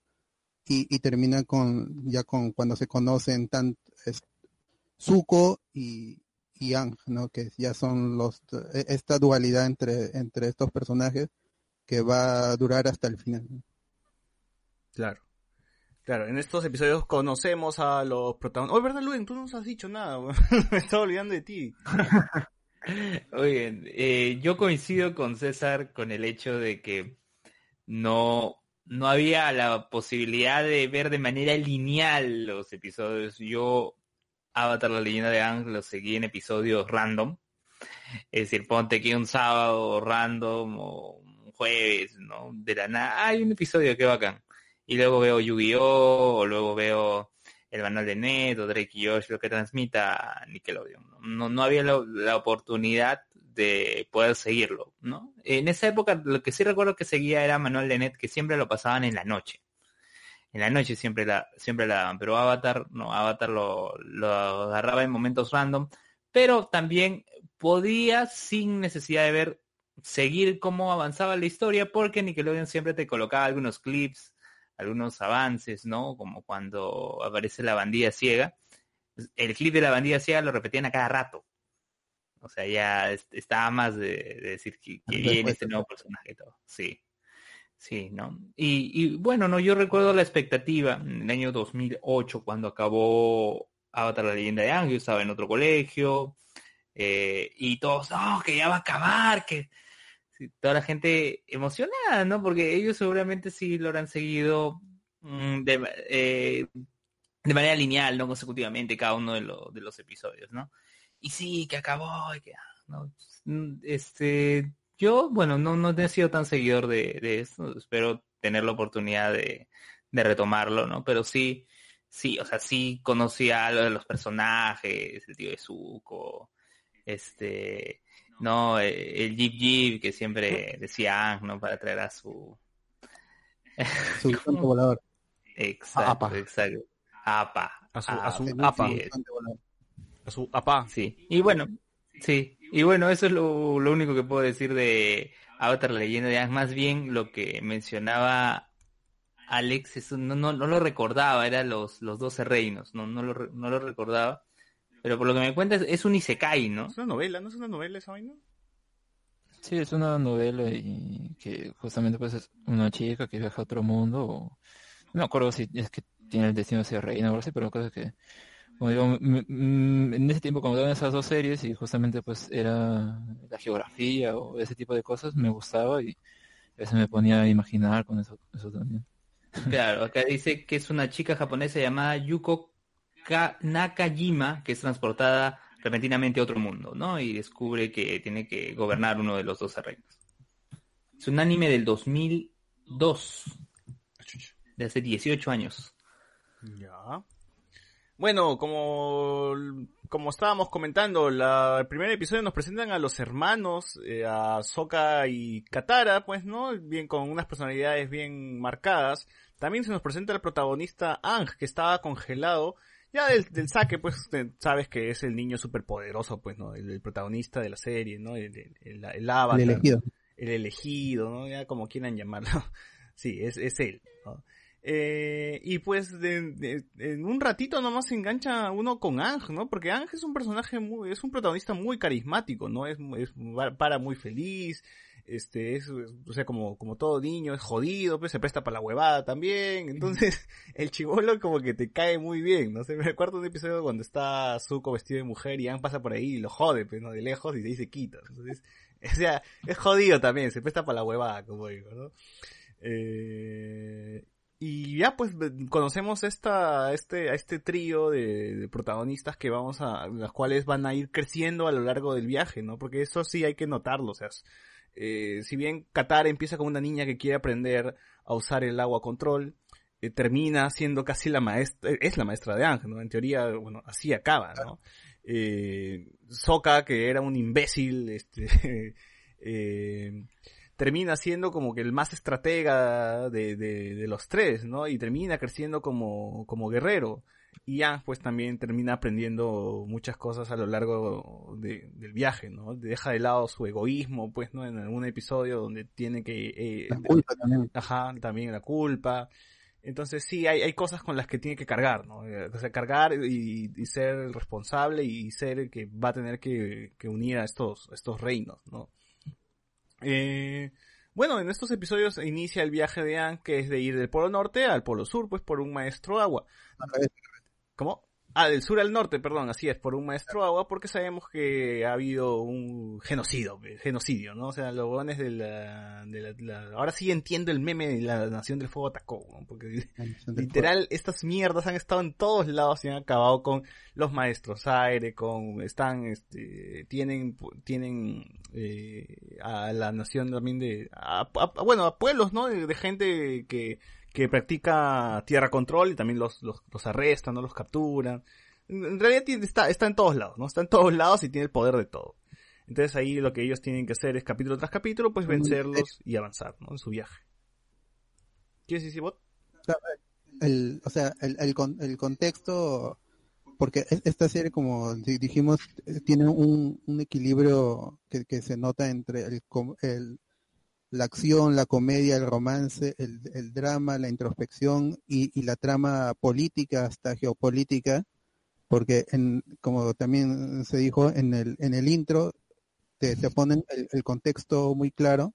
y, y termina con ya con cuando se conocen tan es, Zuko y y Ang, ¿no? Que ya son los e- esta dualidad entre entre estos personajes que va a durar hasta el final. Claro. Claro, en estos episodios conocemos a los protagonistas. Oh, ¿verdad, Luen? Tú no nos has dicho nada. [LAUGHS] Me estaba olvidando de ti. [LAUGHS] Oigan, eh, yo coincido con César con el hecho de que no, no había la posibilidad de ver de manera lineal los episodios. Yo, Avatar, la leyenda de Ang, lo seguí en episodios random. Es decir, ponte que un sábado random o un jueves, ¿no? De la nada, hay un episodio que bacán. Y luego veo Yu-Gi-Oh! o luego veo el manual de Net o Drake y Josh, lo que transmita Nickelodeon. No, no, había la oportunidad de poder seguirlo, ¿no? En esa época lo que sí recuerdo que seguía era manual de Net, que siempre lo pasaban en la noche. En la noche siempre la, siempre la daban, pero Avatar, no, Avatar lo, lo agarraba en momentos random, pero también podía, sin necesidad de ver, seguir cómo avanzaba la historia, porque Nickelodeon siempre te colocaba algunos clips, algunos avances, ¿no? Como cuando aparece la bandida ciega. El clip de la bandida ciega lo repetían a cada rato. O sea, ya es- estaba más de, de decir que, que viene este nuevo personaje y todo. Sí. Sí, ¿no? Y, y bueno, no, yo recuerdo la expectativa en el año 2008 cuando acabó Avatar la leyenda de yo estaba en otro colegio eh, y todos, no, que ya va a acabar, que toda la gente emocionada, ¿no? Porque ellos seguramente sí lo habrán seguido mm, de, eh, de manera lineal, no consecutivamente cada uno de, lo- de los episodios, ¿no? Y sí, que acabó, y que, ah, ¿no? Mm, Este, yo, bueno, no, no he sido tan seguidor de, de esto, espero tener la oportunidad de, de retomarlo, ¿no? Pero sí, sí, o sea, sí conocía algo de los personajes, el tío de Zuko, este, no, Eh, el Jeep Jeep que siempre decía Ang, ¿no? Para traer a su... Su [LAUGHS] volador. Exacto, Apa. exacto. Apa. A su- apa, a su así apa. A su. Sí. Y bueno, sí. Y bueno, eso es lo, lo único que puedo decir de Avatar, la leyenda de Aang. Más bien lo que mencionaba Alex, eso no, no, no lo recordaba, eran los, los 12 reinos, no, no, lo, no lo recordaba. Pero por lo que me cuentas, es un Isekai, ¿no? Es una novela, ¿no es una novela esa vaina? Sí, es una novela y que justamente pues es una chica que viaja a otro mundo o no me acuerdo si es que tiene el destino de ser reina o algo así, pero la cosa es que como digo, en ese tiempo cuando daban esas dos series y justamente pues era la geografía o ese tipo de cosas, me gustaba y a veces me ponía a imaginar con eso, eso también. Claro, acá dice que es una chica japonesa llamada Yuko Ka- Nakajima que es transportada repentinamente a otro mundo, ¿no? Y descubre que tiene que gobernar uno de los dos reinos. Es un anime del 2002, de hace 18 años. Ya. Bueno, como, como estábamos comentando, el primer episodio nos presentan a los hermanos, eh, a Soka y Katara, pues, ¿no? Bien, con unas personalidades bien marcadas. También se nos presenta el protagonista Ang, que estaba congelado. Ya del, del saque, pues, te- sabes que es el niño superpoderoso, pues, ¿no? El, el protagonista de la serie, ¿no? El, el, el, el avatar. El elegido. El elegido, ¿no? Ya como quieran llamarlo. [LAUGHS] sí, es, es él, ¿no? Eh, y pues de- de- en un ratito nomás se engancha uno con Ang, ¿no? Porque Ang es un personaje muy, es un protagonista muy carismático, ¿no? Es, es para muy feliz, este, es, o sea, como, como todo niño, es jodido, pues se presta para la huevada también, entonces [LAUGHS] el chivolo como que te cae muy bien, no sé, me acuerdo de un episodio cuando está Zuko vestido de mujer y Ang pasa por ahí y lo jode, pues, ¿no? De lejos y se quita, entonces, [LAUGHS] o sea, es jodido también, se presta para la huevada, como digo, ¿no? Eh, y ya pues conocemos esta, este, a este trío de, de protagonistas que vamos a, las cuales van a ir creciendo a lo largo del viaje, ¿no? Porque eso sí hay que notarlo, o sea, eh, si bien Qatar empieza con una niña que quiere aprender a usar el agua control, eh, termina siendo casi la maestra, es la maestra de Ángel, ¿no? En teoría, bueno, así acaba, ¿no? Eh, Sokka, que era un imbécil, este, [LAUGHS] eh, termina siendo como que el más estratega de, de, de los tres, ¿no? Y termina creciendo como, como guerrero. Y Yang pues también termina aprendiendo muchas cosas a lo largo de- del viaje, ¿no? Deja de lado su egoísmo, pues, ¿no? En algún episodio donde tiene que... eh, La culpa también. Ajá, también la culpa. Entonces sí, hay, hay cosas con las que tiene que cargar, ¿no? Eh, O sea, cargar y, y ser el responsable y ser el que va a tener que, que unir a estos, estos reinos, ¿no? Eh, bueno, en estos episodios inicia el viaje de Anne, que es de ir del Polo Norte al Polo Sur, pues por un maestro agua. ¿Cómo? Ah, del sur al norte, perdón, así es, por un maestro agua, porque sabemos que ha habido un genocidio, eh, genocidio, ¿no? O sea, los hueones de la, de la, la- ahora sí entiendo el meme de la Nación del Fuego atacó, ¿no? Porque literal, estas mierdas han estado en todos lados y han acabado con los maestros aire, con, están, este, tienen, tienen, eh, a la nación también de, a- a- bueno, a pueblos, ¿no? De, de gente que, que practica tierra control y también los, los, los arrestan, ¿no? Los capturan. En realidad está, está en todos lados, ¿no? Está en todos lados y tiene el poder de todo. Entonces ahí lo que ellos tienen que hacer es capítulo tras capítulo, pues vencerlos y avanzar, ¿no? En su viaje. ¿Quieres decir bot? el, o sea, el, el, el contexto, porque es- esta serie, como di- dijimos, eh, tiene un, un equilibrio que, que se nota entre el, el- la acción, la comedia, el romance, el, el drama, la introspección y, y la trama política hasta geopolítica, porque en, como también se dijo en el, en el intro, te, te ponen el, contexto muy claro,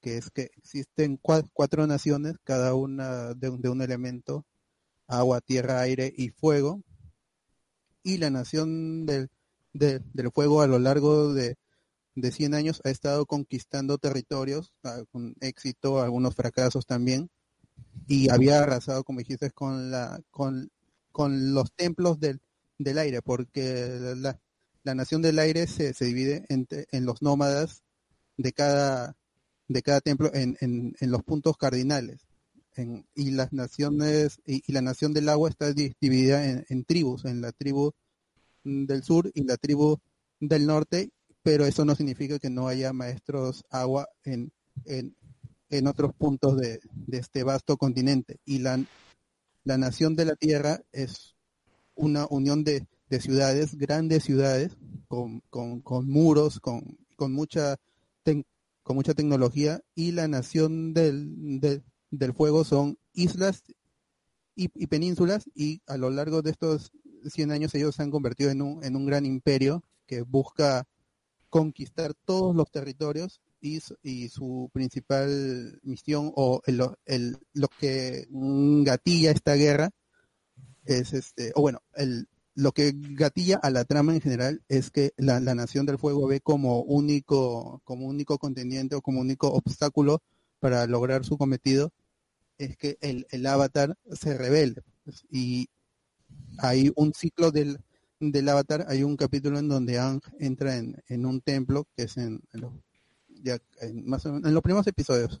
que es que existen cua- cuatro naciones, cada una de un, de un elemento, agua, tierra, aire y fuego, y la nación del, de- del fuego a lo largo de, de 100 años ha estado conquistando territorios, ah, con éxito, algunos fracasos también, y había arrasado, como dijiste, con, la, con, con los templos del, del aire, porque la, la nación del aire se, se divide entre, en los nómadas de cada, de cada templo en, en, en los puntos cardinales. En- y las naciones, y, y la nación del agua está di- dividida en, en tribus, en la tribu mm, del sur y la tribu del norte, pero eso no significa que no haya maestros agua en, en, en otros puntos de, de este vasto continente. Y la, la nación de la tierra es una unión de, de ciudades, grandes ciudades, con, con, con muros, con, con mucha con mucha tecnología, y la nación del, del, del fuego son islas y, y penínsulas, y a lo largo de estos 100 años ellos se han convertido en un, en un gran imperio que busca conquistar todos los territorios y, su- principal misión o el, el- lo que gatilla esta guerra es este o bueno el lo que gatilla a la trama en general es que la, la Nación del Fuego ve como único, como único contendiente o como único obstáculo para lograr su cometido es que el, el avatar se revele. Y hay un ciclo del, del avatar, hay un capítulo en donde Ang entra en, en un templo, que es en, en los, ya, en más o menos- en los primeros episodios.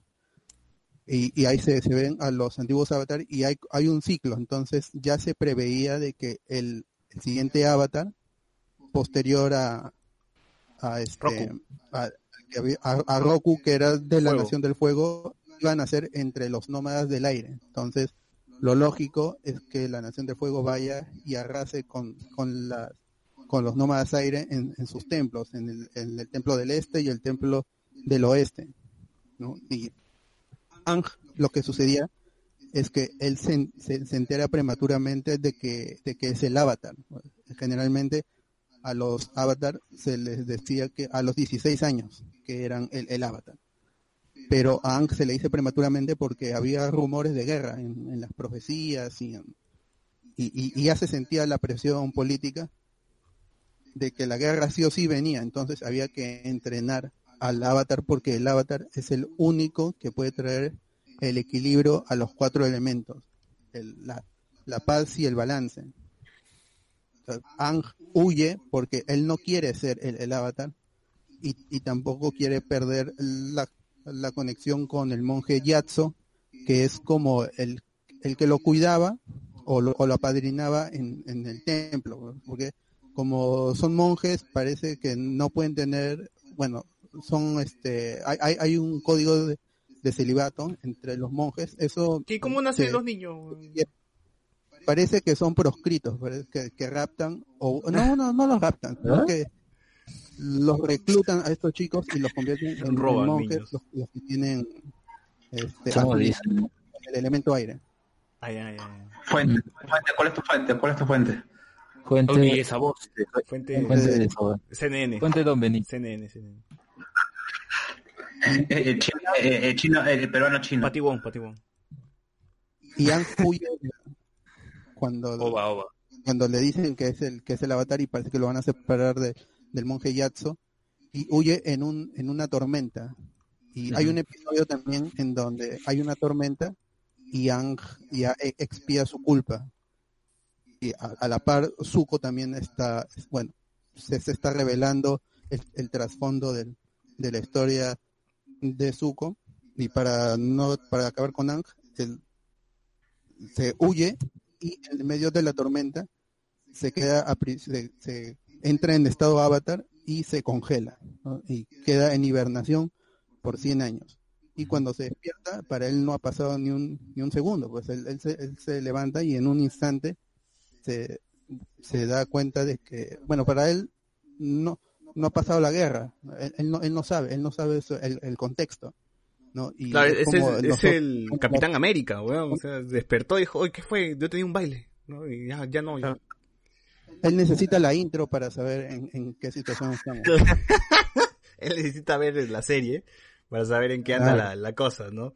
Y, y ahí se, se ven a los antiguos avatar y hay, hay un ciclo, entonces ya se preveía de que el, el siguiente avatar, posterior a, a este a, había- a- a Roku, que era de la Fuego. Nación del Fuego, iban a ser entre los nómadas del aire. Entonces, lo lógico es que la Nación del Fuego vaya y arrase con, con, con los nómadas aire en, sus templos, en el, templo del este y el templo del oeste. Y Ang, lo que sucedía es que él se, se- se entera prematuramente de que, de que es el avatar. Generalmente a los avatar se les decía que a los 16 años que eran el, el avatar. Pero a Ang se le dice prematuramente porque había rumores de guerra en, las profecías y, y, y- ya se sentía la presión política de que la guerra sí o sí venía. Entonces había que entrenar al avatar porque el avatar es el único que puede traer el equilibrio a los cuatro elementos, el- la, la paz y el balance. Ang huye porque él no quiere ser el, el avatar y, y tampoco quiere perder la, la conexión con el monje Yatso, que es como el, el que lo cuidaba o lo, o lo apadrinaba en, en el templo, porque como son monjes parece que no pueden tener, bueno, son este, hay, hay, hay un código de, de celibato entre los monjes, eso ¿Y cómo nacen se- los niños? parece que son proscritos, parece que, que raptan, o no, no, no los raptan, ¿Ah? que los reclutan a estos chicos y los convierten en, Roban monjes, los, los que tienen este, el elemento aire. Ay, ay, ay. Fuente, fuente, ¿cuál es tu fuente? ¿Cuál es tu fuente? Fuente, Oye, esa voz. Fuente, fuente de. CNN. Fuente Don Benito. CNN, CNN. Eh, eh, chino, eh, chino, eh, peruano chino. Patibón, patibón. Y Ang huye cuando, Oba, oba. cuando le dicen que es el que es el avatar y parece que lo van a separar de- del monje Yatso y huye en un en una tormenta. Y hay un episodio también en donde hay una tormenta y Ang ya expía su culpa. Y a, a la par Zuko también está bueno se, se está revelando el, el trasfondo del- de la historia de Zuko. Y para no para acabar con Ang él se huye y en medio de la tormenta se queda se, se entra en estado avatar y se congela ¿no? y queda en hibernación por 100 años y cuando se despierta para él no ha pasado ni un ni un segundo pues él, él se, él se levanta y en un instante se, se da cuenta de que bueno para él no no ha pasado la guerra él, él no él no sabe él no sabe eso, el, el contexto no y Claro, es como el, es nosotros- el Capitán América, weón. O sea, despertó y dijo, oye, ¿qué fue? Yo tenía un baile. ¿no? Y ya, ya no. ya. Él necesita la intro para saber en, en qué situación estamos [LAUGHS] Él necesita ver la serie para saber en qué anda la, la cosa, ¿no?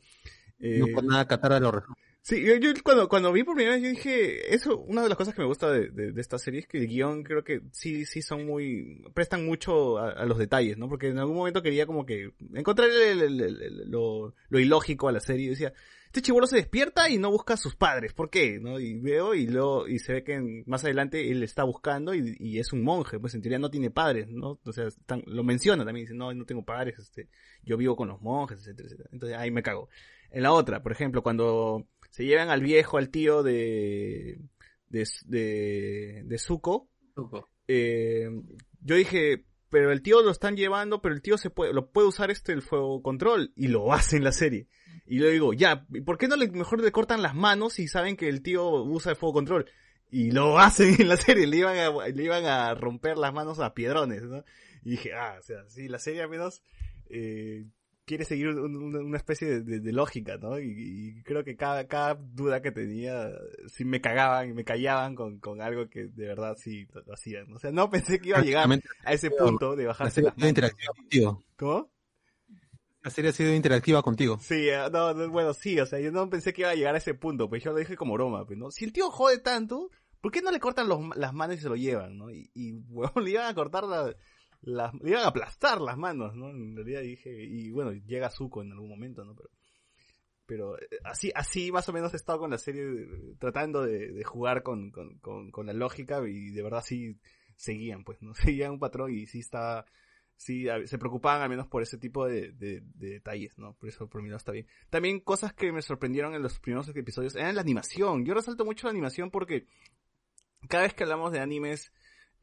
Eh, No por nada Qatar lo resuelve. Sí, yo, yo cuando, cuando vi por primera vez, yo dije, eso, una de las cosas que me gusta de, de, de esta serie es que el guion creo que sí, sí son muy, prestan mucho a, a los detalles, ¿no? Porque en algún momento quería como que encontrar el- el- el- el- lo, lo ilógico a la serie y decía, este chivolo se despierta y no busca a sus padres, ¿por qué? ¿No? Y veo y luego, y se ve que más adelante él está buscando y, y es un monje, pues en teoría no tiene padres, ¿no? O sea, lo menciona también, dice, no, no tengo padres, este, yo vivo con los monjes, etcétera, etcétera. Entonces ahí me cago. En la otra, por ejemplo, cuando se llevan al viejo, al tío de, de, de, de Zuko, eh, yo dije, pero el tío lo están llevando, pero el tío se puede, lo puede usar este el fuego control, y lo hace en la serie. Y yo digo, ya, ¿y ¿por qué no le, mejor le cortan las manos si saben que el tío usa el fuego control? Y lo [LAUGHS] hacen en la serie, le iban a, le iban a romper las manos a piedrones, ¿no? Y dije, ah, o sea, sí, la serie al menos, eh, quiere seguir un- un- una especie de, de- de lógica, ¿no? Y, y creo que cada, cada duda que tenía, sí me cagaban y me callaban con, con algo que de verdad sí lo, lo hacían. O sea, no pensé que iba a llegar a ese punto de La bajarse ha las manos. ¿Cómo? La serie ha sido interactiva contigo. Sí, eh, no, no, bueno, sí, o sea, yo no pensé que iba a llegar a ese punto, pues yo lo dije como broma, pues, ¿no? Si el tío jode tanto, ¿por qué no le cortan los- las manos y se lo llevan, no? Y, y [LAUGHS] huevón, le iban a cortar la- las, le iban a aplastar las manos, ¿no? En realidad dije, y bueno, llega Zuko en algún momento, ¿no? Pero, pero eh, así, así más o menos he estado con la serie eh, tratando de, de jugar con, con, con, con la lógica y de verdad sí seguían, pues, ¿no? [LAUGHS] Seguían un patrón y sí estaba, sí, se preocupaban al menos por ese tipo de, de, de detalles, ¿no? Por eso por mi lado está bien. También cosas que me sorprendieron en los primeros episodios eran la animación. Yo resalto mucho la animación porque cada vez que hablamos de animes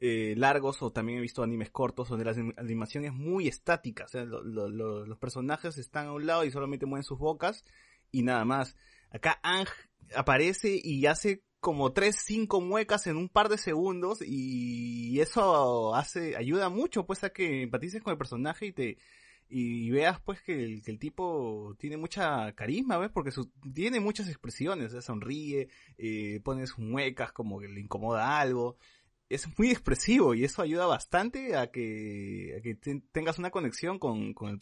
eh, largos o también he visto animes cortos donde la anim- animación es muy estática, o sea, lo- lo- lo- los personajes están a un lado y solamente mueven sus bocas y nada más. Acá Ang aparece y hace como tres, cinco muecas en un par de segundos y eso hace, ayuda mucho pues a que empatices con el personaje y te, y veas pues que el, tipo tiene mucha carisma, ¿ves? Porque su- tiene muchas expresiones, sonríe, eh, pone sus muecas como que le incomoda algo. Es muy expresivo y eso ayuda bastante a que, a que te- tengas una conexión con, con, el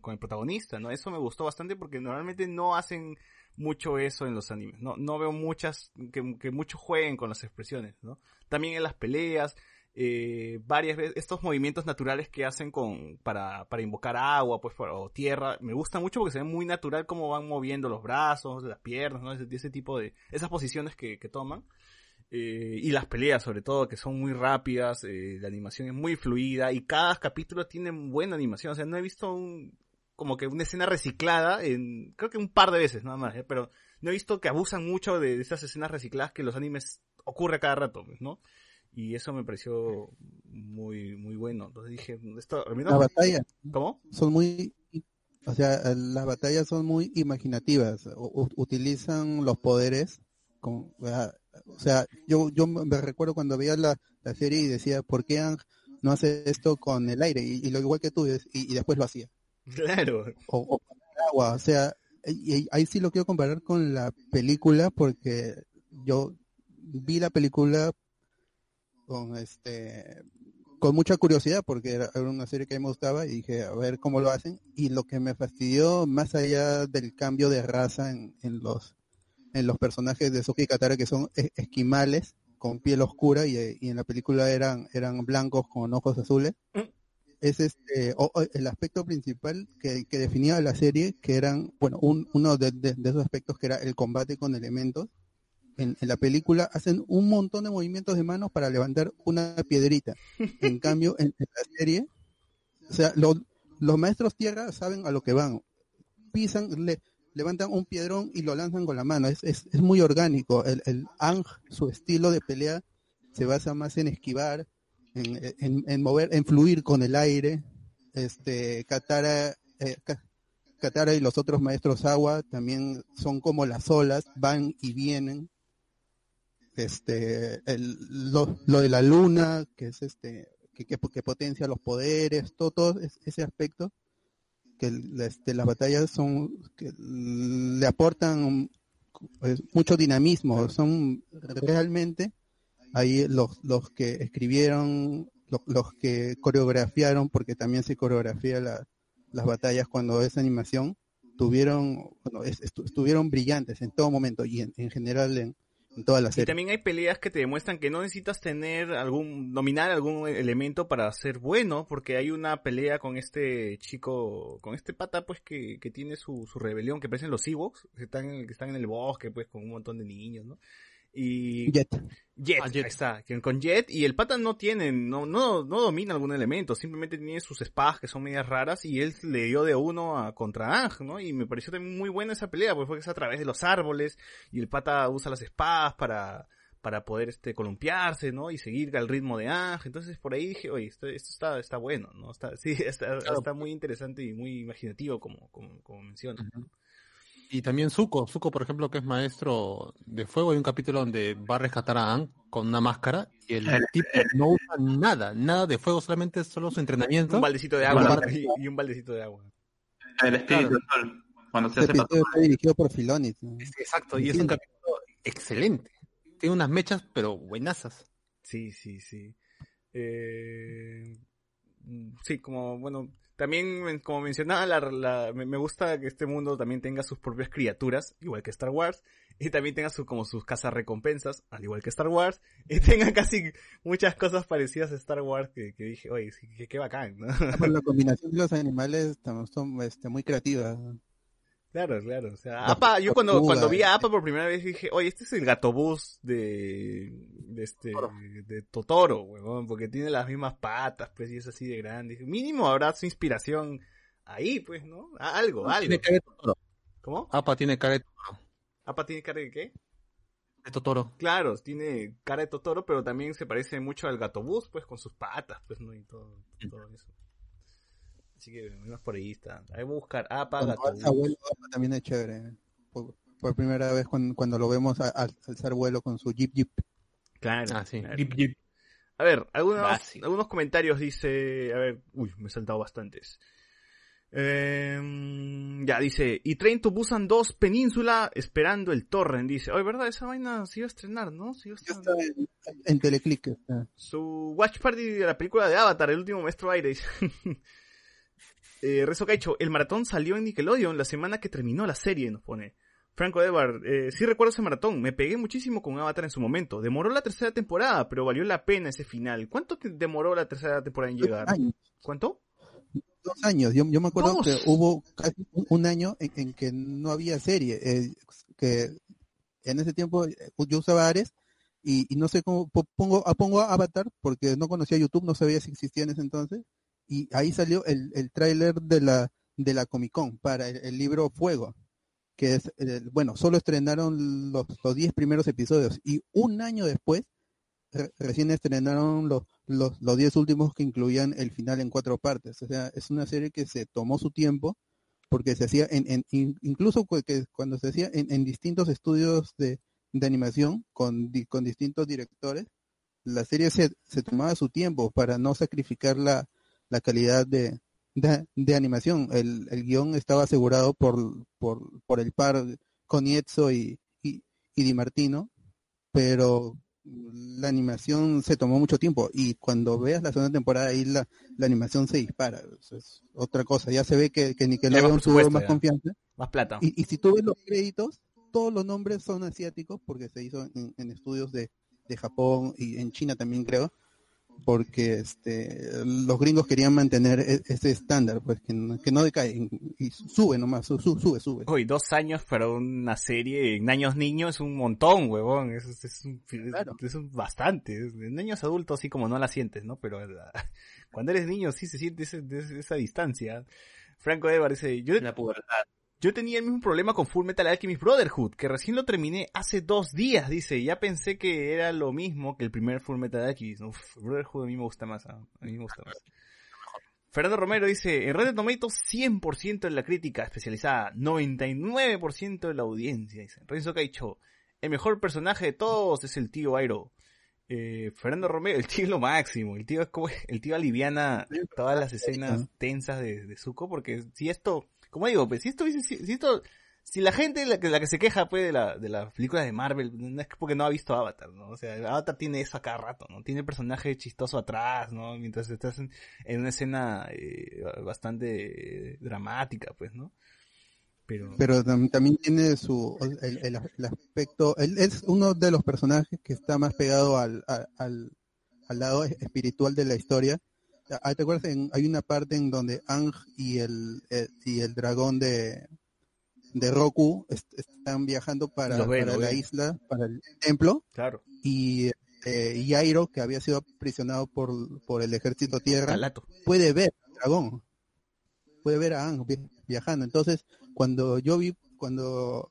con el protagonista, ¿no? Eso me gustó bastante porque normalmente no hacen mucho eso en los animes, ¿no? No veo muchas, que, muchos jueguen con las expresiones, ¿no? También en las peleas, eh, varias veces, estos movimientos naturales que hacen con, para, para invocar agua, pues, o tierra, me gusta mucho porque se ve muy natural cómo van moviendo los brazos, las piernas, ¿no? Ese tipo de, esas posiciones que, que toman. Eh, y las peleas sobre todo, que son muy rápidas, eh, la animación es muy fluida y cada capítulo tiene buena animación, o sea, no he visto un, como que una escena reciclada en, creo que un par de veces nada más, ¿eh? pero no he visto que abusan mucho de, de estas escenas recicladas que en los animes ocurre cada rato, ¿no? Y eso me pareció muy, muy bueno. Entonces dije, esto, menos- La batalla. ¿Cómo? Son muy, o sea, las batallas son muy imaginativas. U- utilizan los poderes con, o sea, yo, yo me recuerdo cuando veía la, la serie y decía, ¿por qué Ang no hace esto con el aire? Y, y lo igual que tú, y, y después lo hacía. Claro. O, o agua, o sea, y- ahí sí lo quiero comparar con la película porque yo vi la película con este con mucha curiosidad porque era, una serie que me gustaba y dije a ver cómo lo hacen. Y lo que me fastidió más allá del cambio de raza en, en los en los personajes de Soki y Katara que son e- esquimales con piel oscura y, y en la película eran eran blancos con ojos azules es este el aspecto principal que, que definía la serie que eran bueno un, uno de, de- esos aspectos que era el combate con elementos. En, en la película hacen un montón de movimientos de manos para levantar una piedrita. En cambio en, en la serie o sea lo- los maestros tierra saben a lo que van. Pisan le, levantan un piedrón y lo lanzan con la mano. Es, es, es muy orgánico. El, el Ang su estilo de pelea se basa más en esquivar en, mover, en fluir con el aire. Este, Katara, eh, y los otros maestros agua también son como las olas, van y vienen. Este, el, lo, lo de la luna, que es este, que, que, que potencia los poderes, todo, todo es- ese aspecto, que este, las batallas son, que le aportan mucho dinamismo, son realmente ahí los, los que escribieron, los, los que coreografiaron, porque también se coreografía la- las batallas cuando es animación, tuvieron, bueno, es- estu- estuvieron brillantes en todo momento y en, en general en, en toda la Y serie. también hay peleas que te demuestran que no necesitas tener algún, dominar algún elemento para ser bueno, porque hay una pelea con este chico, con este pata pues que, que tiene su, su rebelión, que parecen los Ewoks, que están, en- que están en el bosque pues con un montón de niños, ¿no? Y Jet. Jet, ahí está, con Jet y el pata no tiene, no, no, no domina algún elemento, simplemente tiene sus espadas que son medias raras y él le dio de uno a contra Ang, ¿no? Y me pareció también muy buena esa pelea, porque fue que es a través de los árboles y el pata usa las espadas para, para poder este columpiarse, ¿no? Y seguir al ritmo de Ang. Entonces por ahí dije, oye, esto, esto está, está bueno, ¿no? Está, [LAUGHS] sí, está, está muy interesante y muy imaginativo como, como, como mencionas. ¿no? Y también Zuko, Zuko por ejemplo que es maestro de fuego, hay un capítulo donde va a rescatar a Aang con una máscara y el El- tipo no usa nada, nada de fuego, solamente solo su entrenamiento. Un baldecito de Y agua y, y un baldecito de agua. El espíritu del sol. Cuando se Este hace episodio fue dirigido por Filoni. ¿no? Exacto, y es un capítulo excelente. Tiene unas mechas, pero buenazas. Sí, sí, sí. Eh, mm, sí, como, bueno, también, como mencionaba, la, la- me, gusta que este mundo también tenga sus propias criaturas, igual que Star Wars, y también tenga su, como sus casas recompensas, al igual que Star Wars, [LAUGHS] y tenga casi muchas cosas parecidas a Star Wars que, que dije, oye, qué, bacán, ¿no? Ah, la [LAUGHS] combinación de los animales tam- son este, muy creativas. Claro, claro. O sea, APA, yo cuando, cuando vi a. APA por primera vez dije, oye, este es el gatobús de, de este, de Totoro, huevón, porque tiene las mismas patas, pues, y es así de grande. Dije, mínimo habrá su inspiración ahí, pues, ¿no? Algo, algo. Tiene cara de Totoro. ¿Cómo? APA tiene cara de Totoro. APA tiene cara de qué? De Totoro. Claro, tiene cara de Totoro, pero también se parece mucho al gatobús, pues, con sus patas, pues, ¿no? Y todo, todo eso. Así que, más por ahí está. Hay que buscar gatobús. alza vuelo también es chévere. Por, por primera vez cuando, cuando lo vemos a- a- alzar vuelo con su jeep jeep. Claro. Ah, sí. claro. A ver, algunos, algunos comentarios dice, a ver, uy, me he saltado bastantes. Eh, ya dice, y Train to Busan 2 Península esperando el torrent, dice. Oye, ¿verdad? Esa vaina se iba a estrenar, ¿no? Se iba a estrenar. está en, en Teleclick. está. Su watch party de la película de Avatar, el último maestro aire. dice. [LAUGHS] eh, Rezo Caicho, el maratón salió en Nickelodeon la semana que terminó la serie, nos pone. Franco Edward, eh, sí recuerdo ese maratón, me pegué muchísimo con Avatar en su momento. Demoró la tercera temporada, pero valió la pena ese final. ¿Cuánto te- demoró la tercera temporada en llegar? años. ¿Cuánto? Dos años. Yo, yo me acuerdo Dos. que hubo casi un, año en, en que no había serie. eh, que en ese tiempo eh, yo usaba Ares y, y no sé cómo po- pongo, ah, pongo Avatar porque no conocía YouTube, no sabía si existía en ese entonces. Y ahí salió el, el tráiler de la, de la Comic Con para el, libro Fuego. Que es, el- bueno, solo estrenaron los, los 10 primeros episodios y un año después re- recién estrenaron los, los, los 10 últimos que incluían el final en cuatro partes. O sea, es una serie que se tomó su tiempo porque se hacía en, en in- incluso cuando se hacía en, en distintos estudios de, de animación con, di- con distintos directores, la serie se, se tomaba su tiempo para no sacrificar la, la calidad de, de, de animación. El, el guion estaba asegurado por, por, por el par Conietzo y, y, y Di Martino, pero la animación se tomó mucho tiempo y cuando veas la segunda temporada ahí la, la animación se dispara. Es otra cosa. Ya se ve que, que Nickelodeon tuvo más ya. confianza. Más plata. Y, y si tú ves los créditos, todos los nombres son asiáticos porque se hizo en, en estudios de, de Japón y en China también creo, porque este los gringos querían mantener e- ese estándar, pues que no, que no decae y sube nomás, su- su- sube, sube. Uy, dos años para una serie en años niños es un montón, huevón. Es, es, es un, es- es un bastante. En años adultos sí como no la sientes, ¿no? Pero la- cuando eres niño sí se siente ese- ese- esa distancia. Franco Edward dice, yo, La pubertad. Yo tenía el mismo problema con Full Metal Alchemist Brotherhood, que recién lo terminé hace dos días, dice. Ya pensé que era lo mismo que el primer Full Metal Alchemist. Uf, Brotherhood a mí me gusta más, ah, a mí me gusta más. Fernando Romero dice, en Red Tomatoes 100% de la crítica especializada, 99% de la audiencia, dice. Renzo Caicho, el mejor personaje de todos es el tío Airo. Eh, Fernando Romero, el tío es lo máximo, el tío es como, el tío aliviana todas las escenas tensas de, de Zuko, porque si esto, como digo, pues si esto si, si esto, si la gente la que, la que se queja pues de la, de las películas de Marvel, no es porque no ha visto Avatar, ¿no? O sea, Avatar tiene eso a cada rato, ¿no? Tiene el personaje chistoso atrás, ¿no? Mientras estás en, una escena eh, bastante dramática, pues, ¿no? Pero, Pero tam- también tiene su el, aspecto, es uno de los personajes que está más pegado al, al, al lado espiritual de la historia. Ah, ¿Te acuerdas? En- hay una parte en donde Ang y el, el- y el dragón de, de Roku est- están viajando para, para la isla, para el templo, claro. y eh, Yairo, que había sido aprisionado por, por el ejército tierra, Calato. puede ver al dragón, puede ver a Ang vi- viajando. Entonces, cuando yo vi, cuando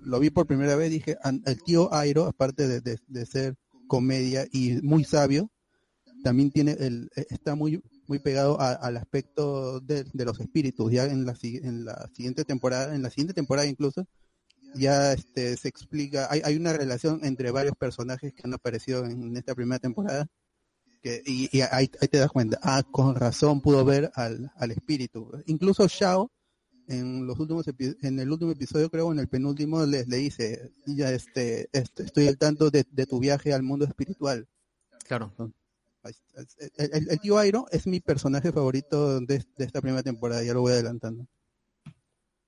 lo vi por primera vez, dije, "An- el tío Airo, aparte de, de- de ser comedia y muy sabio, también tiene el, eh, está muy muy pegado a- al aspecto de, de los espíritus. Ya en la, en la siguiente temporada, en la siguiente temporada incluso, ya este se explica, hay, hay una relación entre varios personajes que han aparecido en esta primera temporada que, y, y ahí, ahí te das cuenta, ah, con razón pudo ver al, al espíritu. Incluso Shao, en los últimos en el último episodio, creo, en el penúltimo, le, le dice, ya este, este, estoy al tanto de, de tu viaje al mundo espiritual. Claro. El, el- el tío Airo es mi personaje favorito de, de esta primera temporada, ya lo voy adelantando.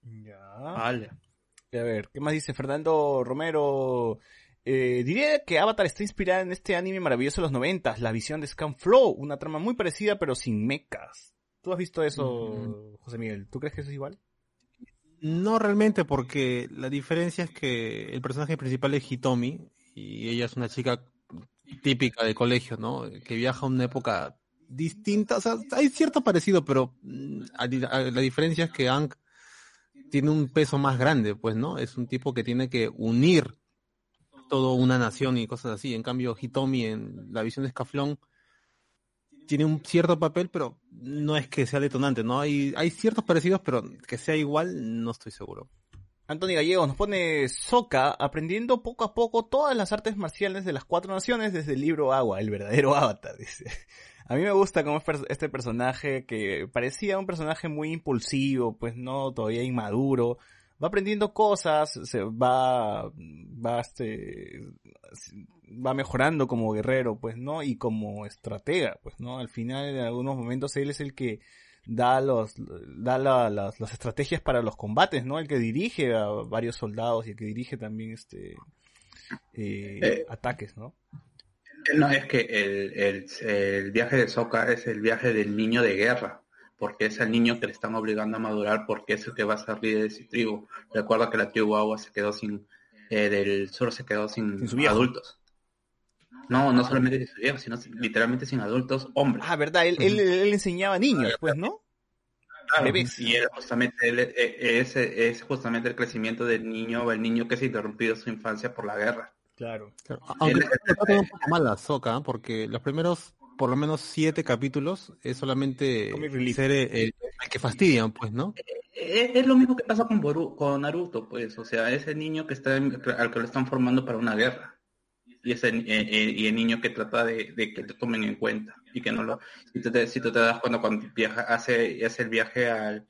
Ya. Vale. A ver, ¿qué más dice Fernando Romero? Eh, diría que Avatar está inspirada en este anime maravilloso de los noventas, la visión de Scan Flow, una trama muy parecida pero sin mechas. ¿Tú has visto eso, José Miguel? ¿Tú crees que eso es igual? No realmente, porque la diferencia es que el personaje principal es Hitomi y ella es una chica típica de colegio, ¿no? Que viaja a una época distinta, o sea, hay cierto parecido, pero mm, la diferencia es que Ang tiene un peso más grande, pues, ¿no? Es un tipo que tiene que unir toda una nación y cosas así. En cambio, Hitomi en la visión de Escaflón tiene un cierto papel, pero no es que sea detonante, ¿no? Hay, hay ciertos parecidos, pero que sea igual, no estoy seguro. Anthony Gallegos nos pone Soka aprendiendo poco a poco todas las artes marciales de las cuatro naciones desde el libro Agua, el verdadero [LAUGHS] avatar, dice. A mí me gusta cómo es este personaje que parecía un personaje muy impulsivo, pues no, todavía inmaduro. Va aprendiendo cosas, se va, va, este, va mejorando como guerrero, pues, ¿no? Y como estratega, pues, ¿no? Al final, en algunos momentos, él es el que da los, da la- las, las estrategias para los combates, ¿no? El que dirige a varios soldados y el que dirige también, este, eh, Eh. ataques, ¿no? No, es que el, el, el viaje de Sokka es el viaje del niño de guerra, porque es el niño que le están obligando a madurar porque es el que va a ser líder de su tribu. Recuerda que la tribu Agua se quedó sin, eh, del sur se quedó sin, adultos. No, no solamente sin su viejo, sino literalmente sin adultos hombres. Ah, verdad, él, él, él enseñaba niños, pues, ¿no? Claro, y él justamente él, eh, es, es justamente el crecimiento del niño o el niño que se interrumpió su infancia por la guerra. Claro. Aunque lo tratan un poco mal a Soka, porque los primeros, por lo menos siete capítulos, es solamente ser el, el que fastidian, pues, ¿no? Es, es lo mismo que pasa con, Boru- con Naruto, pues, o sea, ese niño que está en- al que lo están formando para una guerra. Y ese eh, eh, y el niño que trata de, que te tomen en cuenta y que no lo si te, te das cuenta cuando viaja hace hace el viaje al,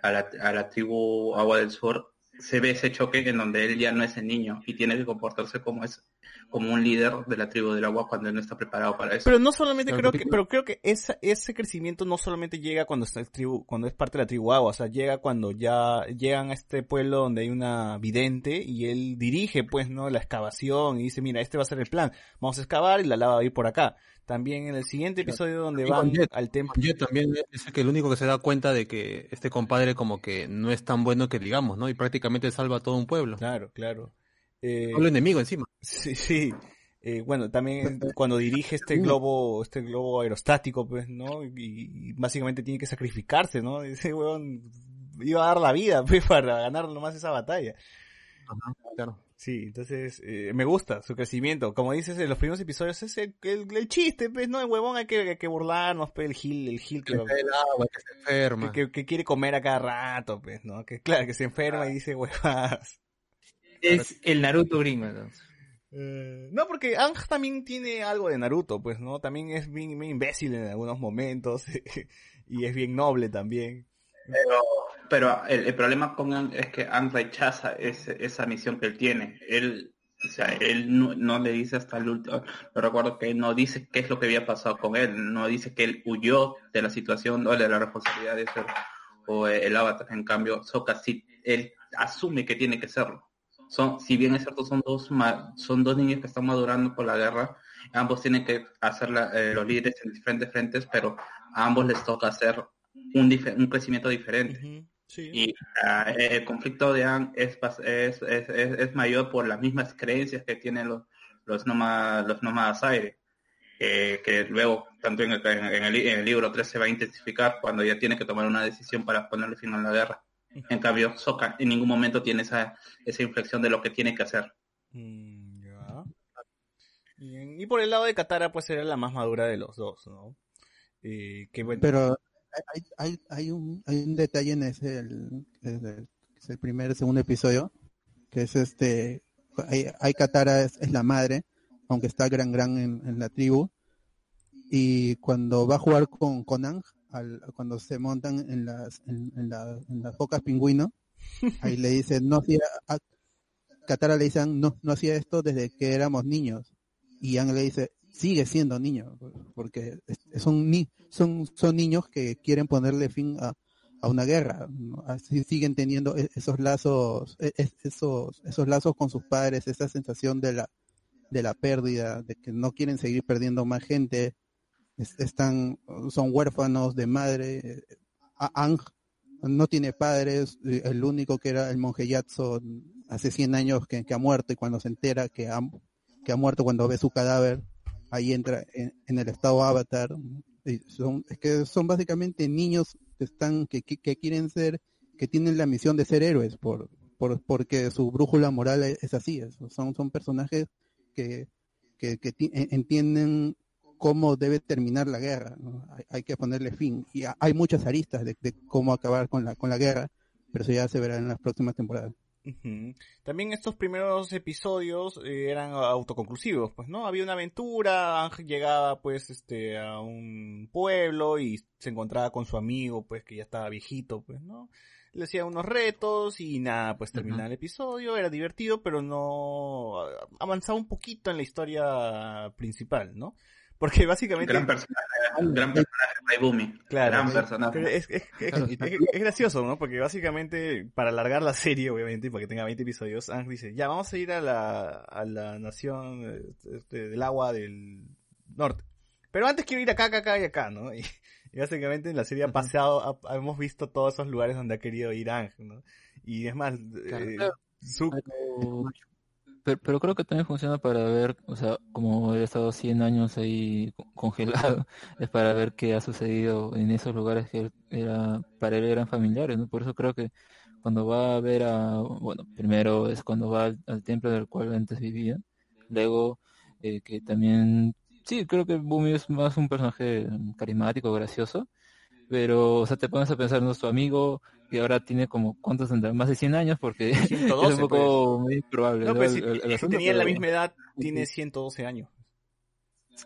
la, a la tribu Agua del Sur se ve ese choque en donde él ya no es el niño y tiene que comportarse como es como un líder de la tribu del agua cuando él no está preparado para eso. Pero no solamente creo que, pero creo que esa, ese crecimiento no solamente llega cuando está el tribu, cuando es parte de la tribu agua, o sea, llega cuando ya llegan a este pueblo donde hay una vidente y él dirige, pues, ¿no? La excavación y dice, mira, este va a ser el plan, vamos a excavar y la lava va a ir por acá. También en el siguiente episodio donde van Jet, al templo. Jet también es el que el único que se da cuenta de que este compadre como que no es tan bueno que digamos, ¿no? Y prácticamente salva a todo un pueblo. Claro, claro. Eh, Pueblo enemigo encima. Sí, sí. Eh, bueno, también cuando dirige este globo, este globo aerostático, pues, ¿no? Y, y básicamente tiene que sacrificarse, ¿no? [LAUGHS] Ese weón iba a dar la vida, pues, [LAUGHS] para ganar nomás esa batalla. claro. Sí, entonces, eh, me gusta su crecimiento. Como dices en los primeros episodios, es el, el, el chiste, pues, ¿no? El huevón hay que, hay que burlarnos, pues, el gil, el gil que, Que el agua, que se enferma. que, que quiere comer a cada rato, pues, ¿no? Que claro, que se enferma y dice huevadas. Es el Naruto gringo, entonces. Eh, no, porque Ang también tiene algo de Naruto, pues, ¿no? También es bien, bien imbécil en algunos momentos [LAUGHS] y es bien noble también. Pero, pero el, problema con Ang es que Ang rechaza ese- esa misión que él tiene. Él, o sea, él no, no le dice hasta el último, yo recuerdo que él no dice qué es lo que había pasado con él, no dice que él huyó de la situación o de la responsabilidad de ser o eh, el avatar. En cambio, Sokka sí, él asume que tiene que serlo. Son, si bien es cierto, son dos, son dos niños que están madurando por la guerra, ambos tienen que hacer eh, los líderes en diferentes frentes, pero a ambos les toca hacer un, un crecimiento diferente. Y ah, el conflicto de Ang es, es, es, es, es mayor por las mismas creencias que tienen los, los, nómadas, los nómadas aire, eh, que luego, tanto en el, en, el, en el libro 3 se va a intensificar cuando ya tiene que tomar una decisión para ponerle fin a la guerra. En cambio, Sokka en ningún momento tiene esa, esa inflexión de lo que tiene que hacer. Mm, ya. Bien, Y por el lado de Katara, pues era la más madura de los dos, ¿no? Eh, que bueno. Pero hay, hay, hay, un, hay un detalle en ese, el, el- es el primer, segundo episodio, que es este, hay, hay Katara es, es la madre, aunque está gran gran en, en la tribu, y cuando va a jugar con, con Ang, al- cuando se montan en las, en, en la- en las focas pingüino, [LAUGHS] ahí le dice, no hacía, a- Katara le dice, a Ang, no, no hacía esto desde que éramos niños, y Ang le dice, sigue siendo niño, porque son, ni, son, son niños que quieren ponerle fin a, a una guerra. Así siguen teniendo e- esos lazos, e- e- esos, esos lazos con sus padres, esa sensación de la, de la pérdida, de que no quieren seguir perdiendo más gente, es- están, son huérfanos de madre. A- Ang no tiene padres, eh, el único que era el monje Yatso hace 100 años que, que ha muerto y cuando se entera que ha, que ha muerto cuando ve su cadáver, ahí entra en, el estado avatar. Son, es que son básicamente niños que están, que, quieren ser, que tienen la misión de ser héroes por, por, porque su brújula moral es, así, es- son, son personajes que, que, que ti- en- entienden cómo debe terminar la guerra, hay, que ponerle fin. Y ha- hay muchas aristas de, de cómo acabar con la, con la guerra, pero eso ya se verá en las próximas temporadas. También estos primeros episodios eh, eran autoconclusivos, pues, ¿no? Había una aventura, Ángel llegaba, pues, este, a un pueblo y se encontraba con su amigo, pues, que ya estaba viejito, pues, ¿no? Le hacía unos retos y nada, pues terminaba el episodio, era divertido, pero no avanzaba un poquito en la historia principal, ¿no? Porque básicamente... Gran personaje, gran personaje, Raibumi. Claro, gran personaje. Es, es- es- Claro, es- gracioso, ¿no? Porque básicamente, para alargar la serie, obviamente, y para que tenga 20 episodios, Ang dice, ya, vamos a ir a la, a la nación este, del agua del norte. Pero antes quiero ir acá, acá, acá y acá, ¿no? Y, y básicamente en la serie ha paseado, ha- hemos visto todos esos lugares donde ha querido ir Ang, ¿no? Y es más, eh, su- Pero, creo que también funciona para ver, o sea, como he estado 100 años ahí co- congelado, [LAUGHS] es para ver qué ha sucedido en esos lugares que era, para él eran familiares, ¿no? Por eso creo que cuando va a ver a, bueno, primero es cuando va al, al templo del cual antes vivía, luego eh, que también, sí, creo que Bumi es más un personaje carismático, gracioso, pero, o sea, te pones a pensar, no es tu amigo, y ahora tiene como, ¿cuántos tendrá? Más de 100 años, porque [LAUGHS] es 112, un poco muy improbable. no, ¿no? pues el- si, el- el si asunto, tenía la misma edad, tiene 112 años.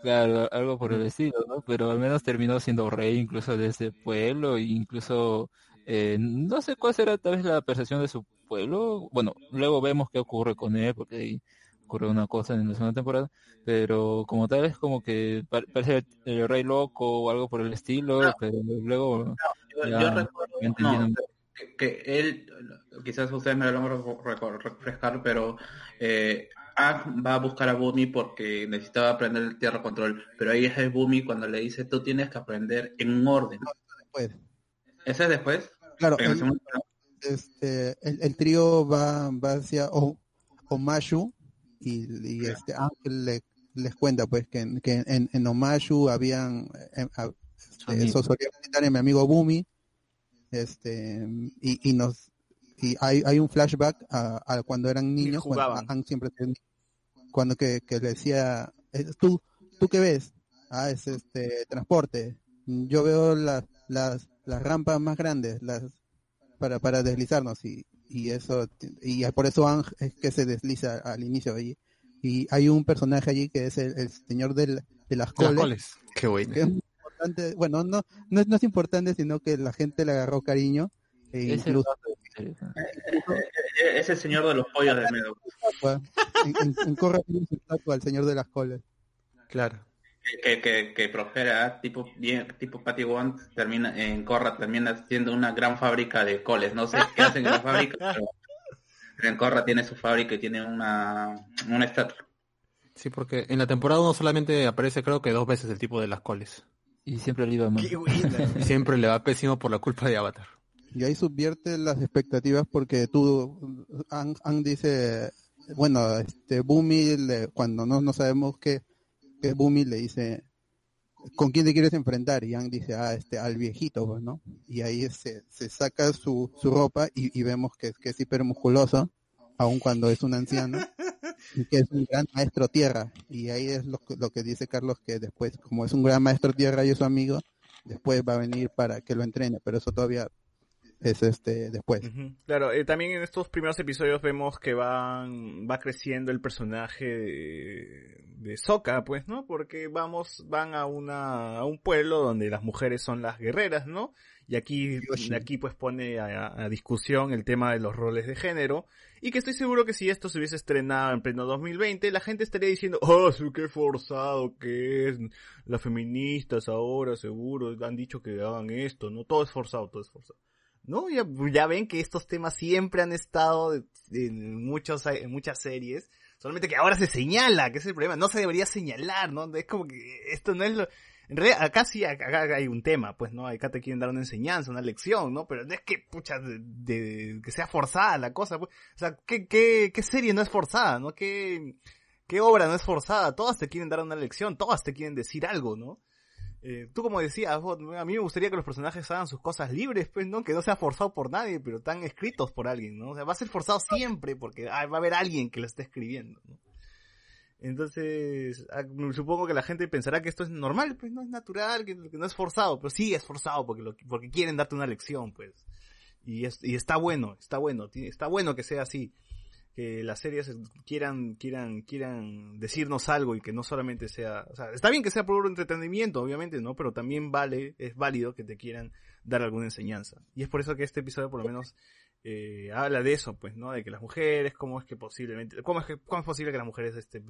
Claro, algo por el estilo, ¿no? Pero al menos terminó siendo rey incluso de ese pueblo, e incluso, eh, no sé cuál será tal vez la percepción de su pueblo. Bueno, luego vemos qué ocurre con él, porque ocurre una cosa en la segunda temporada, pero como tal es como que pa- parece el, el rey loco o algo por el estilo, pero luego... Yo, ya yo recuerdo no, que, que él, quizás ustedes me lo van a refrescar, pero eh, Ang va a buscar a Bumi porque necesitaba aprender el tierra control, pero ahí es el Bumi cuando le dice tú tienes que aprender en un orden. Después. ¿Ese es después? Claro, el este, el, el trío va, va hacia O- Omashu y, y este Ángel le- les cuenta pues que, en- que en, en Omashu habían eh, a- este, amigo. eso solía visitar a mi amigo Bumi este y, y nos y hay, hay un flashback a, a cuando eran niños cuando siempre cuando que, que le decía eh, tú tú qué ves ah es este transporte. Yo veo las las las rampas más grandes las para para deslizarnos y y eso y por eso Ang es que se desliza al inicio allí y hay un personaje allí que es el, el señor del, de las coles, coles. Qué bueno. que es muy importante bueno no no es, no es importante sino que la gente le agarró cariño e Es el incluso Eh, Es el señor de los pollos de Medo. estatua al señor de las coles Claro. Que, que, que Prospera, tipo bien, tipo Patty Wong, termina en Corra termina siendo una gran fábrica de coles. No sé qué hacen en la fábrica, [LAUGHS] pero en Corra tiene su fábrica y tiene una, una estatua. Sí, porque en la temporada uno solamente aparece creo que dos veces el tipo de las coles. Y siempre le iba mal. Y [LAUGHS] siempre le va pésimo por la culpa de Avatar. y ahí subvierte las expectativas porque tú Ang, Ang dice bueno este Bumi le- cuando no no sabemos que que Bumi le dice con quién te quieres enfrentar y Ang dice ah este al viejito pues, no y ahí se, se saca su, su ropa y, y vemos que, que es hipermusculoso aun cuando es un anciano y que es un gran maestro tierra. Y ahí es lo, lo que dice Carlos que después como es un gran maestro tierra y es su amigo después va a venir para que lo entrene pero eso todavía es este después. Claro, eh, también en estos primeros episodios vemos que van, va creciendo el personaje de, de Sokka, pues, ¿no? Porque vamos, van a una, a un pueblo donde las mujeres son las guerreras, ¿no? Y aquí, aquí pues pone a, a discusión el tema de los roles de género. Y que estoy seguro que si esto se hubiese estrenado en pleno 2020, la gente estaría diciendo, oh, qué forzado que es. Las feministas ahora seguro han dicho que hagan esto, ¿no? Todo es forzado, todo es forzado. ¿No? Ya, ya ven que estos temas siempre han estado en, muchos, en muchas series, solamente que ahora se señala, que es el problema, no se debería señalar, ¿no? Es como que esto no es lo... En realidad, acá sí, acá hay un tema, pues, ¿no? Acá te quieren dar una enseñanza, una lección, ¿no? Pero no es que, pucha, de, de- que sea forzada la cosa, pues. O sea, ¿qué, qué, qué serie no es forzada, no? ¿Qué, qué obra no es forzada? Todas te quieren dar una lección, todas te quieren decir algo, ¿no? Eh, tú como decías, a mí me gustaría que los personajes hagan sus cosas libres, pues, ¿no? Que no sea forzado por nadie, pero están escritos por alguien, ¿no? O sea, va a ser forzado siempre porque va a haber alguien que lo esté escribiendo, ¿no? Entonces, ah, supongo que la gente pensará que esto es normal, pues no es natural, que, que no es forzado, pero sí es forzado porque lo, porque quieren darte una lección, pues. Y, es, y está bueno, está bueno, está bueno que sea así. Que las series quieran, quieran, quieran decirnos algo y que no solamente sea, o sea, está bien que sea por entretenimiento, obviamente, ¿no? Pero también vale, es válido que te quieran dar alguna enseñanza. Y es por eso que este episodio por lo menos eh, habla de eso, pues, ¿no? De que las mujeres, cómo es que posiblemente, cómo es que, cómo es posible que las mujeres este,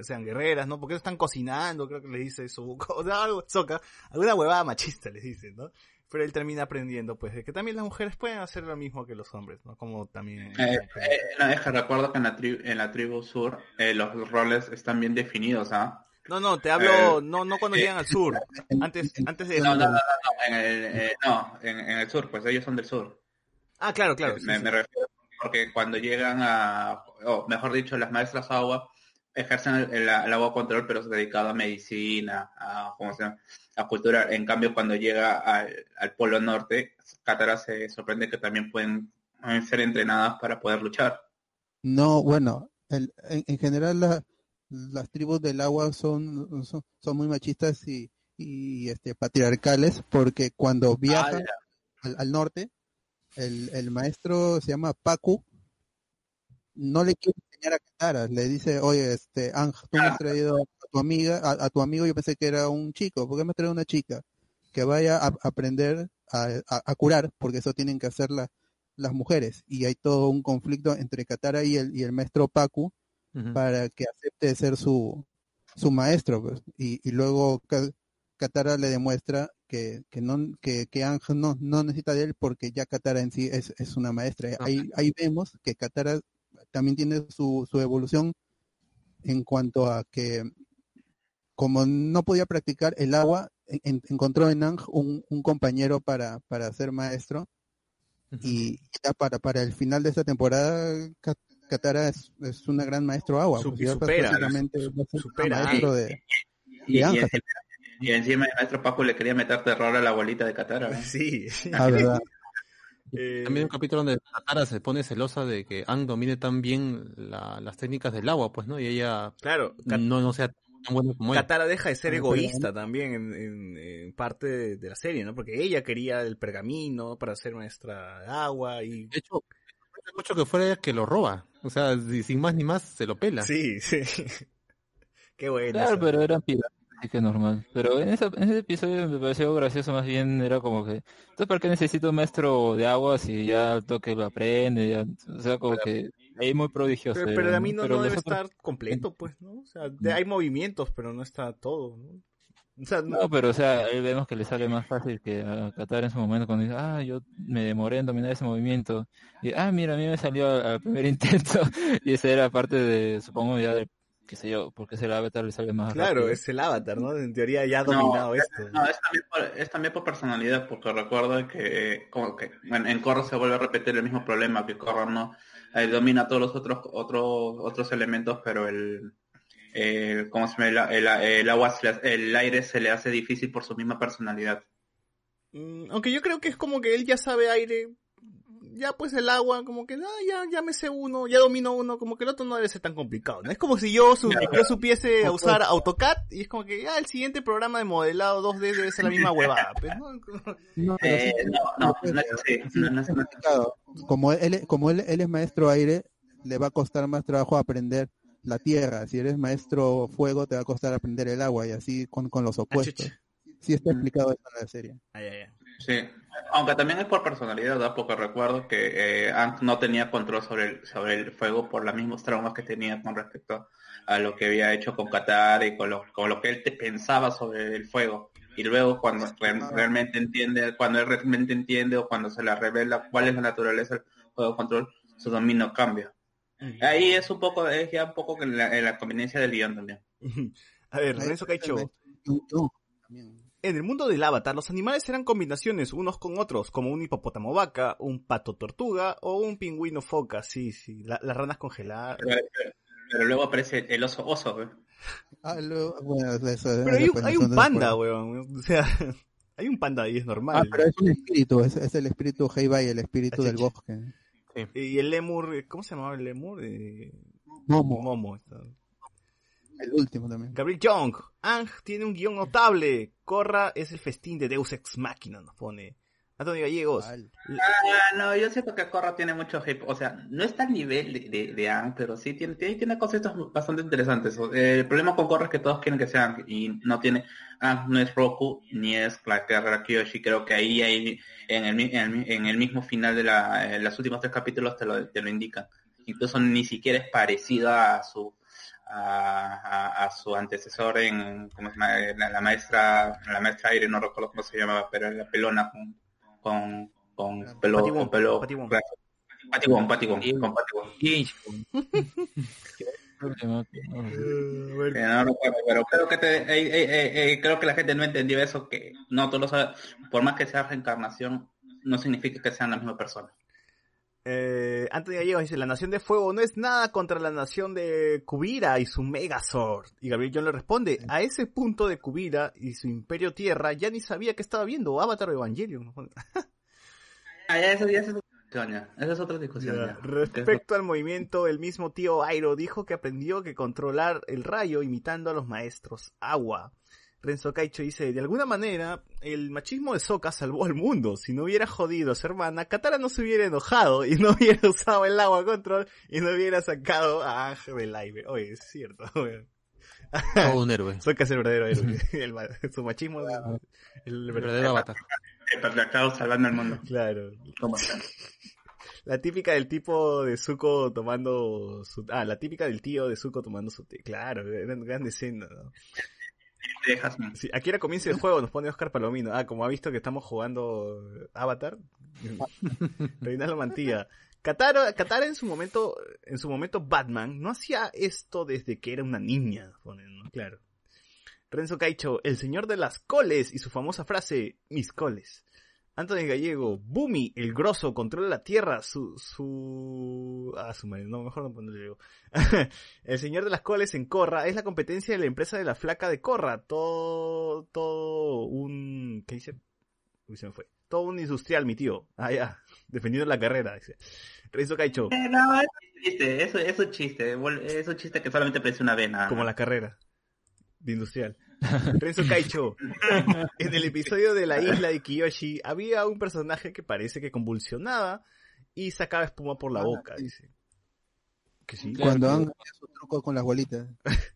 sean guerreras, ¿no? Porque están cocinando, creo que le dice eso, [LAUGHS] o sea, algo, soca, alguna huevada machista les dice, ¿no? Pero él termina aprendiendo, pues, de que también las mujeres pueden hacer lo mismo que los hombres, ¿no? Como también... Eh, eh, no, es que recuerdo que en la, tri- en la tribu sur eh, los roles están bien definidos, ¿ah? No, no, te hablo, Eh, no, no cuando llegan al sur, [LAUGHS] antes, antes de No, no, no, no, no, en el, eh, no, en, en el sur, pues ellos son del sur. Ah, claro, claro. me, sí, me sí. refiero porque cuando llegan a, o mejor dicho, las maestras agua ejercen el, agua control, pero es dedicado a medicina, a, ¿cómo se llama? a cultura. En cambio, cuando llega al, al polo norte, Katara se sorprende que también pueden eh, ser entrenadas para poder luchar. No, bueno, el- en, en general la- las tribus del agua son, son, son muy machistas y, y este, patriarcales porque cuando viajan al, al norte, el, el maestro se llama Pacu, no le quiere enseñar a Katara, le dice, oye, este, Ang, tú me has [LAUGHS] traído a tu amiga, a, a tu amigo yo pensé que era un chico, ¿por qué me has traído una chica? Que vaya a, a aprender a, curar, porque eso tienen que hacer la- las mujeres, y hay todo un conflicto entre Katara y el, y el maestro Pacu para que acepte ser su, su maestro, pues. y, y luego Ka- Katara le demuestra que, que no que, que Ang no, no necesita de él porque ya Katara en sí es, es una maestra. Ahí, ahí vemos que Katara también tiene su, su evolución en cuanto a que como no podía practicar el agua, en- en- encontró en Ang un, un compañero para, para ser maestro y ya para, para el final de esta temporada Ka- Katara es, es una gran maestro agua. Su- pues, ya supera, básicamente supera. maestro de, Y, de y Ang. encima, y encima el maestro Paco le quería meter terror a la abuelita de Katara. ¿eh? [LAUGHS] Sí. Ah, verdad. También hay un capítulo donde Katara se pone celosa de que Ang domine tan bien la- las técnicas del agua, pues, ¿no? Y ella Claro, no, no sea tan buena como él. Katara deja de ser egoísta también en, en- en parte de, de la serie, ¿no? Porque ella quería el pergamino para ser maestra de agua y... De hecho, mucho que fuera ella que lo roba. O sea, si- sin más ni más, se lo pela. Sí, [LAUGHS] sí. Qué bueno. Claro, eso. pero eran piratas, así que normal. Pero en, esa- en ese episodio me pareció gracioso, más bien era como que, entonces, ¿para qué necesito un maestro de agua si ya toque lo aprende? ya? o sea, como que ahí muy prodigioso. Pero, pero el ¿no? camino debe estar completo, pues, ¿no? O sea, de- hay movimientos, pero no está todo, ¿no? O sea, no- No, pero o sea, ahí vemos que le sale más fácil que a Qatar en su momento cuando dice, ah, yo me demoré en dominar ese movimiento. Y, ah, mira, a mí me salió al, primer [LAUGHS] intento. y esa era parte de, supongo ya de, qué sé yo, porque ese avatar le sale más claro, rápido. es el avatar, ¿no? En teoría ya ha No, dominado es- esto. No, es también, por, es también por personalidad, porque recuerdo que, eh, como que en, en Corro se vuelve a repetir el mismo problema, que Corro no eh, domina todos los otros otros otros elementos, pero el, el ¿cómo se llama? El, el- el agua, el aire se le hace difícil por su misma personalidad. Mm, aunque yo creo que es como que él ya sabe aire, ya pues el agua, como que, ah, ya, ya me sé uno, ya domino uno, como que el otro no debe ser tan complicado, ¿no? Es como si yo, su- yo supiese usar. AutoCAD y es como que, ah, el siguiente programa de modelado 2D debe ser la misma huevada, pues, ¿no? [LAUGHS] No, pero Eh, sí- no, no, no. Como él, como él, él es maestro aire, le va a costar más trabajo aprender la tierra. Si eres maestro fuego, te va a costar aprender el agua y así con, con los opuestos. Sí está explicado eso en la serie. Sí, aunque también es por personalidad, ¿verdad? porque recuerdo que eh, Aang no tenía control sobre el, sobre el fuego por los mismos traumas que tenía con respecto a lo que había hecho con Qatar y con lo, con lo que él te pensaba sobre el fuego. y luego cuando re- realmente entiende, cuando él realmente entiende o cuando se le revela cuál es la naturaleza del juego de control, su dominio cambia. Ahí es un poco, es ya un poco que la, en la conveniencia del guion también. [LAUGHS] A ver, Renzo Caicho. En el mundo del avatar, los animales eran combinaciones unos con otros, como un hipopótamo vaca, un pato tortuga o un pingüino foca, sí, sí, la- las ranas congeladas. Pero, pero- pero luego aparece el oso oso, ¿eh? Ah, lo- bueno, eso, Pero hay, un- hay un panda, weón. O sea, [LAUGHS] hay un panda ahí, es normal. Ah, pero es un espíritu, es, es el espíritu Heibai, el espíritu del sí, bosque. Y el lemur, ¿cómo se llamaba el lemur? Eh, Momo. Momo. está. El último también. Gabriel Young, Ang tiene un guion notable. Corra es el festín de Deus Ex Machina, nos pone. Antonio Gallegos. Ah, no, yo siento que Corra tiene mucho hype. O sea, no está al nivel de, de, de Aang, pero sí tiene, tiene, tiene cositas bastante interesantes. Eh, el problema con Corra es que todos quieren que sea Aang y no tiene. Aang no es Roku ni es la guerrera Kyoshi. Creo que ahí hay, en el, mi- en el, en el mismo final de la, en los últimos tres capítulos te lo, te lo indican. Incluso ni siquiera es parecido a su a, a- a su antecesor en ¿cómo se llama? la, la maestra la maestra aire no recuerdo cómo se llamaba pero la pelona con con con pelo Patibón, con pelo Patibón. claro. Patibón, Patibón, con Patibón. Que no recuerdo, pero creo que te- eh, eh, eh, eh, creo que la gente no entendió eso que no todos por más que sea reencarnación no significa que sean la misma persona Eh, Anthony Gallegos dice, la Nación de Fuego no es nada contra la Nación de Kubira y su Megazord. Y Gabriel John le responde, a ese punto de Kubira y su Imperio Tierra ya ni sabía que estaba viendo Avatar o Evangelion. Ah, ya, eso ya es otra discusión, ya. Esa es otra discusión Ya. ya. Respecto al movimiento, el mismo tío Airo dijo que aprendió que controlar el rayo imitando a los maestros agua. Renzo Caicho dice, de alguna manera, el machismo de Sokka salvó al mundo. Si no hubiera jodido a su hermana, Katara no se hubiera enojado y no hubiera [LAUGHS] usado el agua control y no hubiera sacado a Ángel del aire. Oye, es cierto. [LAUGHS] Todo un héroe. [LAUGHS] Sokka es el verdadero héroe. El su machismo el, verdadero avatar. El patriarcado salvando al mundo. Claro. ¿Cómo está? La típica del tipo de Zuko tomando su... Ah, la típica del tío de Zuko tomando su té. Claro, gran, gran escena, ¿no? Aquí era comienzo del juego, nos pone Oscar Palomino. Ah, como ha visto que estamos jugando Avatar. [LAUGHS] Reinaldo Mantilla. Katara, Katara en su momento, en su momento Batman, no hacía esto desde que era una niña. Claro. Renzo Caicho, el señor de las coles y su famosa frase, mis coles. Anthony Gallego, Bumi, el grosso, controla la tierra, su, su, ah, su madre, no, mejor no ponerle yo. [LAUGHS] el señor de las coles en Corra es la competencia de la empresa de la flaca de Corra, todo, todo un, ¿qué dice? Uy, se me fue. Todo un industrial, mi tío. Ah, ya, defendiendo la carrera, dice. Renzo Caicho, Eh, no, es un chiste, eso es un chiste, es un chiste que solamente parece una vena. como la carrera de industrial. Renzo Caicho, en el episodio de la isla de Kiyoshi había un personaje que parece que convulsionaba y sacaba espuma por la boca, dice. Que sí. Cuando han su truco con las bolitas. [LAUGHS]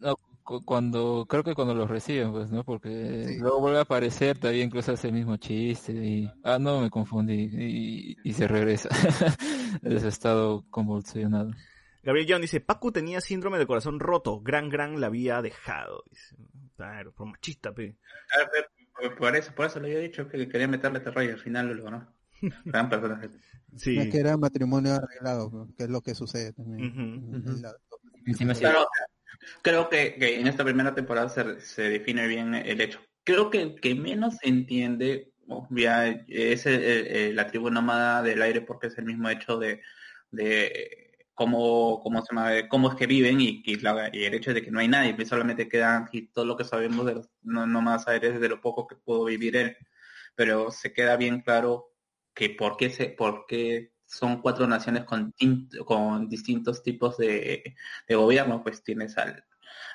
No, cu- cuando, creo que cuando los reciben, pues, ¿no? Porque luego vuelve a aparecer, todavía incluso hace el mismo chiste y, ah, no, me confundí, y, y se regresa. [LAUGHS] Ese estado convulsionado. Gabriel John dice, Pacu tenía síndrome del corazón roto, Gran Gran la había dejado. Dice, claro, por machista, pe. Ah, pero Por, eso, por eso le había dicho que quería meterle terror y al final lo. [LAUGHS] Gran personaje. Sí. No es que era matrimonio arreglado, ¿no? que es lo que sucede también. En la- Claro, creo que, que en esta primera temporada se, se define bien el hecho. Creo que el que menos entiende oh, ya, es el- el- la tribu nómada del aire porque es el mismo hecho de, de cómo, cómo, se cómo es que viven y, y, el hecho de que no hay nadie, pues solamente quedan y todo lo que sabemos de los no- nómadas aéreos de lo poco que pudo vivir él. Pero se queda bien claro que por qué, se, son cuatro naciones con, con distintos tipos de, de gobierno, pues tienes al,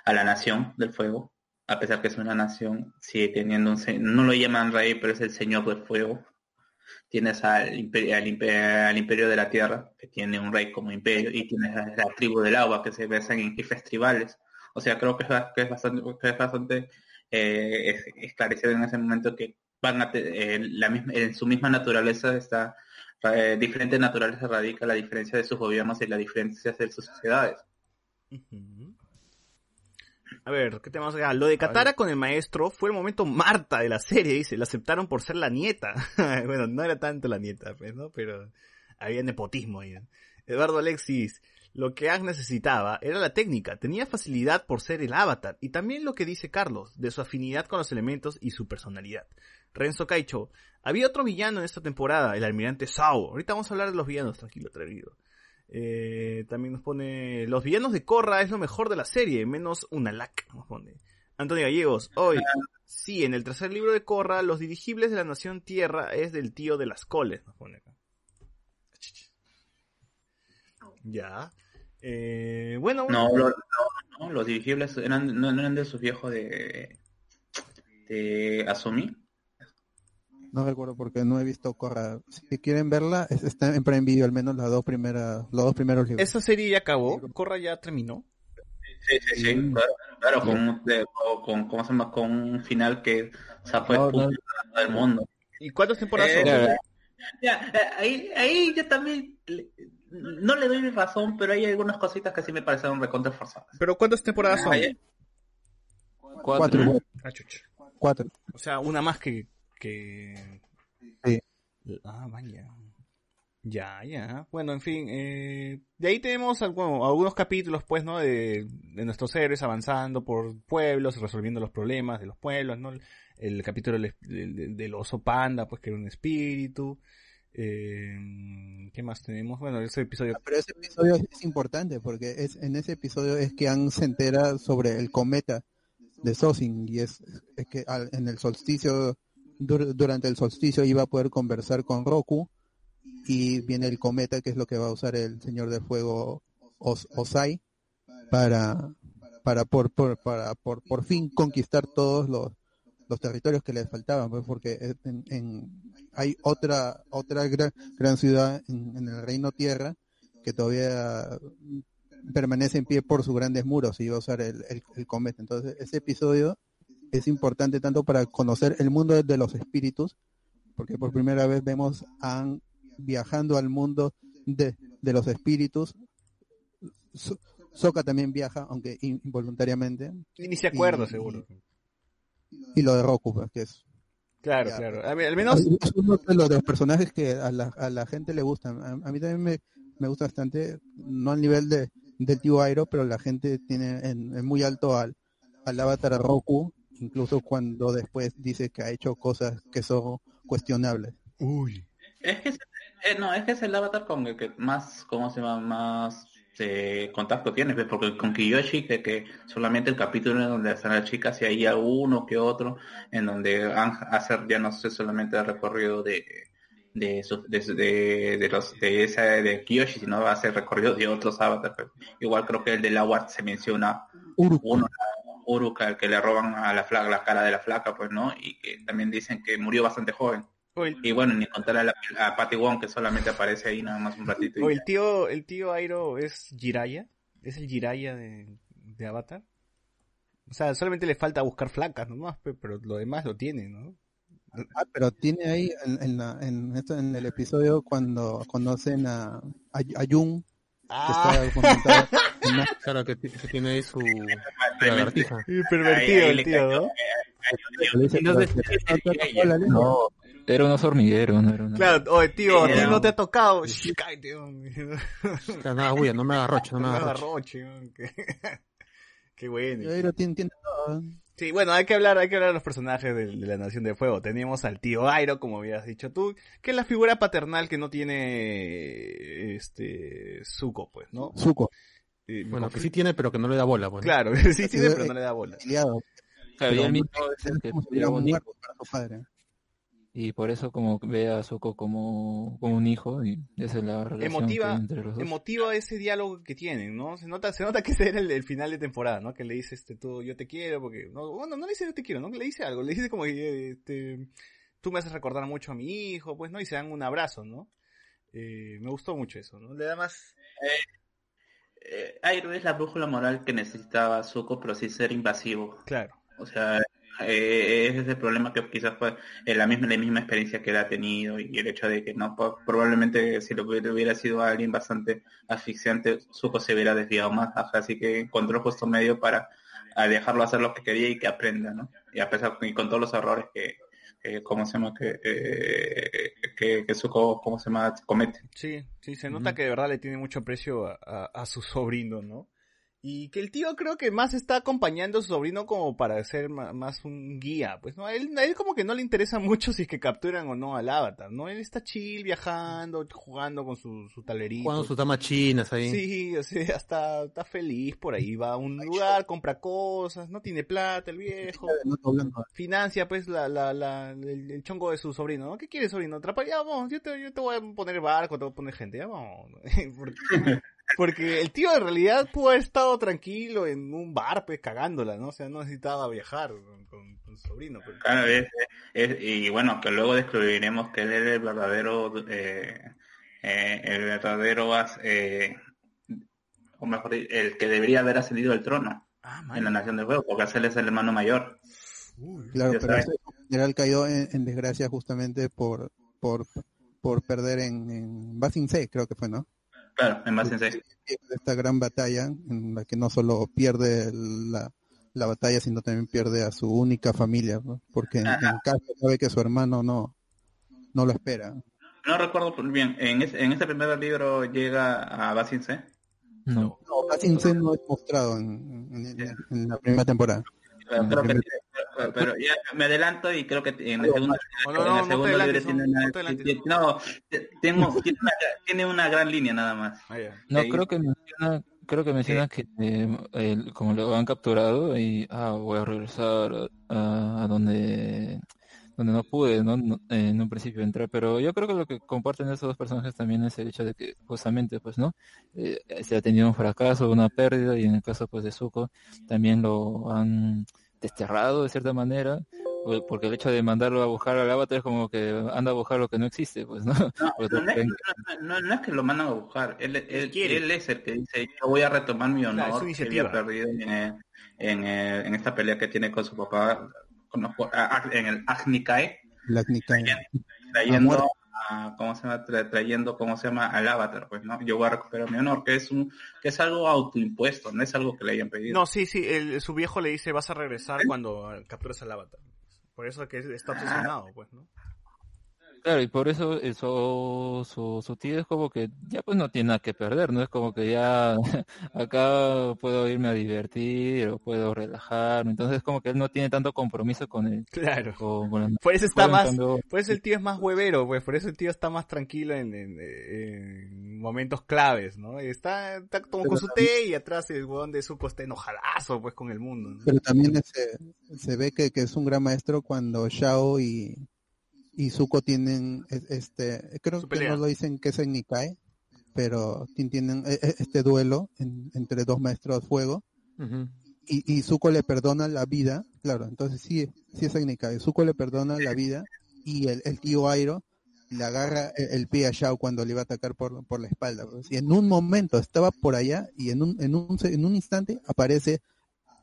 a la nación del fuego, a pesar que es una nación, sigue teniendo un, no lo llaman rey, pero es el señor del fuego. Tienes al imperio, al, imperio, de la tierra, que tiene un rey como imperio, y tienes a la tribu del agua, que se besan en jefes tribales. O sea, creo que es, bastante, que es bastante eh, es- esclarecido en ese momento que van a eh, la misma, en su misma naturaleza está eh, diferente naturaleza radica la diferencia de sus gobiernos y las diferencias de sus sociedades. A ver, ¿qué tenemos acá? Lo de Katara con el maestro fue el momento Marta de la serie, dice. La aceptaron por ser la nieta. [LAUGHS] bueno, no era tanto la nieta, pues, ¿no? Pero había nepotismo ahí. Eduardo Alexis, lo que Aang necesitaba era la técnica. Tenía facilidad por ser el avatar. Y también lo que dice Carlos, de su afinidad con los elementos y su personalidad. Renzo Caicho, había otro villano en esta temporada, el almirante Sao. Ahorita vamos a hablar de los villanos, tranquilo, atrevido. Eh, también nos pone, los villanos de Korra es lo mejor de la serie, menos una lac, nos pone. Antonio Gallegos, hoy, sí, en el tercer libro de Korra, los dirigibles de la nación Tierra es del tío de las coles, nos pone acá. Ya. Eh, bueno, No, lo- no, no, los dirigibles eran, no eran de sus viejos de, de Asumi. No recuerdo porque no he visto Corra. Si quieren verla, es- está en Prime Video al menos las dos primeras, los dos primeros libros. esa serie ya acabó, Korra ya terminó. Sí, sí, sí, Mm. claro, claro, con, un- de- con, ¿cómo se llama? Con un final que No, el puto no. de todo el mundo. ¿Y cuántas temporadas Eh, son? Ya, eh, ahí, ahí yo también le- no le doy mi razón, pero hay algunas cositas que sí me parecieron recontra forzadas. ¿Pero cuántas temporadas son? Ahí- Cuatro. Ah. Cuatro. O sea, una más que... que... Sí. Ah, vaya. Ya, ya. Bueno, en fin. Eh, de ahí tenemos algu- algunos capítulos, pues, ¿no? De, de nuestros héroes avanzando por pueblos, resolviendo los problemas de los pueblos, ¿no? El capítulo del, del- del oso panda, pues, que era un espíritu. Eh, ¿Qué más tenemos? Bueno, ese episodio... Pero ese episodio es importante porque es en ese episodio es que Aang se entera sobre el cometa de Sosing y es, es que al- en el solsticio dur- durante el solsticio iba a poder conversar con Roku y viene el cometa que es lo que va a usar el Señor de Fuego Os- Osai para para por, por para por, por fin conquistar todos los los territorios que les faltaban pues porque en, en- hay otra otra gran, ciudad en, en el reino tierra que todavía permanece en pie por sus grandes muros y iba a usar el, el cometa. Entonces ese episodio es importante tanto para conocer el mundo de los espíritus porque por primera vez vemos a Aang viajando al mundo de, de los espíritus So- Sokka también viaja aunque in- involuntariamente Ni se acuerda, Y- seguro. y lo de Roku pues, que es Claro, Ya, claro. A ver, al menos... es uno de los, de los personajes que a la, a la gente le gustan. A, a mí también me, me gusta bastante, no al nivel de, del tío Airo, pero la gente tiene en, en muy alto al, al avatar Roku, incluso cuando después dice que ha hecho cosas que son cuestionables. Uy. Es que es, eh, no, es que es el avatar con el que más, ¿cómo se llama? Más eh, contacto tienes, ¿ves? porque con Kiyoshi, que, que solamente el capítulo en donde están las chicas y hay uno que otro, en donde van a hacer ya no sé solamente el recorrido de de, su- de, de, de los de esa de Kiyoshi, sino va a hacer recorrido de otros avatars. pues. Igual creo que el de Lawart se menciona uno, Uruka, el que le roban a la flaca, la cara de la flaca, pues, ¿no? Y que también dicen que murió bastante joven. Y bueno, ni contar a, la, a Patty Wong, que solamente aparece ahí nada más un ratito. y O el tío, el tío Airo es Jiraya, es el Jiraya de, de Avatar. O sea, solamente le falta buscar flacas nomás, pe- pero lo demás lo tiene, ¿no? Ah, pero tiene ahí en, en, la- en, esto, en el episodio cuando conocen a, a, a Jung, que está en [LAUGHS] una- Claro, que, que tiene ahí su lagartija. Pervertido Ahí- ahí el tío, cayó, ¿no? "Pero te tocó la lengua". No, era un oso hormiguero, no era una... Claro, oye tío, a ti no te ha tocado. Shh, cállate, nada, bulla, no me agarroche, no me No me agarroche. [LAUGHS] qué- bueno. Airo tiene, tiene todo. Sí, bueno, hay que hablar, hay que hablar de los personajes de, de la Nación de Fuego. Teníamos al tío Airo, como habías dicho tú, que es la figura paternal que no tiene este Zuko, pues, ¿no? Zuko. Eh, Bueno, que sí tiene, pero que no le da bola, pues. ¿no? Claro, [LAUGHS] sí tiene, pero no le da bola. Claro, y Pero él mismo es el que y por eso como ve a Zuko como, como un hijo, y esa es la relación Emotiva, entre los dos. emotiva ese diálogo que tienen, ¿no? Se nota, se nota que ese era el, el final de temporada, ¿no? Que le dice este tú, yo te quiero, porque, no, bueno, no le dice yo te quiero, ¿no? Le dice algo, le dice como que, este, tú me haces recordar mucho a mi hijo, pues, ¿no? Y se dan un abrazo, ¿no? Eh, me gustó mucho eso, ¿no? Le da más, Eh, Airo es la brújula moral que necesitaba Zuko, pero sin ser invasivo. claro. O sea, eh, ese es el problema que quizás fue eh, la misma la misma experiencia que él ha tenido y el hecho de que no probablemente si lo hubiera, hubiera sido alguien bastante asfixiante, Zuko se hubiera desviado más, así que encontró justo medio para a dejarlo hacer lo que quería y que aprenda, ¿no? Y a pesar y con todos los errores que, que ¿cómo se llama? Que, eh, que, que Zuko, ¿cómo se llama? Comete. Sí, sí, se nota que de verdad le tiene mucho aprecio a, a, a su sobrino, ¿no? Y que el tío creo que más está acompañando a su sobrino como para ser ma- más un guía, pues no, a él, a él como que no le interesa [LAUGHS] mucho si es que capturan o no al avatar, ¿no? Él está chill, viajando, jugando con su, su talerito. Jugando sus damas chinas ahí. Sí, o sea, está, está feliz por ahí, va a un lugar, compra cosas, no tiene plata el viejo, financia pues la, la, la, el, el chongo de su sobrino, ¿no? ¿Qué quiere sobrino? Atrapar, ya vamos, yo te, yo te voy a poner barco, te voy a poner gente, ya vamos. [LAUGHS] Porque, el tío en realidad pudo haber estado tranquilo en un bar, pues cagándola, ¿no? O sea, no necesitaba viajar con, con- con su sobrino. Pues. Claro, es- es- y bueno, que luego descubriremos que él era el verdadero, eh, eh, el verdadero, eh, o mejor dicho, el que debería haber ascendido al trono en la Nación del Fuego, porque él es el hermano mayor. Claro, Ya pero sabes. ese general cayó en, en desgracia justamente por por, por perder en, en Basing C, creo que fue, ¿no? Claro, en base en sí. Pierde esta gran batalla en la que no solo pierde la, la batalla, sino también pierde a su única familia, ¿no? porque en, en casa sabe que su hermano no, no lo espera. No recuerdo bien, en, ese- en este primer libro llega a Basin C. No. No, Basing C no es mostrado en, en- en- en la primera temporada. Creo que- pero- ya me adelanto y creo que en el segundo, No, no, en no, el no segundo libro adelantes, tiene no, una, no no, tengo, [LAUGHS] tiene, una, tiene una gran línea nada más. No, Ahí- creo que menciona, creo que menciona que eh, el- como lo han capturado y ah, voy a regresar a, a donde donde no pude, ¿no? No, eh, en un principio entrar, pero yo creo que lo que comparten esos dos personajes también es el hecho de que justamente, pues, ¿no? Eh, se ha tenido un fracaso, una pérdida y en el caso, pues, de Zuko también lo han desterrado de cierta manera, porque el hecho de mandarlo a buscar al avatar es como que anda a buscar lo que no existe, pues, ¿no? No, [LAUGHS] es, creen no, no- no es que lo mandan a buscar, él, él, él es el que dice, yo voy a retomar mi honor que había perdido en, eh, en, eh, en esta pelea que tiene con su papá con los- en el Agnikai, La trayendo muerte. A, ¿cómo se llama? Tra- trayendo, ¿cómo se llama? Al avatar, pues, ¿no? Yo voy a recuperar mi honor, que es un, que es algo autoimpuesto, no es algo que le hayan pedido. No, sí, sí, el- su viejo le dice vas a regresar cuando eh, captures al avatar. Por eso que está obsesionado, pues, ¿no? Claro, y por eso eso, su, su tío es como que ya pues no tiene nada que perder, ¿no? Es como que ya [LAUGHS] acá puedo irme a divertir o puedo relajarme, entonces es como que él no tiene tanto compromiso con el... Claro. Con, con la- Por eso está más, por eso el tío es más huevero, pues, por eso el tío está más tranquilo en, en- en momentos claves, ¿no? Está, está como con su té y atrás el huevón de Zuko está enojadazo, pues, con el mundo. ¿no? Pero también se, se ve que, que es un gran maestro cuando Shao y, y Zuko tienen es- este creo que no lo dicen que es en Nikai pero ti- tienen e- e- este duelo en- entre dos maestros de fuego. Y, y Zuko le perdona la vida claro entonces sí sí es en Nikai. Zuko le perdona la vida y el, el tío Airo le agarra el, el pie a Shao cuando le iba a atacar por, por la espalda pues. y en un momento estaba por allá y en un en un, se- en un instante aparece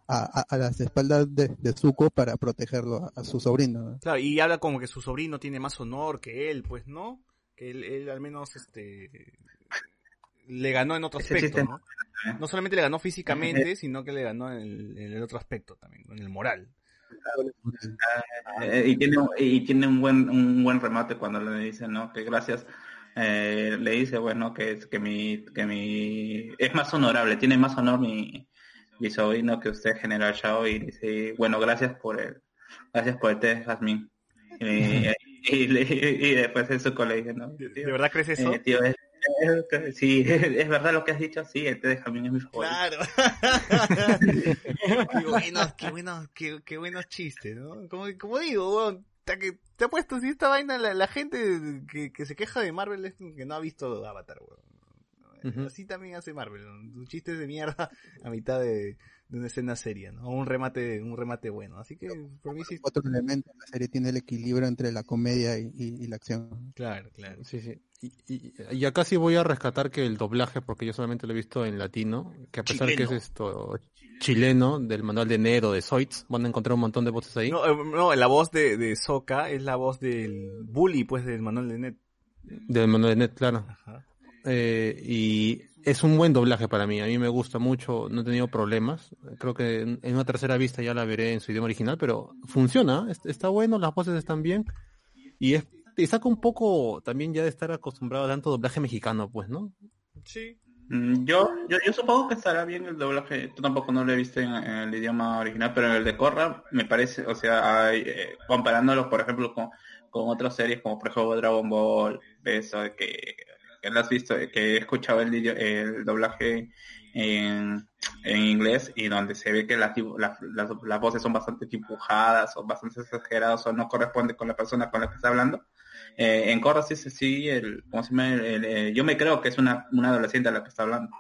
a, a- a las espaldas de, de Zuko para protegerlo a, a su sobrino. ¿no? Claro, y habla como que su sobrino tiene más honor que él, pues, ¿no? Que él, él al menos, este, le ganó en otro aspecto, ¿no? No solamente le ganó físicamente, sino que le ganó en el, en el otro aspecto también, en el moral. Eh, y tiene y tiene un buen un buen remate cuando le dice no que gracias eh, le dice bueno que es que mi que mi es más honorable tiene más honor mi mi sobrino que usted general Shao y dice bueno gracias por el gracias por el té Jazmín y, [LAUGHS] y, le- y después el suco le dice no ¿De verdad crees eso? Eh, tío, es- es- sí [LAUGHS] es verdad lo que has dicho sí el té de Jazmín es mi favorito Claro. [LAUGHS] qué buenos, qué buenos, qué, qué buenos chistes, ¿no? Como, como digo, que- te ha puesto si esta vaina la, la gente que, que se queja de Marvel es que no ha visto Avatar, weón. Así también hace Marvel, ¿no? Chistes de mierda [LAUGHS] a mitad de, de una escena seria, ¿no? Un remate, un remate bueno. Así que por mí sí. Otro elemento, la serie tiene el equilibrio entre la comedia y, y- y la acción. Claro, claro. Sí, sí. Y, y- y acá sí voy a rescatar que el doblaje, porque yo solamente lo he visto en latino, que a pesar Chileno. que es esto chileno, del manual de Nero, de Zoids, van a encontrar un montón de voces ahí. No, eh, no, la voz de, de Soka es la voz del bully, pues, del Manuel de Net. Del manual de Net, claro. Eh, y es un buen doblaje para mí. A mí me gusta mucho, no he tenido problemas. Creo que en, en una tercera vista ya la veré en su idioma original, pero funciona, es- está bueno, las voces están bien. Y es, y saca un poco también ya de estar acostumbrado a tanto doblaje mexicano, pues, ¿no? Sí. Mm, Yo, yo, yo supongo que estará bien el doblaje. Yo tampoco no lo he visto en, en el idioma original, pero en el de Korra me parece, o sea, hay, eh, comparándolo, por ejemplo, con, con otras series como por ejemplo Dragon Ball, eso de que, que lo has visto, que he escuchado el, el doblaje en, en inglés y donde se ve que las, las, las, las voces son bastante dibujadas o bastante exageradas o no corresponden con la persona con la que está hablando. Eh, en Korra sí, sí, sí, el, ¿cómo se llama? El- el, eh, yo me creo que es una, una adolescente a la que está hablando.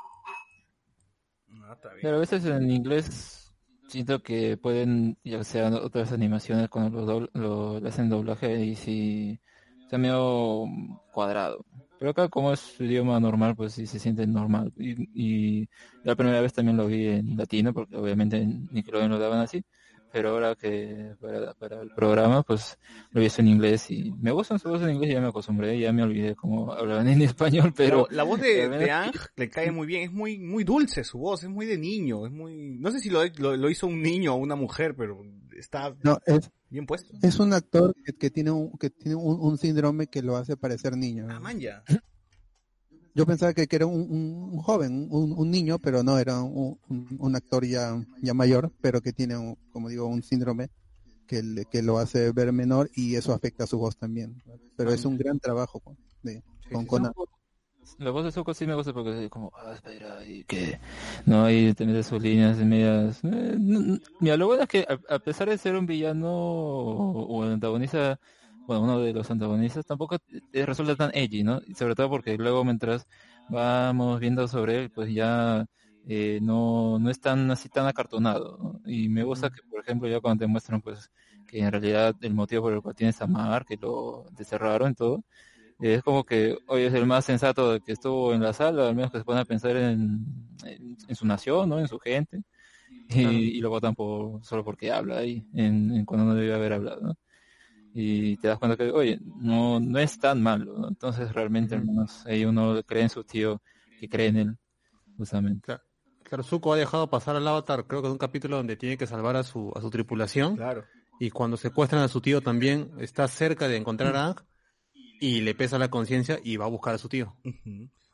Pero a veces en inglés siento que pueden, ya sean otras animaciones cuando lo, lo, hacen doblaje y si está medio cuadrado. Pero acá como es su idioma normal, pues sí se siente normal. Y, y la primera vez también lo vi en latino, porque obviamente en Nickelodeon lo daban así. Pero ahora que para, para el programa, pues lo vi en inglés y me gustan su voz en inglés, ya me acostumbré, ya me olvidé cómo hablaban en [LAUGHS] español, pero... la, la voz de, de Ang le cae muy bien, es muy muy dulce su voz, es muy de niño, es muy no sé si lo, lo, lo hizo un niño o una mujer, pero está No, es, bien puesto. es un actor que, que tiene, un, que tiene un, un síndrome que lo hace parecer niño. Ah, man, ya. Yo pensaba que, que era un, un- un joven, un, un niño, pero no, era un, un- un actor ya, ya mayor, pero que tiene, un- como digo, un síndrome que, le- que lo hace ver menor y eso afecta a su voz también. Pero es un gran trabajo con, de, con Conan. La voz de Zuko sí me gusta porque es como, ah, espera, y que no te metes sus líneas medias. eh, no- Mira, lo bueno es que a, pesar de ser un villano o, o antagonista, bueno, uno de los antagonistas, tampoco te resulta tan edgy, ¿no? Y sobre todo porque luego mientras vamos viendo sobre él, pues ya eh, no, no es tan así tan acartonado. Y me gusta que, por ejemplo, ya cuando te muestran, pues, que en realidad el motivo por el cual tienes a Mar, que lo desterraron y todo, es como que hoy es el más sensato de que estuvo en la sala, al menos que se pone a pensar en, en, en su nación, ¿no? En su gente. Y, y lo votan por, solo porque habla ahí, en, en cuando no debe haber hablado, ¿no? Y te das cuenta que, oye, no, no es tan malo, ¿no? Entonces realmente al menos ahí uno cree en su tío, que cree en él, justamente. Claro, claro, Zuko ha dejado pasar al Avatar, creo que en un capítulo donde tiene que salvar a su, a su tripulación. Claro. Y cuando secuestran a su tío también está cerca de encontrar a Ang y le pesa la conciencia y va a buscar a su tío.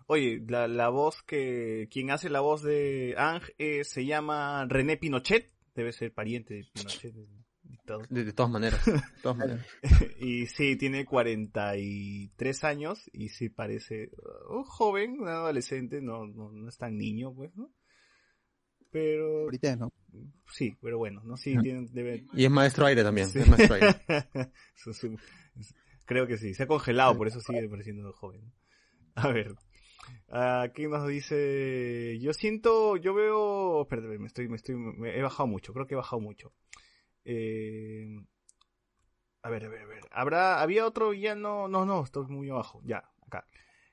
Oye, la, la voz que, quien hace la voz de Ang eh, se llama René Pinochet, debe ser pariente de Pinochet, el dictador. De, de todas maneras. de todas [LAUGHS] maneras. y sí, tiene 43 años y sí parece uh, un joven, un adolescente, no, no, no es tan niño, pues, ¿no? Pero... Ahorita no. Sí, pero bueno, ¿no? Sí, tiene, debe... Y es maestro aire también. Sí. Es maestro aire. [LAUGHS] Su- su- Creo que sí, se ha congelado, por eso sigue pareciendo joven. A ver, aquí nos dice, yo siento, yo veo, espérate, me estoy, me estoy, me he bajado mucho, creo que he bajado mucho. Eh, a ver, a ver, a ver, habrá, había otro villano, no, no, estoy muy abajo, ya, acá.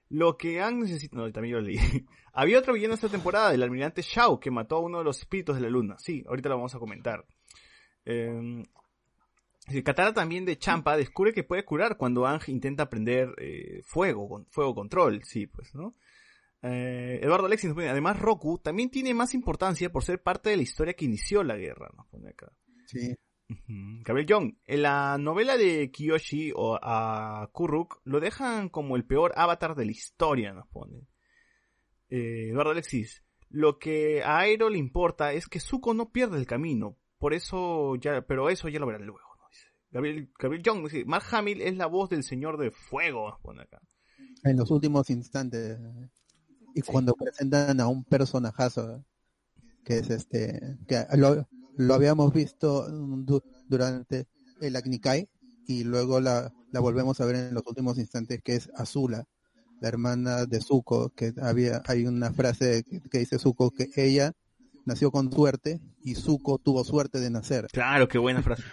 Lo que han necesitado, no, también lo leí. [LAUGHS] había otro villano esta temporada, el almirante Shao, que mató a uno de los espíritus de la luna. Sí, ahorita lo vamos a comentar. Eh, el Katara también de Champa descubre que puede curar cuando Ang intenta aprender eh, fuego, con, fuego control, sí, pues, ¿no? Eh, Eduardo Alexis nos pone, además Roku también tiene más importancia por ser parte de la historia que inició la guerra, nos pone acá. Sí. Gabriel Young, en la novela de Kiyoshi o a Kuruk lo dejan como el peor avatar de la historia, nos pone. Eh, Eduardo Alexis, lo que a Aero le importa es que Zuko no pierde el camino, por eso ya, pero eso ya lo verán luego. Gabriel, Gabriel Young dice, Mark Hamill es la voz del señor de fuego, pone acá. En los últimos instantes. Y cuando presentan a un personajazo, que es este, que lo, lo habíamos visto du- durante el Agnikai, y luego la, la volvemos a ver en los últimos instantes, que es Azula, la hermana de Zuko, que había, hay una frase que, que dice Zuko que ella nació con suerte y Zuko tuvo suerte de nacer. Claro, qué buena frase.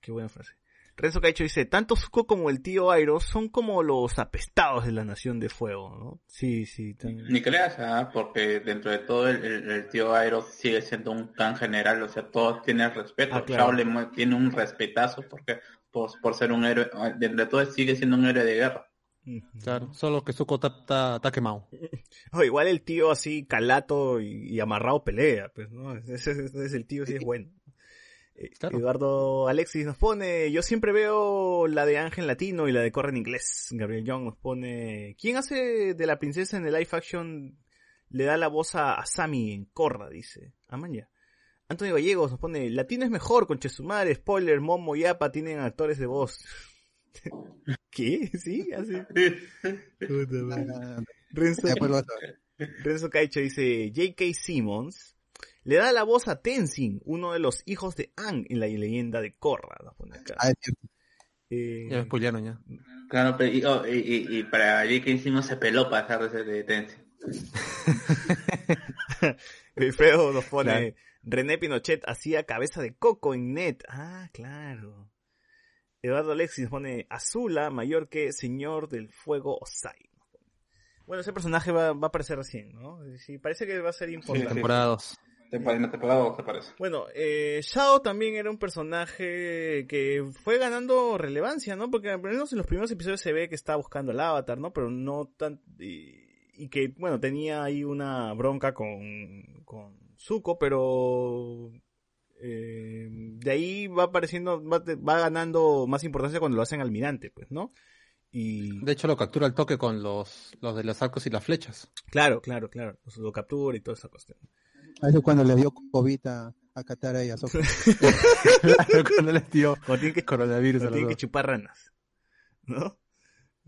Qué buena frase. Renzo Caicho dice, tanto Zuko como el tío Airo son como los apestados de la Nación de Fuego, ¿no? Sí, sí. tan- Ni creas, ¿ah? porque dentro de todo el, el- el tío Airo sigue siendo un tan general, o sea, todos tienen respeto. Ah, claro. Tiene un respetazo porque por, por ser un héroe, dentro de todo sigue siendo un héroe de guerra. Claro, solo que Zuko está, quemado. [LAUGHS] O igual el tío así calato y, y amarrado pelea, pues, ¿no? Ese, ese- ese es el tío, sí es bueno. Eh, Eduardo Alexis nos pone, yo siempre veo la de Ángel Latino y la de Corre en inglés. Gabriel Young nos pone, ¿quién hace de la princesa en el live action? Le da la voz a, a Sammy en Corra, dice. Amaña. Antonio Gallegos nos pone, Latino es mejor, con Chesumare, spoiler, Momo y Apa tienen actores de voz. [LAUGHS] ¿Qué? ¿Sí? [LAUGHS] Madre. Renzo. Renzo Caicho dice, J.K. Simmons le da la voz a Tenzin, uno de los hijos de Aang en la leyenda de Korra. acá. Ah. Eh, Ya me spoilearon ya. Claro, pero y, oh, y, y- y para J.K. hicimos se peló para dejar de ser de Tenzin. [LAUGHS] Wilfredo nos pone, Claro. René Pinochet hacía cabeza de coco en net. Ah, claro. Eduardo Alexis nos pone, Azula mayor que Señor del Fuego Osai. Bueno, ese personaje va, va a aparecer recién, ¿no? Sí, parece que va a ser importante. Temporada 2. Temporada, temporada. Bueno, eh, Shao también era un personaje que fue ganando relevancia, ¿no? Porque al menos en los primeros episodios se ve que está buscando al avatar, ¿no? Pero no tan... Y, y que, bueno, tenía ahí una bronca con, con Zuko, pero... eh, de ahí va apareciendo, va, va ganando más importancia cuando lo hacen almirante, pues, ¿no? Y... De hecho lo captura al toque con los, los de los arcos y las flechas. Claro, claro, claro. Lo captura y toda esa cuestión. Eso es cuando le dio COVID a, a Katara y a Sokka. [LAUGHS] cuando les dio tienen que, coronavirus tienen que chupar ranas. ¿No?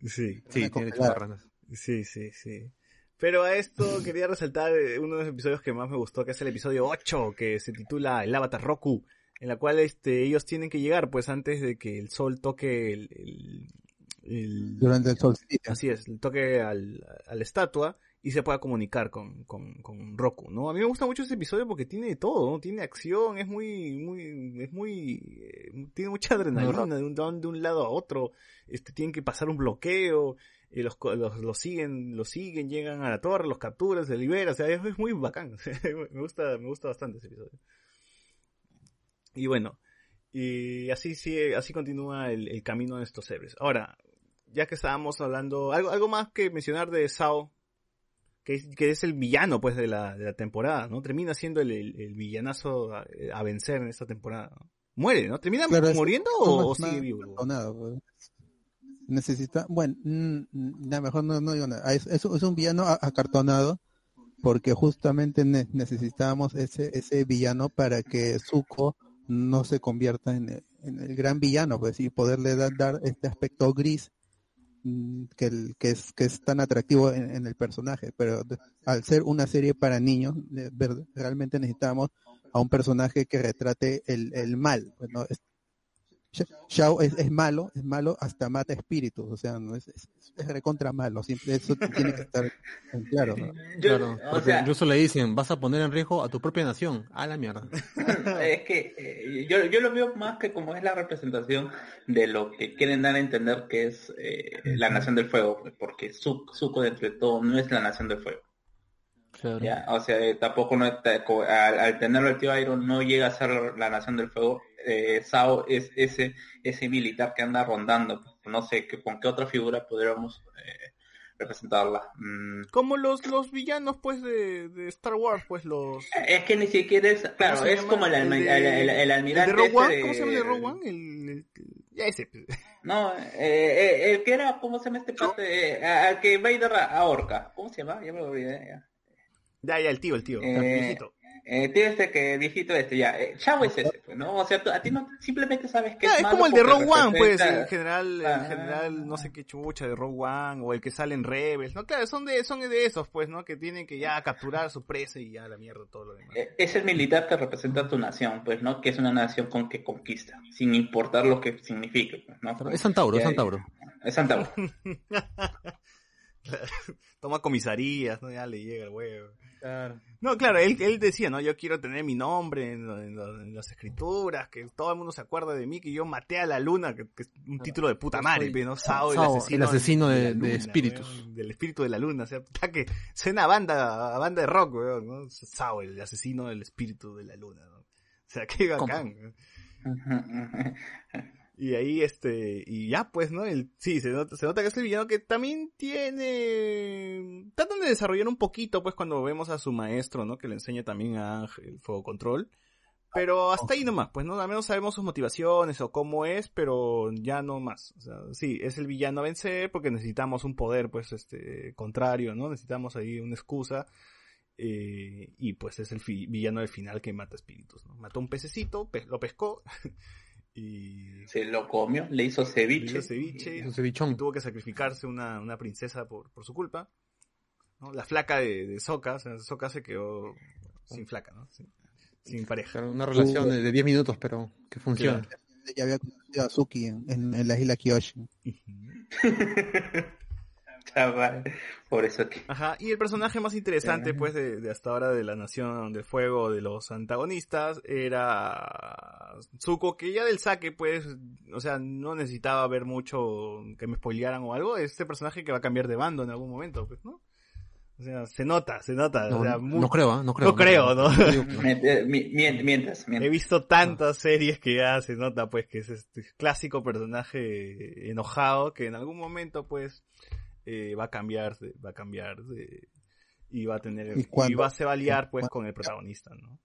Sí. Sí, tiene que chupar ranas. Sí, sí, sí. Pero a esto quería resaltar eh, uno de los episodios que más me gustó, que es el episodio 8, que se titula El Avatar Roku, en la cual este, ellos tienen que llegar pues antes de que el sol toque el... el- el- Durante el solsticio. Así es, el toque al, a la estatua y se pueda comunicar con, con, con Roku, ¿no? A mí me gusta mucho ese episodio porque tiene todo, ¿no? Tiene acción, es muy, muy, es muy, eh, tiene mucha adrenalina de un, de un- de un lado a otro, este, tienen que pasar un bloqueo, y los, los, los siguen, los siguen, llegan a la torre, los capturan, se liberan, o sea, es, es muy bacán, [LAUGHS] me gusta, me gusta bastante ese episodio. Y bueno, y así sigue, así continúa el, el camino de estos héroes. Ahora, ya que estábamos hablando, algo, algo más que mencionar de Sao, que es, que es el villano pues de la, de la temporada, ¿no? Termina siendo el, el- el villanazo a, a vencer en esta temporada. ¿no? Muere, ¿no? ¿Termina Claro, muriendo es o, o sigue vivo? acartonado, pues. Necesita, bueno, mm, mm, nada, mejor no, no digo nada. Es, es, es un villano a- acartonado porque justamente ne- necesitábamos ese, ese villano para que Zuko no se convierta en el, en el gran villano, pues, y poderle da- dar este aspecto gris que, el- que, es, que es tan atractivo en, el personaje. Pero al ser una serie para niños, realmente necesitábamos a un personaje que retrate el, el mal. pues, Shao es, es malo, es malo, hasta mata espíritus, o sea, no es, es, es recontra malo, siempre eso tiene que estar en claro. ¿no? Claro, o sea- incluso le dicen, vas a poner en riesgo a tu propia nación. A la mierda. [LAUGHS] es que eh, yo, yo lo veo más que como es la representación de lo que quieren dar a entender que es eh, la Nación del Fuego, pues, porque Zu- Zuko dentro de todo no es la Nación del Fuego. ¿ya? O sea, eh, tampoco no al, al tenerlo el tío Iron no llega a ser la Nación del Fuego. Eh, Sao es ese ese militar que anda rondando. No sé que, con qué otra figura podríamos eh, representarla. Mm, Como los, los villanos pues de, de Star Wars, pues los... Es que ni siquiera es, claro, ¿Cómo se es como el, alma- El el, el- almirante ¿El de ese ¿Cómo se llama el One? El, ya ese. pues. No, eh, eh, el que era, ¿cómo se llama este parte? Eh, al que Vader ahorca. ¿Cómo se llama? Ya me lo olvidé. Ya. Ya, ya, el tío, el tío. el Eh, tío este que, viejito este, ya. Eh, Chavo es ese, pues, ¿no? O sea, tú- a ti no, simplemente sabes que Ya, es es malo como el de Rogue One, pues, representa- el general, el Ah. general, no sé qué chucha de Rogue One, o el que sale en Rebels, ¿no? Claro, son de, son de esos, pues, ¿no? Que tienen que ya capturar a su presa y ya la mierda todo lo demás. Eh, Es el militar que representa a tu nación, pues, ¿no? Que es una nación con que conquista, sin importar lo que signifique, pues, ¿no? Es Santauro, es Santauro. Es Santauro. [LAUGHS] [LAUGHS] Toma comisarías, ¿no? Ya le llega el huevo. No, claro, él, él decía, ¿no? Yo quiero tener mi nombre en, las escrituras, que todo el mundo se acuerda de mí, que yo maté a la luna, que, que es un título de puta madre, soy- pe, ¿no? Sao, Sao, el asesino, el asesino de- la de luna, espíritus. weón, del espíritu de la luna, o sea, puta que suena a banda, a banda de rock, weón, ¿no? Sao, el asesino del espíritu de la luna, ¿no? O sea, qué bacán. Y ahí, este, y ya pues, ¿no? El, sí, se nota, se nota que es el villano que también tiene... Tratan de desarrollar un poquito, pues, cuando vemos a su maestro, ¿no? Que le enseña también a Ángel el fuego control. Pero hasta ahí nomás, pues, ¿no? Al menos sabemos sus motivaciones o cómo es, pero ya no más. O sea, sí, es el villano a vencer porque necesitamos un poder, pues, este, contrario, ¿no? Necesitamos ahí una excusa. Eh, y pues es el villano del final que mata espíritus, ¿no? Mató un pececito, pe- lo pescó [LAUGHS] y Se lo comió, le hizo ceviche. le hizo ceviche, Hizo cevichón. y tuvo que sacrificarse una, una princesa por, por su culpa. ¿no? La flaca de, de Sokka, o sea, Sokka se quedó sin flaca, ¿no? Sin, sin pareja. Una relación de de 10 minutos, pero que funciona. Ya había conocido a Suki en, en- en la isla Kyoshi. [LAUGHS] Chaval, [LAUGHS] por eso que... Ajá, y el personaje más interesante, pues, de, de hasta ahora de la Nación del Fuego, de los antagonistas, era Zuko, que ya del saque, pues, o sea, no necesitaba ver mucho que me spoilearan o algo, este personaje que va a cambiar de bando en algún momento, pues, ¿no? O sea, se nota, se nota. No, o sea, no creo, no creo. No creo, ¿no? Mientras, mientras, He visto tantas series que ya se nota, pues, que es este clásico personaje enojado que en algún momento, pues, eh, va a cambiar, de- va a cambiar de, y va a tener, ¿Y y, cuándo? va, se va a liar, pues, con el protagonista, ¿no?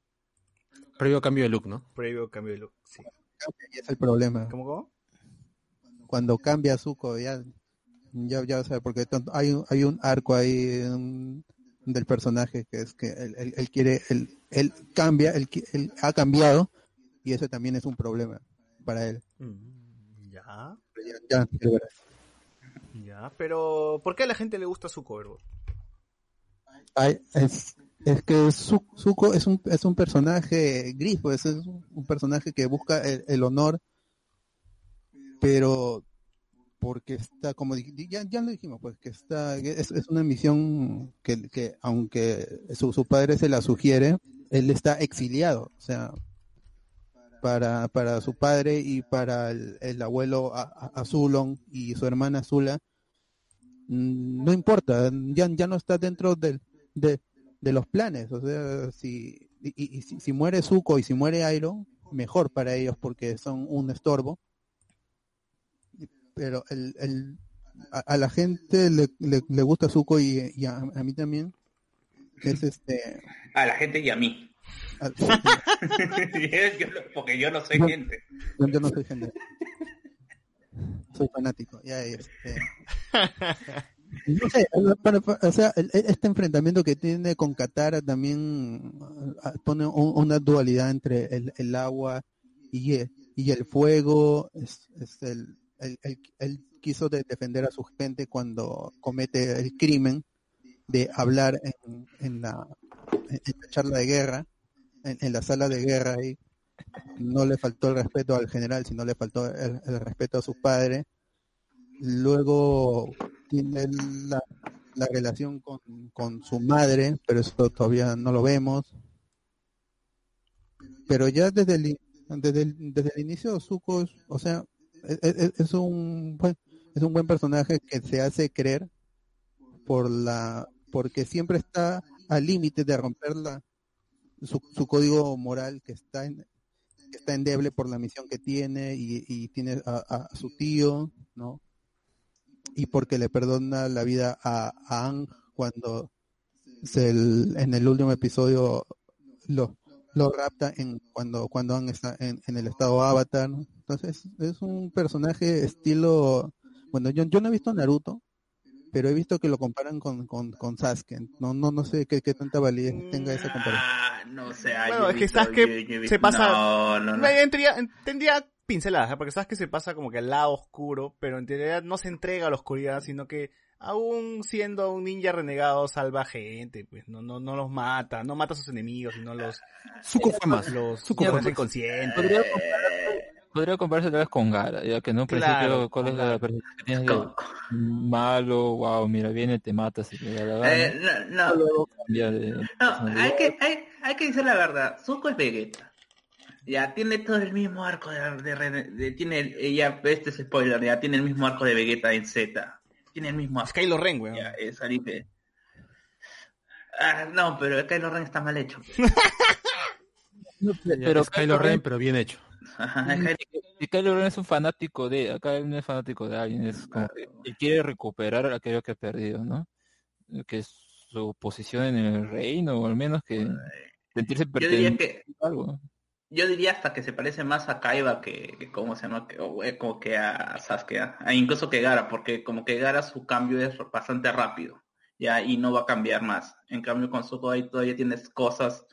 Previo cambio de look, ¿no? Previo cambio de look, sí. Y es el problema. ¿Cómo, cómo? Cuando cambia Zuko, ya, ya, ya, o sea, porque hay, un- hay un arco ahí del personaje que es que él, él- él quiere, él, él cambia, él, qui- él ha cambiado y eso también es un problema para él. Mm, Ya, Ya, ya, ya verás. Ya, pero ¿por qué a la gente le gusta su cover? Ay, es, es que Zu- Zuko es un, es un personaje gris, pues es un, personaje que busca el, honor, pero porque está, como ya, ya lo dijimos, pues que está, es, es una misión que, que aunque su, su padre se la sugiere, él está exiliado, o sea, para, para su padre y para el, el abuelo Azulon y su hermana Azula, mm, no importa, ya, ya no está dentro del, de, los planes, o sea, si, y, y- si, muere Zuko y si muere Iroh, mejor para ellos porque son un estorbo, pero el, el, a, la gente le, le, gusta Zuko y, y a, a mí también, es este... A la gente y a mí. [LAUGHS] porque yo no soy gente. yo, no soy gente. Soy fanático. Ya, este... O sea, este enfrentamiento que tiene con Katara también ah, pone un- una dualidad entre el, el agua y el, fuego. Es, el, él quiso de- defender a su gente cuando comete el crimen de hablar en, en la charla de guerra, en, la sala de guerra ahí. No le faltó el respeto al general, sino le faltó el, el respeto a su padre. Luego tiene la, la relación con, con su madre, pero eso todavía no lo vemos. Pero ya desde el, desde el, desde el inicio Zuko, o sea, es- es un buen, es un buen personaje que se hace creer por la porque siempre está al límite de romper la, su, su código moral que está en, que está endeble por la misión que tiene y, y tiene a, su tío, ¿no? Y porque le perdona la vida a, a Aang cuando se en el último episodio lo, lo rapta en cuando cuando Aang está en, en el estado avatar. Entonces es un personaje estilo, bueno, yo, yo no he visto Naruto, pero he visto que lo comparan con, con, con Sasuke. No, no, no sé qué, qué tanta validez tenga esa comparación. Ah, no sé. ay, Bueno, es que visto- se pasa. No, no, no. Tendría pinceladas, ¿eh? porque sabes que se pasa como que al lado oscuro, pero en realidad no se entrega a la oscuridad, sino que aún siendo un ninja renegado salva gente, pues no, no, no los mata, no mata a sus enemigos, sino los. Zuko fue más. Los fue más. inconscientes. Podría compararse, tal vez con Gara, ya que en un principio Claro, cuál es la percepción que tienes de malo, wow, mira, viene, te mata si te da la gana. Eh, no, no, de no, hay que, hay, hay que decir la verdad. Zuko es Vegeta. Ya tiene todo el mismo arco de, de, tiene el- ya este es spoiler, ya tiene el mismo arco de Vegeta en Z. Tiene el mismo arco. Kylo Ren, weón. Ya, es Ah, no, pero Kylo Ren está mal hecho. [LAUGHS] [LAUGHS] pero es Kylo Ren, pero bien hecho. Y Kylo Ren es un fanático de, acá no es fanático de alguien, es como que él quiere recuperar aquello que ha perdido, ¿no? Que es su posición en el reino, o al menos que sentirse perteneciente a algo. yo diría hasta que se parece más a Kaiba que, que cómo se llama, que, o, eh, como que a Sasuke, a- a incluso que Gara, porque como que Gara su cambio es bastante rápido, ya, y no va a cambiar más. En cambio con Zuko ahí todavía tienes cosas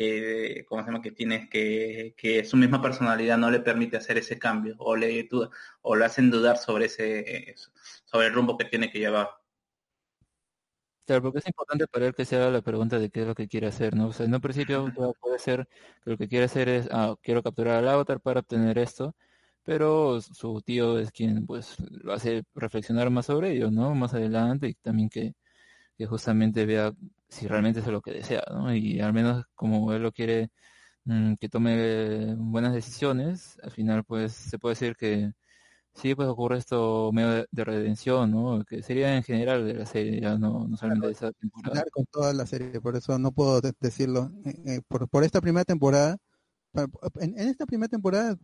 que, ¿cómo se llama? que tienes que, que su misma personalidad no le permite hacer ese cambio, o le duda, o le hacen dudar sobre ese, eh, sobre el rumbo que tiene que llevar. Claro, porque es importante para él que se haga la pregunta de qué es lo que quiere hacer, ¿no? O sea, en un principio puede ser que lo que quiere hacer es, ah, quiero capturar al avatar para obtener esto, pero su tío es quien, pues, lo hace reflexionar más sobre ello, ¿no? Más adelante y también que, que justamente vea si realmente es lo que desea, ¿no? Y al menos como él lo quiere mm, que tome buenas decisiones, al final, pues, se puede decir que sí, pues ocurre esto medio de, de redención, ¿no? Que sería en general de la serie, ya no, no solamente de esa temporada. Con toda la serie, por eso no puedo de- decirlo. Eh, eh, por, por esta primera temporada, en, en esta primera temporada,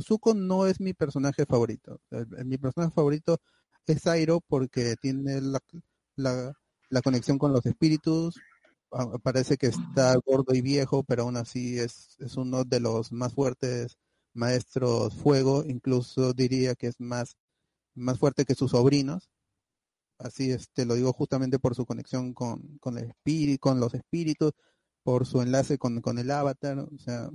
Zuko no es mi personaje favorito. Mi personaje favorito es Airo porque tiene la, la, la conexión con los espíritus. Parece que está gordo y viejo, pero aún así es, es uno de los más fuertes maestros fuego. Incluso diría que es más, más fuerte que sus sobrinos. Así es, te lo digo justamente por su conexión con, con el espíritu, con los espíritus, por su enlace con, con el avatar. O sea,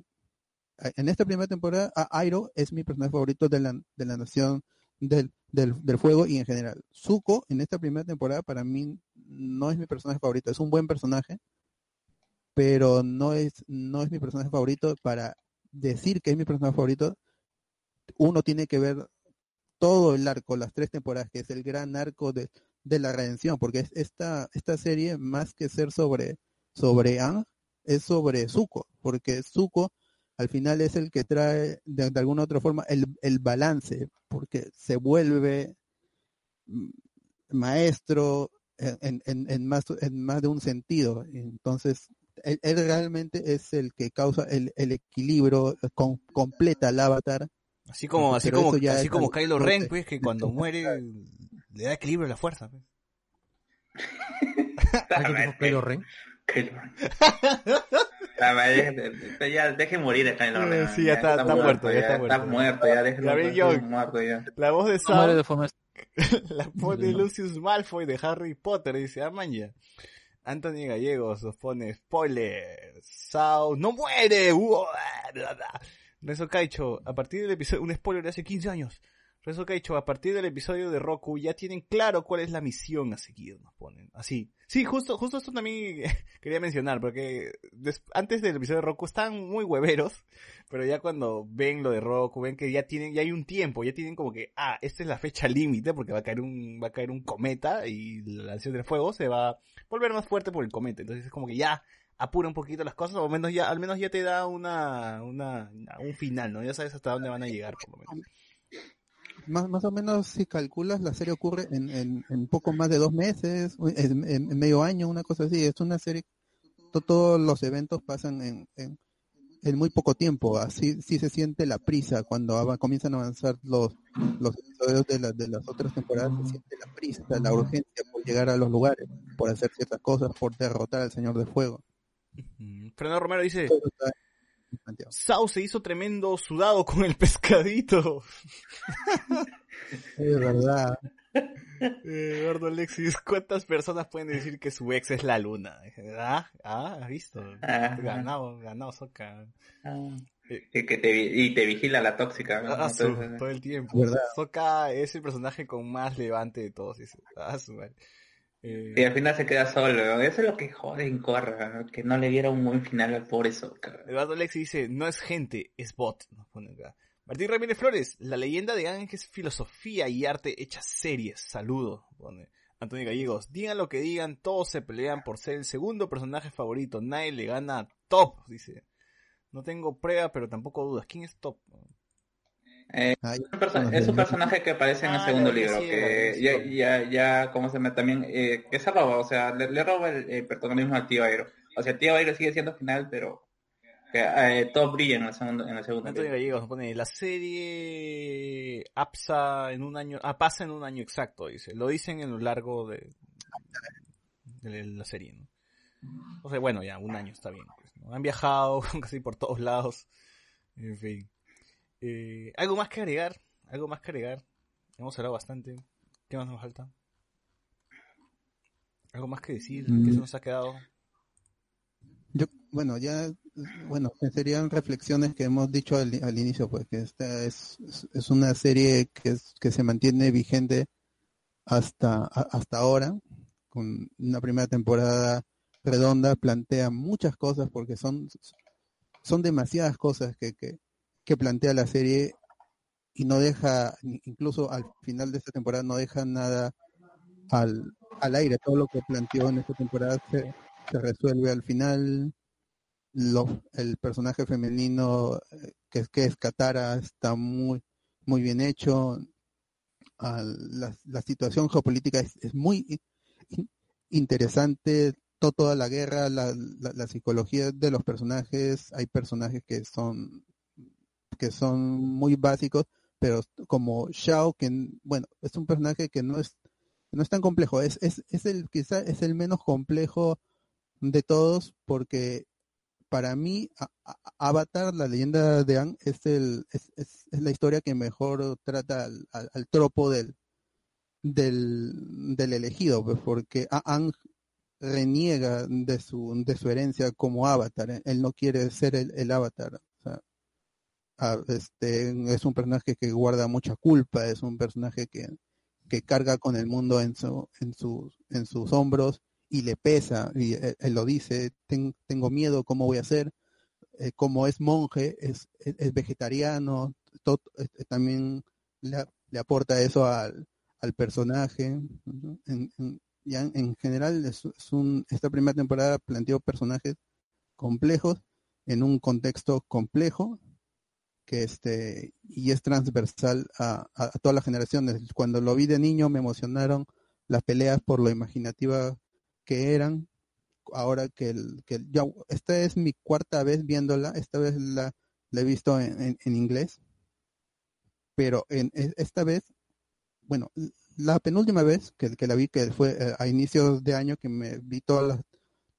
en esta primera temporada, Airo es mi personaje favorito de la, de la nación del, del, del fuego y en general. Zuko, en esta primera temporada, para mí no es mi personaje favorito. Es un buen personaje, pero no es, no es mi personaje favorito. Para decir que es mi personaje favorito, uno tiene que ver todo el arco, las tres temporadas, que es el gran arco de, de la redención, porque es esta, esta serie, más que ser sobre, sobre Aang, es sobre Zuko, porque Zuko al final es el que trae de, de alguna otra forma el, el balance, porque se vuelve mm, maestro en, en, en más, en más de un sentido. Entonces, él, él realmente es el que causa el, el equilibrio, con, completa el avatar. Así como, así como, ya así como Kylo. Ren, pues, que cuando [LAUGHS] muere le da equilibrio a la fuerza. pues. [LAUGHS] Kylo Ren. Kylo Ren. [LAUGHS] De- ya deje morir a Kylo Ren. Sí, ya está- está muerto, ya está Está muerto. muerto, ya déjelo muerto ya. La voz de Sam, de forma [LAUGHS] la voz de Lucius Malfoy de Harry Potter, dice, ah, ya. Anthony Gallegos nos pone spoiler. Sao no muere. Renzo Caicho, a partir del episodio, un spoiler de hace 15 años. Renzo Caicho, a partir del episodio de Roku ya tienen claro cuál es la misión a seguir, nos ponen. Así. Sí, justo, justo esto también [LAUGHS] quería mencionar, porque antes del episodio de Roku están muy hueveros, pero ya cuando ven lo de Roku, ven que ya tienen, ya hay un tiempo, ya tienen como que, ah, esta es la fecha límite, porque va a caer un, va a caer un cometa y la nación del fuego se va a volver más fuerte por el cometa. Entonces es como que ya apura un poquito las cosas, o al menos ya, al menos ya te da una, una, un final, ¿no? Ya sabes hasta dónde van a llegar, por lo menos. Más, más o menos, si calculas, la serie ocurre en, en, en poco más de dos meses, en, medio año, una cosa así. Es una serie, to- todos los eventos pasan en, en, en muy poco tiempo. Así sí se siente la prisa cuando ava- comienzan a avanzar los, los episodios de, la- de las otras temporadas. Se siente la prisa, la urgencia por llegar a los lugares, por hacer ciertas cosas, por derrotar al Señor del Fuego. Fernando Romero dice. Sao se hizo tremendo sudado con el [LAUGHS] pescadito. [LAUGHS] Es verdad. Eh, Eduardo Alexis, ¿cuántas personas pueden decir que su ex es la luna? Ah, ah, has visto. Ah. Ganado, ganado, soca. Y, que te, y te vigila la tóxica. ¿no? Ah, su- Entonces, todo el tiempo. ¿Verdad? Soca es el personaje con más levante de todos. dice. Eh, Y al final se queda solo. ¿no? Eso es lo que jode en Corra, ¿no? que no le diera un buen final al pobre Sokka. Eduardo Alexis dice, no es gente, es bot. Nos pone acá. Martín Ramírez Flores, la leyenda de Ángel es filosofía y arte hecha series. Saludo. Pone. Antonio Gallegos, digan lo que digan, todos se pelean por ser el segundo personaje favorito. Nadie le gana a Top, dice. No tengo prueba, pero tampoco dudas. ¿Quién es Top? Eh, Ay, es un perso- es un personaje que aparece en el Ah, segundo libro, que sí. ya, ya, ya, ¿cómo se llama? También, eh, que se roba, o sea, le, le roba el, eh, protagonismo al tío Aero. O sea, el tío Aero sigue siendo final, pero Que, eh, todo brilla en la segunda, en la segunda Antonio película. Gallegos nos pone, la serie APSA en un año, ah, pasa en un año exacto, dice. Lo dicen en lo largo de, de la serie, ¿no? O sea, bueno, ya, un año está bien. pues, ¿no? Han viajado [LAUGHS] casi por todos lados. En fin. Eh, ¿Algo más que agregar? ¿Algo más que agregar? Hemos hablado bastante. ¿Qué más nos falta? ¿Algo más que decir? ¿Qué Mm. se nos ha quedado? Yo, bueno, ya, bueno, serían reflexiones que hemos dicho al, al inicio, pues que esta es, es- es una serie que, es- que se mantiene vigente hasta, a- hasta ahora, con una primera temporada redonda, plantea muchas cosas porque son, son demasiadas cosas que, que, que plantea la serie y no deja, incluso al final de esta temporada, no deja nada al, al aire. Todo lo que planteó en esta temporada se, se resuelve al final. Lo- el personaje femenino eh, que, que es Katara está muy, muy bien hecho. La, la situación geopolítica es, es muy interesante. To- toda la guerra, la, la psicología de los personajes. Hay personajes que son que son muy básicos, pero como Shao, que bueno, es un personaje que no es no es tan complejo, es, es, es el quizá es el menos complejo de todos porque para mí a- Avatar, la leyenda de Aang, es el es, es- la historia que mejor trata al, al- tropo del, del del elegido, pues, porque A- Aang reniega de su de su herencia como Avatar, él no quiere ser el, el Avatar, este es un personaje que guarda mucha culpa, es un personaje que que carga con el mundo en su en sus en sus hombros y le pesa y él, él lo dice "Ten- tengo miedo cómo voy a hacer Eh, como es monje es, es, vegetariano eh, también le, le aporta eso al, al personaje ¿no? en, en- general es un esta primera temporada planteó personajes complejos en un contexto complejo que este y es transversal a, a, todas las generaciones. Cuando lo vi de niño me emocionaron las peleas por lo imaginativa que eran. Ahora que el, que el- esta es mi cuarta vez viéndola, esta vez la, he visto en, en- inglés, pero en e- esta vez, bueno, la penúltima vez que, que la vi, que fue eh, a inicios de año que me vi toda la,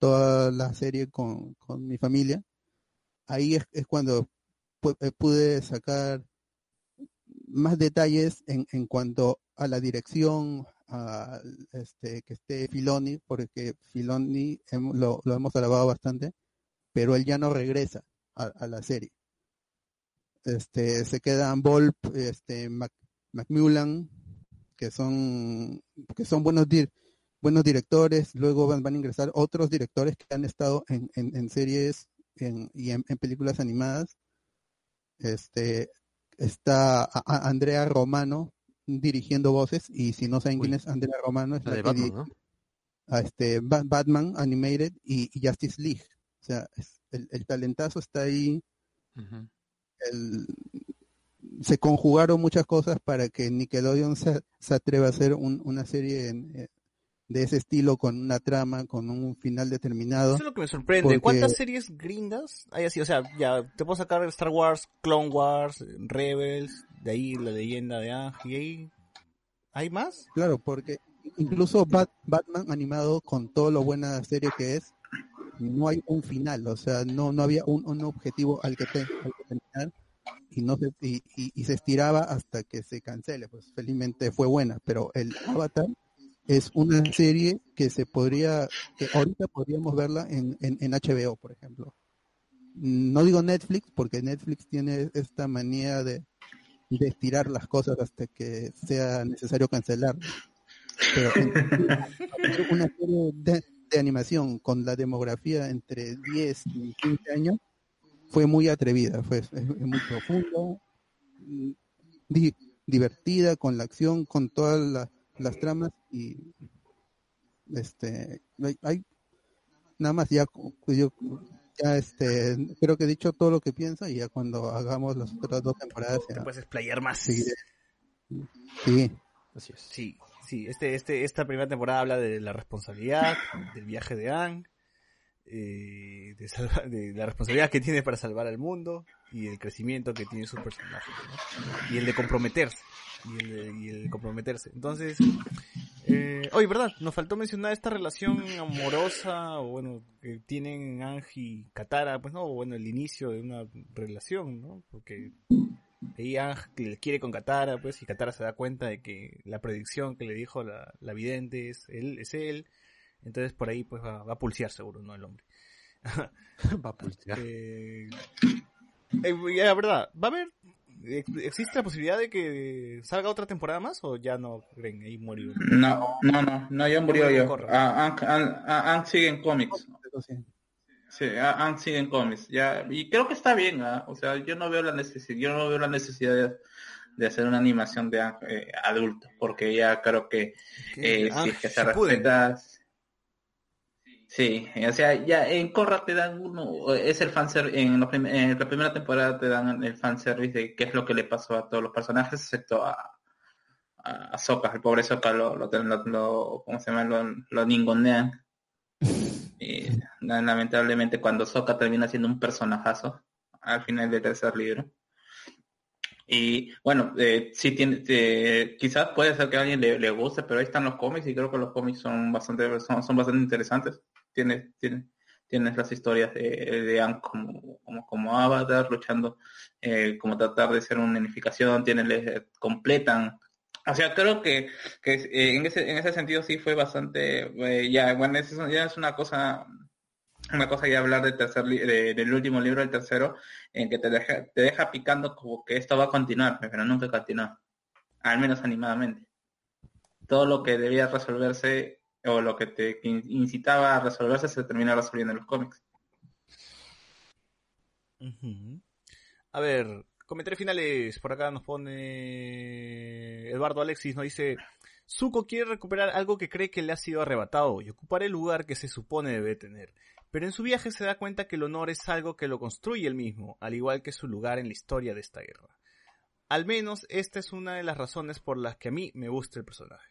toda la serie con, con mi familia, ahí es, es cuando pude sacar más detalles en, en cuanto a la dirección, a este, que esté Filoni, porque Filoni lo, hemos alabado bastante, pero él ya no regresa a, la serie. Este, se quedan Volp, este, Mac- Macmillan, que son, que son buenos, dir- buenos directores, luego van, van a ingresar otros directores que han estado en, en, en series en- y en películas animadas. Este, está a- a- Andrea Romano dirigiendo voces y si no saben quién es Andrea Romano es La la, de que Batman, a este Ba- Batman Animated y, y Justice League. O sea, es- el, el talentazo está ahí. El- se conjugaron muchas cosas para que Nickelodeon se, se atreva a hacer un- una serie en- eh, de ese estilo con una trama, con un final determinado. Eso es lo que me sorprende. Porque- ¿Cuántas series gringas hay así? O sea, ya te puedo sacar Star Wars, Clone Wars, Rebels, de ahí la leyenda de Ang, y ahí... ¿Hay más? Claro, porque incluso Bat- Batman animado con todo lo buena serie que es, no hay un final, o sea, no no había un, un objetivo al que, te- al que terminar y no se, y, y- y se estiraba hasta que se cancele, pues felizmente fue buena, pero el Avatar es una serie que se podría, que ahorita podríamos verla en, en, HBO, por ejemplo. No digo Netflix, porque Netflix tiene esta manía de, de estirar las cosas hasta que sea necesario cancelar. Pero una serie de, animación con la demografía entre 10 y 15 años fue muy atrevida, fue muy profundo, di- divertida con la acción, con todas la- las tramas y este hay, hay- nada más ya yo ya este creo que he dicho todo lo que pienso y ya cuando hagamos las otras dos temporadas ya Te puedes explayar más. Sí. Así es. Sí, sí, este, este, esta primera temporada habla de la responsabilidad, del viaje de Ang, eh, de, salva- de la responsabilidad que tiene para salvar al mundo y el crecimiento que tiene sus personajes, ¿no? Y el de comprometerse. Y el y el comprometerse. Entonces, eh, oye, ¿verdad? Nos faltó mencionar esta relación amorosa, o bueno, que tienen Angie y Katara, pues no, bueno, el inicio de una relación, ¿no? Porque ahí Ang le quiere con Katara, pues, y Katara se da cuenta de que la predicción que le dijo la, la vidente es él, es él. Entonces por ahí pues va, va a pulsear seguro, ¿no? El hombre. [LAUGHS] Va a pulsear. Eh, eh, la verdad, ¿va a haber, existe la posibilidad de que salga otra temporada más o ya no creen? Ahí murió. No, no, no, no, ya murió yo. Ah, Ang- ah, sigue en cómics. Sí, ah, Ang sigue en cómics. Ya, y creo que está bien, ¿ah? o sea, yo no veo la necesidad, yo no veo la necesidad de, de hacer una animación de Ang eh, adulto, porque ya creo que eh, si es que se respeta, sí, o sea, ya en Korra te dan uno, es el fanservice, en, prim- en la primera temporada te dan el fanservice de qué es lo que le pasó a todos los personajes, excepto a, a, a el pobre Sokka lo, lo, lo, ¿cómo se llama? Lo, lo ningonean. Y la- lamentablemente cuando Sokka termina siendo un personajazo al final del tercer libro. Y bueno, eh, sí tiene, eh, quizás puede ser que a alguien le, le guste, pero ahí están los cómics y creo que los cómics son bastante, son, son bastante interesantes. Tiene, tiene, tienes las historias de, de como, como, como Avatar, luchando, eh, como tratar de ser una unificación, tienen, le completan. O sea, creo que, que eh, en, ese, en ese sentido sí fue bastante, eh, ya, bueno, eso ya es una cosa, una cosa ya hablar del tercer de- del último libro, el tercero, en que te deja, te deja picando como que esto va a continuar, pero nunca continúa, al menos animadamente. Todo lo que debía resolverse o lo que te in- incitaba a resolverse se termina resolviendo en los cómics. A ver, comentarios finales. Por acá nos pone Eduardo Alexis, nos dice, Zuko quiere recuperar algo que cree que le ha sido arrebatado y ocupar el lugar que se supone debe tener. Pero en su viaje se da cuenta que el honor es algo que lo construye él mismo, al igual que su lugar en la historia de esta guerra. Al menos esta es una de las razones por las que a mí me gusta el personaje.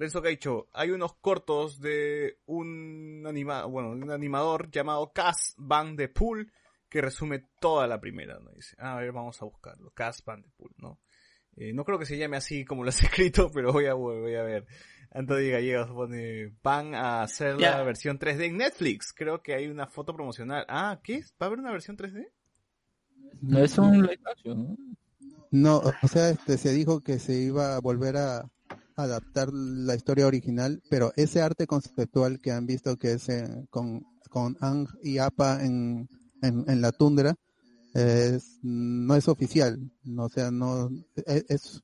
Renzo Gaicho, hay unos cortos de un anima bueno, un animador llamado Cas Van de Pool que resume toda la primera, ¿no? Dice, a ver, vamos a buscarlo. Cas Van de Pool, ¿no? Eh, no creo que se llame así como lo has [LAUGHS] escrito, pero voy a, voy a ver. Antonio Gallegos pone, van a hacer la versión 3D en Netflix. Creo que hay una foto promocional. Ah, ¿qué? ¿Va a haber una versión 3D? No es un live action, ¿no? No, o sea, este, se dijo que se iba a volver a adaptar la historia original, pero ese arte conceptual que han visto que es eh, con, con Ang y Appa en, en, en la tundra, es, no es oficial, no, o sea, no es, es,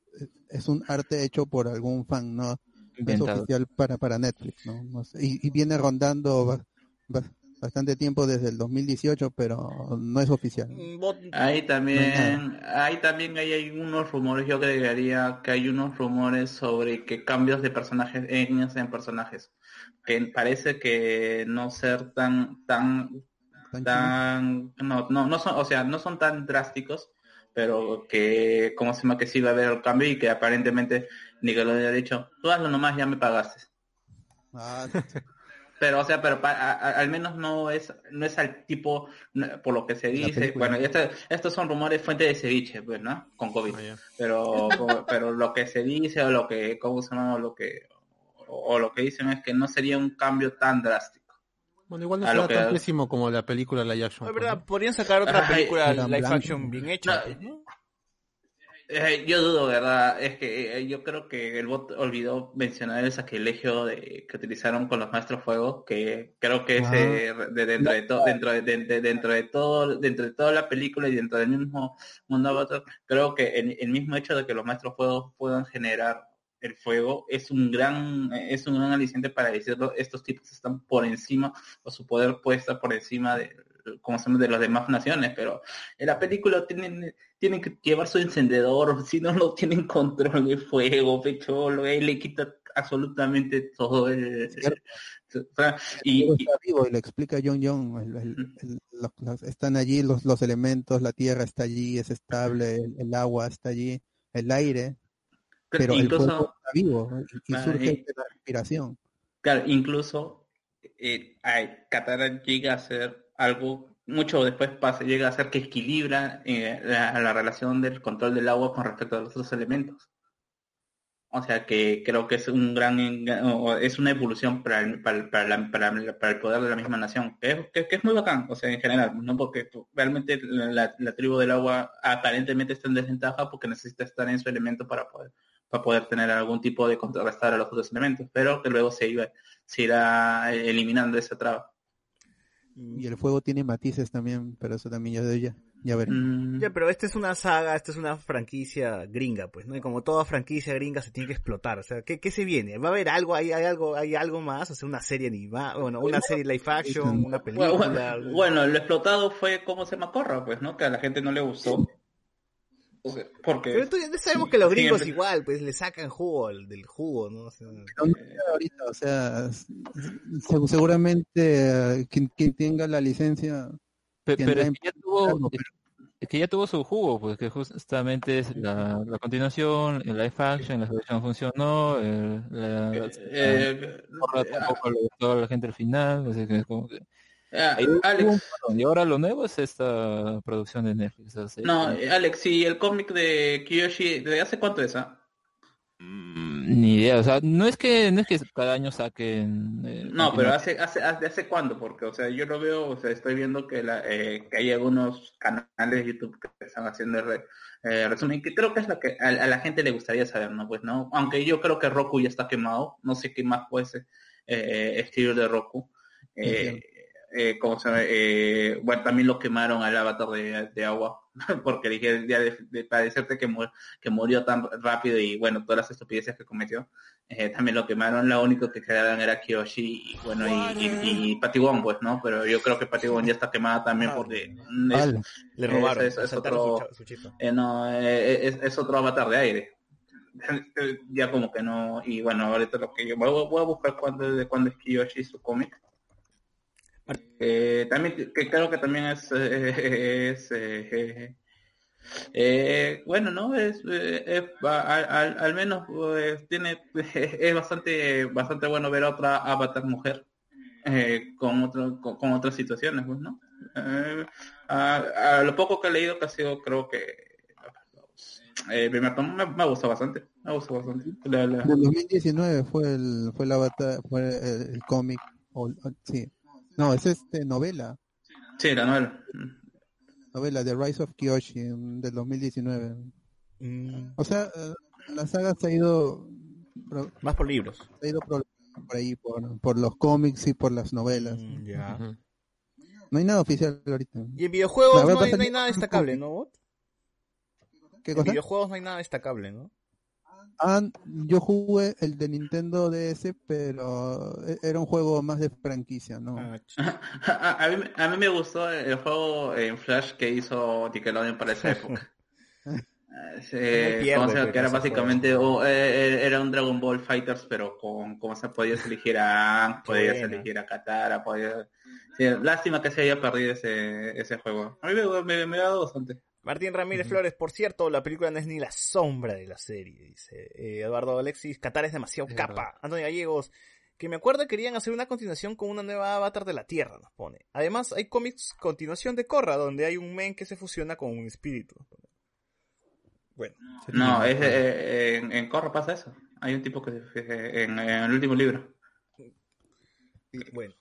es un arte hecho por algún fan, no, no es oficial para, para Netflix, ¿no? No sé, y, y viene rondando bastante tiempo desde el 2018, pero no es oficial. Ahí No también, ahí también hay, hay unos rumores, yo agregaría que hay unos rumores sobre que cambios de personajes, etnias en personajes, que parece que no ser tan, tan, tan, no, no, no son, o sea, no son tan drásticos, pero que, como se llama, que sí va a haber el cambio y que aparentemente Nickelodeon ha dicho, tú hazlo nomás, ya me pagaste. Ah, Pero, o sea, pero pa- a- a- al menos no es no es al tipo, no- por lo que se dice, bueno, este- estos son rumores fuente de ceviche, pues, ¿no? Con COVID. Pero, [LAUGHS] co- pero lo que se dice o lo que, ¿cómo se llama? O lo que, o, o lo que dicen es que no sería un cambio tan drástico. Bueno, igual no A será tan pésimo como la película live action. Es pues, verdad, ¿no? podrían sacar otra película live action bien hecha. pues, ¿no? Eh, yo dudo, ¿verdad? Es que eh, yo creo que el bot olvidó mencionar el sacrilegio de, que utilizaron con los maestros fuego, que creo que es eh, de, dentro de todo, dentro de, de- de- dentro de todo, dentro de toda la película y dentro del mismo mundo Avatar, creo que el, el mismo hecho de que los maestros fuego puedan generar el fuego es un gran, es un gran aliciente para decirlo, estos tipos están por encima, o su poder puede estar por encima de, como llama, de las demás naciones, pero en la película tienen, tienen que llevar su encendedor, [LAUGHS] si no no tienen control de fuego, pecholo, ahí le quita absolutamente todo el, y, está vivo y lo explica John John. el- el- el- los- los- están allí los, los elementos, la tierra está allí, es estable, el, el agua está allí, el aire, pero el incluso- fuego está vivo y, y Ah, surge y- de la respiración. Claro, incluso eh, ay, Katara llega a ser algo, mucho después pasa, llega a ser que equilibra eh, la, la relación del control del agua con respecto a los otros elementos. O sea que creo que es un gran es una evolución para el, para, la- para el poder de la misma nación, que es, que, es muy bacán, o sea, en general, no porque realmente la- la tribu del agua aparentemente está en desventaja porque necesita estar en su elemento para poder para poder tener algún tipo de contrarrestar a los otros elementos, pero que luego se iba se irá eliminando esa traba. Y el fuego tiene matices también, pero eso también ya de ella. Ya veré. Mm. Ya, pero esta es una saga, esta es una franquicia gringa, pues, ¿no? Y como toda franquicia gringa se tiene que explotar. O sea, ¿qué, qué se viene? ¿Va a haber algo, hay, hay algo, hay algo más? O sea, una serie animada, bueno, una serie live action, una película. Bueno, bueno, lo explotado fue como se me corra, pues, ¿no? Que a la gente no le gustó. Porque Pero tú- ya sabemos que los gringos Siempre. igual, pues, le sacan jugo al- del jugo, ¿no? O sea, Pero no ahorita, o sea, s- se- seguramente eh, quien, quien tenga la licencia pero es que ya tuvo, es- que ya tuvo su jugo, pues que justamente es la, la continuación, el live action, la solución funcionó, el, la, la- Eh, porra tampoco le gustó a la gente al final, así que es como que Ah, Alex. un y ahora lo nuevo es esta producción de Netflix. serie. No, eh, Alex, y el cómic de Kiyoshi, ¿de hace cuánto es? ah? Mm, Ni idea, o sea, no es que no es que cada año saquen eh, No, pero hace, hace, hace, hace cuándo, porque, o sea, yo lo veo, o sea, estoy viendo que, la, eh, que hay algunos canales de YouTube que están haciendo el re- eh, resumen, que creo que es lo que a, a la gente le gustaría saber, ¿no? Pues, ¿no? Aunque yo creo que Roku ya está quemado, no sé qué más puede ser, eh, escribir de Roku. Eh, eh, ¿cómo se? Eh, bueno, también lo quemaron al avatar de, de agua, [LAUGHS] porque dije, ya de, de- para decirte que, mu- que murió tan rápido y bueno, todas las estupideces que cometió, eh, también lo quemaron, lo único que quedaban era Kiyoshi y bueno, y, y, y Patibón, pues, ¿no? Pero yo creo que Patibón ya está quemada también porque es- le robaron, es, es otro, su su eh, no, eh, es, es otro avatar de aire. [LAUGHS] ya como que no, y bueno, ahorita lo que yo voy, a- voy a buscar cuándo, de cuándo es Kiyoshi su cómic. Eh, también que creo que también es, eh, eh, eh, bueno no es, al, menos pues, tiene [LAUGHS] es bastante bastante bueno ver otra avatar mujer con otro con, otras situaciones pues no a, lo poco que he leído que ha sido creo que el me, me gustó bastante me gustó bastante La- la- el 2019 fue el fue la bata, fue el, el cómic sí. No, es este novela, sí la novela novela The Rise of Kyoshi mm, del 2019. Mm, O sea, eh, la saga se ha ido pro- más por libros. se ha ido pro- por ahí por, por los cómics y por las novelas. Mm, ya. No hay nada oficial ahorita. Y en videojuegos La no hay, no nada destacable, ¿no? Bot? ¿Qué En cosa? videojuegos no hay nada destacable, ¿no? Ah, yo jugué el de Nintendo DS, pero e- era un juego más de franquicia, ¿no? Ah, [LAUGHS] a, a mí, a mí me gustó el juego en Flash que hizo Nickelodeon para esa [LAUGHS] época. Eh, ¿cómo que era básicamente o, eh, era un Dragon Ball Fighters pero con como se podías elegir a Qué podías elegir a Katara podías sí, lástima que se haya perdido ese, ese juego. A mí me, me, me ha dado bastante Martín Ramírez Flores, por cierto, la película no es ni la sombra de la serie, dice eh, Eduardo Alexis. Qatar es demasiado capa. Antonio Gallegos, que me acuerdo querían hacer una continuación con una nueva avatar de la Tierra, nos pone. Además, hay cómics continuación de Korra, donde hay un men que se fusiona con un espíritu. Bueno. no es, eh, en, en Korra pasa eso hay un tipo que se- en, en el último libro Bueno,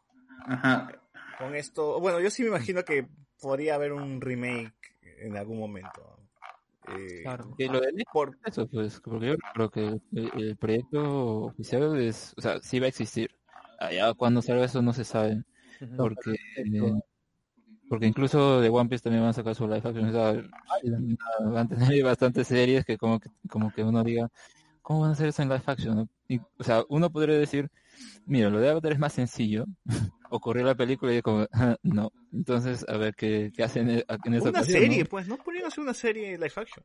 Ajá. con esto, bueno, yo sí me imagino que podría haber un remake en algún momento. Eh, Y lo de Netflix, por eso, pues, porque yo creo que el, el proyecto oficial es, o sea, sí va a existir. Allá cuando salga eso no se sabe, porque eh, porque incluso de One Piece también van a sacar su live action, o sea, [LAUGHS] van a tener bastantes series que como que como que uno diga, ¿cómo van a hacer eso en live action? Y, o sea, uno podría decir, mira, lo de Avatar es más sencillo, [LAUGHS] ocurrió la película y es como, "Ah, no, entonces a ver qué, qué hacen en, en esta una ocasión, serie, ¿no? pues, ¿no? Podrían hacer una serie live action.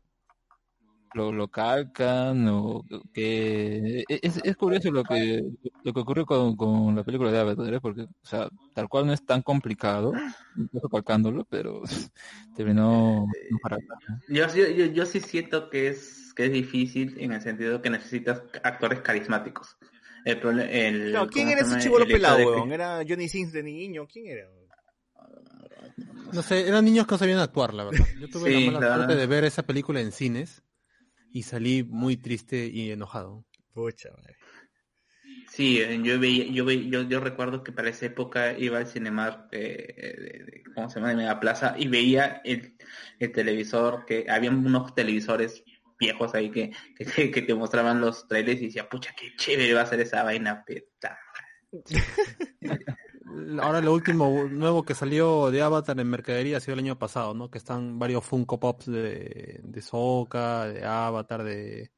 lo, lo calcan o que es, es curioso lo que lo que ocurrió con, con la película de Avatar ¿eh? porque o sea tal cual no es tan complicado incluso calcándolo pero [LAUGHS] terminó no para nada. Yo, yo, yo, yo sí siento que es que es difícil en el sentido que necesitas actores carismáticos. El el, No, ¿quién ¿cómo era se ese chivolo pelado, weón? ¿Era Johnny Sins de niño? ¿Quién era? No sé, eran niños que no sabían actuar, la verdad. Yo tuve Sí, la mala la suerte de ver esa película en cines y salí muy triste y enojado. Pucha, madre. Sí, eh, yo veía, yo, veía- yo, yo recuerdo que para esa época iba al Cinemark, eh, de- de- ¿cómo se llama? De Mega Plaza y veía el, el televisor, que había unos televisores viejos ahí que, que, que te mostraban los trailers y decía, pucha, qué chévere va a ser esa vaina, peta. [LAUGHS] Ahora lo último nuevo que salió de Avatar en mercadería ha sido el año pasado, ¿no? Que están varios Funko Pops de, de Sokka, de Avatar, de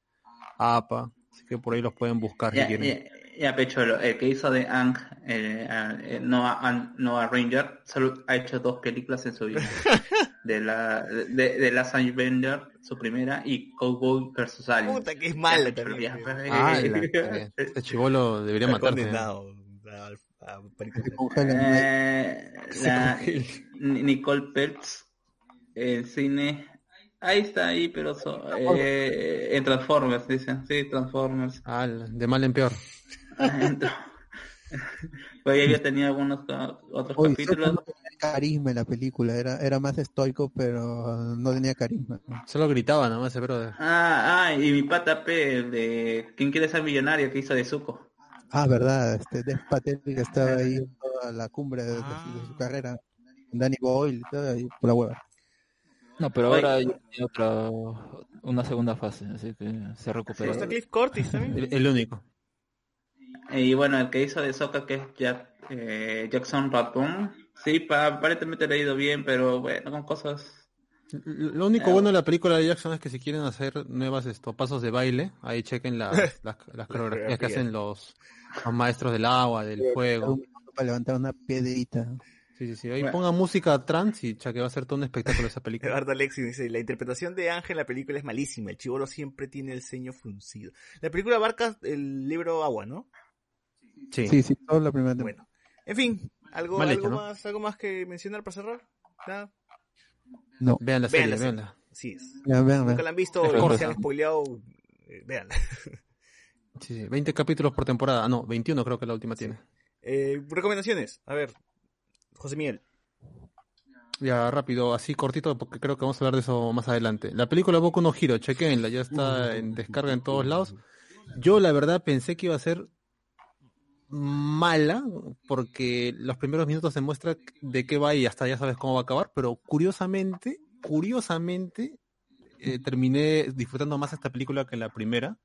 APA. Así que por ahí los pueden buscar si Ya, quieren. ya, ya, el que hizo de Ang, eh, eh, Noah, Noah Ranger, solo ha hecho dos películas en su vida. [LAUGHS] de la de, de Last Airbender, su primera, y Cowboy vs. Alien. Puta, que es Pecho, también, weón. Ah, la- eh, [LAUGHS] este chivolo debería Está matarse. a películas. Eh, [LAUGHS] la- Nicole Peltz, el cine, ahí está ahí, pero so- eh, en Transformers, dicen, sí, Transformers. Ah, de mal en peor. [LAUGHS] Pues ya había tenido algunos otros Oye, capítulos. Carisma en la película, era, era más estoico, pero no tenía carisma. Solo gritaba nomás ese brother. Ah, ah, y mi pata P, el de ¿Quién quiere ser millonario? que hizo de Zuko. Ah, verdad, este Dev Patel que estaba ahí en toda la cumbre de, de su- de su carrera, Danny Boyle todo, ahí por la hueva. No, pero ahora tiene otra, una segunda fase, así que se recupera. Cliff Curtis también. El, el único. Y bueno, el que hizo de Sokka, que es Jack, eh, Jackson Rathbone, sí, pa- aparentemente le ha ido bien, pero bueno, con cosas... Lo único bueno de la película de Jackson es que si quieren hacer nuevas esto, pasos de baile, ahí chequen las, [LAUGHS] las, las coreografías que hacen los, los maestros del agua, del fuego. Para levantar una piedrita. Sí, sí, sí. Ahí Bueno. pongan música trans y cha que va a ser todo un espectáculo esa película. Eduardo Alexis dice, la interpretación de Ángel en la película es malísima, el chivolo siempre tiene el ceño fruncido. La película abarca el libro Agua, ¿no? Sí. Sí, sí, toda la primera temporada. Bueno, en fin, ¿algo, Mal algo hecho, ¿no? más algo más que mencionar para cerrar? ¿Nada? No. Vean la Vean serie, la serie. veanla. Es. Ya, vean, Nunca vean. la han visto, corta. se han spoileado, eh, véanla. [LAUGHS] Sí, sí, 20 capítulos por temporada. Ah, no, 21 creo que la última tiene. Eh, recomendaciones, a ver, José Miguel. Ya, rápido, así cortito, porque creo que vamos a hablar de eso más adelante. La película Boku no Hero, chequenla, ya está en descarga en todos lados. Yo, la verdad, pensé que iba a ser mala, porque los primeros minutos se muestra de qué va y hasta ya sabes cómo va a acabar, pero curiosamente, curiosamente, eh, terminé disfrutando más esta película que la primera.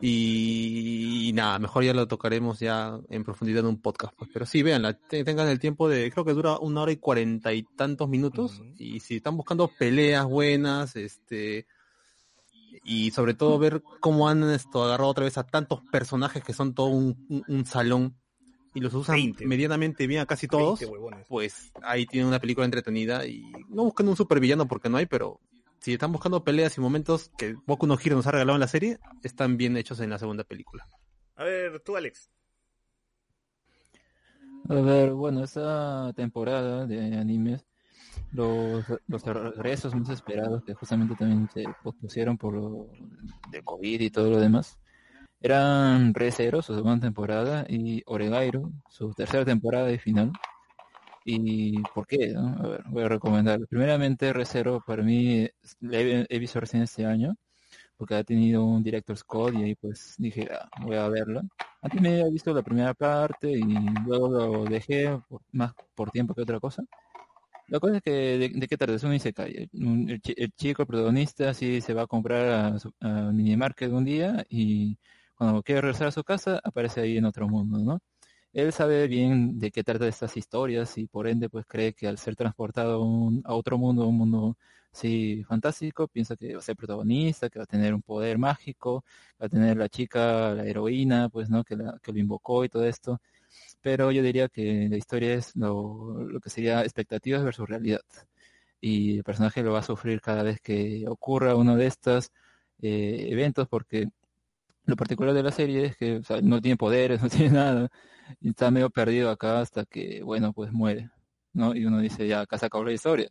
Y, nada, mejor ya lo tocaremos ya en profundidad en un podcast. Pues. Pero sí, véanla, te- tengan el tiempo de, creo que dura una hora y cuarenta y tantos minutos. Y si están buscando peleas buenas, este, y sobre todo ver cómo han esto agarrado otra vez a tantos personajes que son todo un, un- un salón y los usan 20. medianamente bien a casi todos, 20 huevones. pues ahí tienen una película entretenida y no buscan un supervillano porque no hay, pero si están buscando peleas y momentos que Boku no Hero nos ha regalado en la serie, están bien hechos en la segunda película. A ver, tú Alex. A ver, bueno, esta temporada de animes, los, los regresos más esperados, que justamente también se pospusieron por lo de COVID y todo lo demás, eran Re Zero, su segunda temporada, y Oregairo, su tercera temporada y final. ¿Y por qué? voy a recomendar. Primeramente, Re Zero para mí he visto recién este año, porque ha tenido un director Scott y ahí pues dije, "Ah, voy a verla. Antes me había visto la primera parte y luego lo dejé por- más por tiempo que otra cosa. La cosa es que, ¿de, de qué trata? Es un Isekai. Un- El, chi- el chico, el protagonista, sí se va a comprar a, su- a minimarket un día y cuando quiere regresar a su casa aparece ahí en otro mundo, ¿no? Él sabe bien de qué trata estas historias y por ende pues cree que al ser transportado un- a otro mundo, un mundo sí fantástico, piensa que va a ser protagonista, que va a tener un poder mágico, va a tener la chica, la heroína, pues, ¿no? Que, la- que lo invocó y todo esto. Pero yo diría que la historia es lo, lo que sería expectativas versus realidad. Y el personaje lo va a sufrir cada vez que ocurra uno de estos eh, eventos porque lo particular de la serie es que no tiene poderes, [LAUGHS] no tiene nada, y está medio perdido acá hasta que, bueno, pues muere, ¿no? Y uno dice, ya, acá se acabó la historia.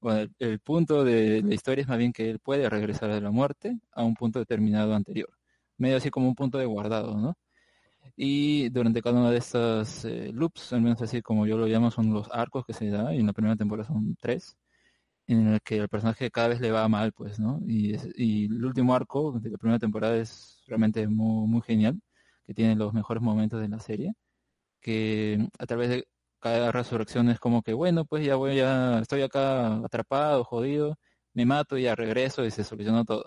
Bueno, el, el punto de la historia es más bien que él puede regresar de la muerte a un punto determinado anterior, medio así como un punto de guardado, ¿no? Y durante cada una de estas eh, loops, al menos así como yo lo llamo, son los arcos que se da, y en la primera temporada son tres, en el que el personaje cada vez le va mal, pues, ¿no? Y, y el último arco de la primera temporada es realmente muy, genial, que tiene los mejores momentos de la serie, que a través de cada resurrección es como que, bueno, pues ya voy a, estoy acá atrapado, jodido, me mato y ya regreso y se solucionó todo.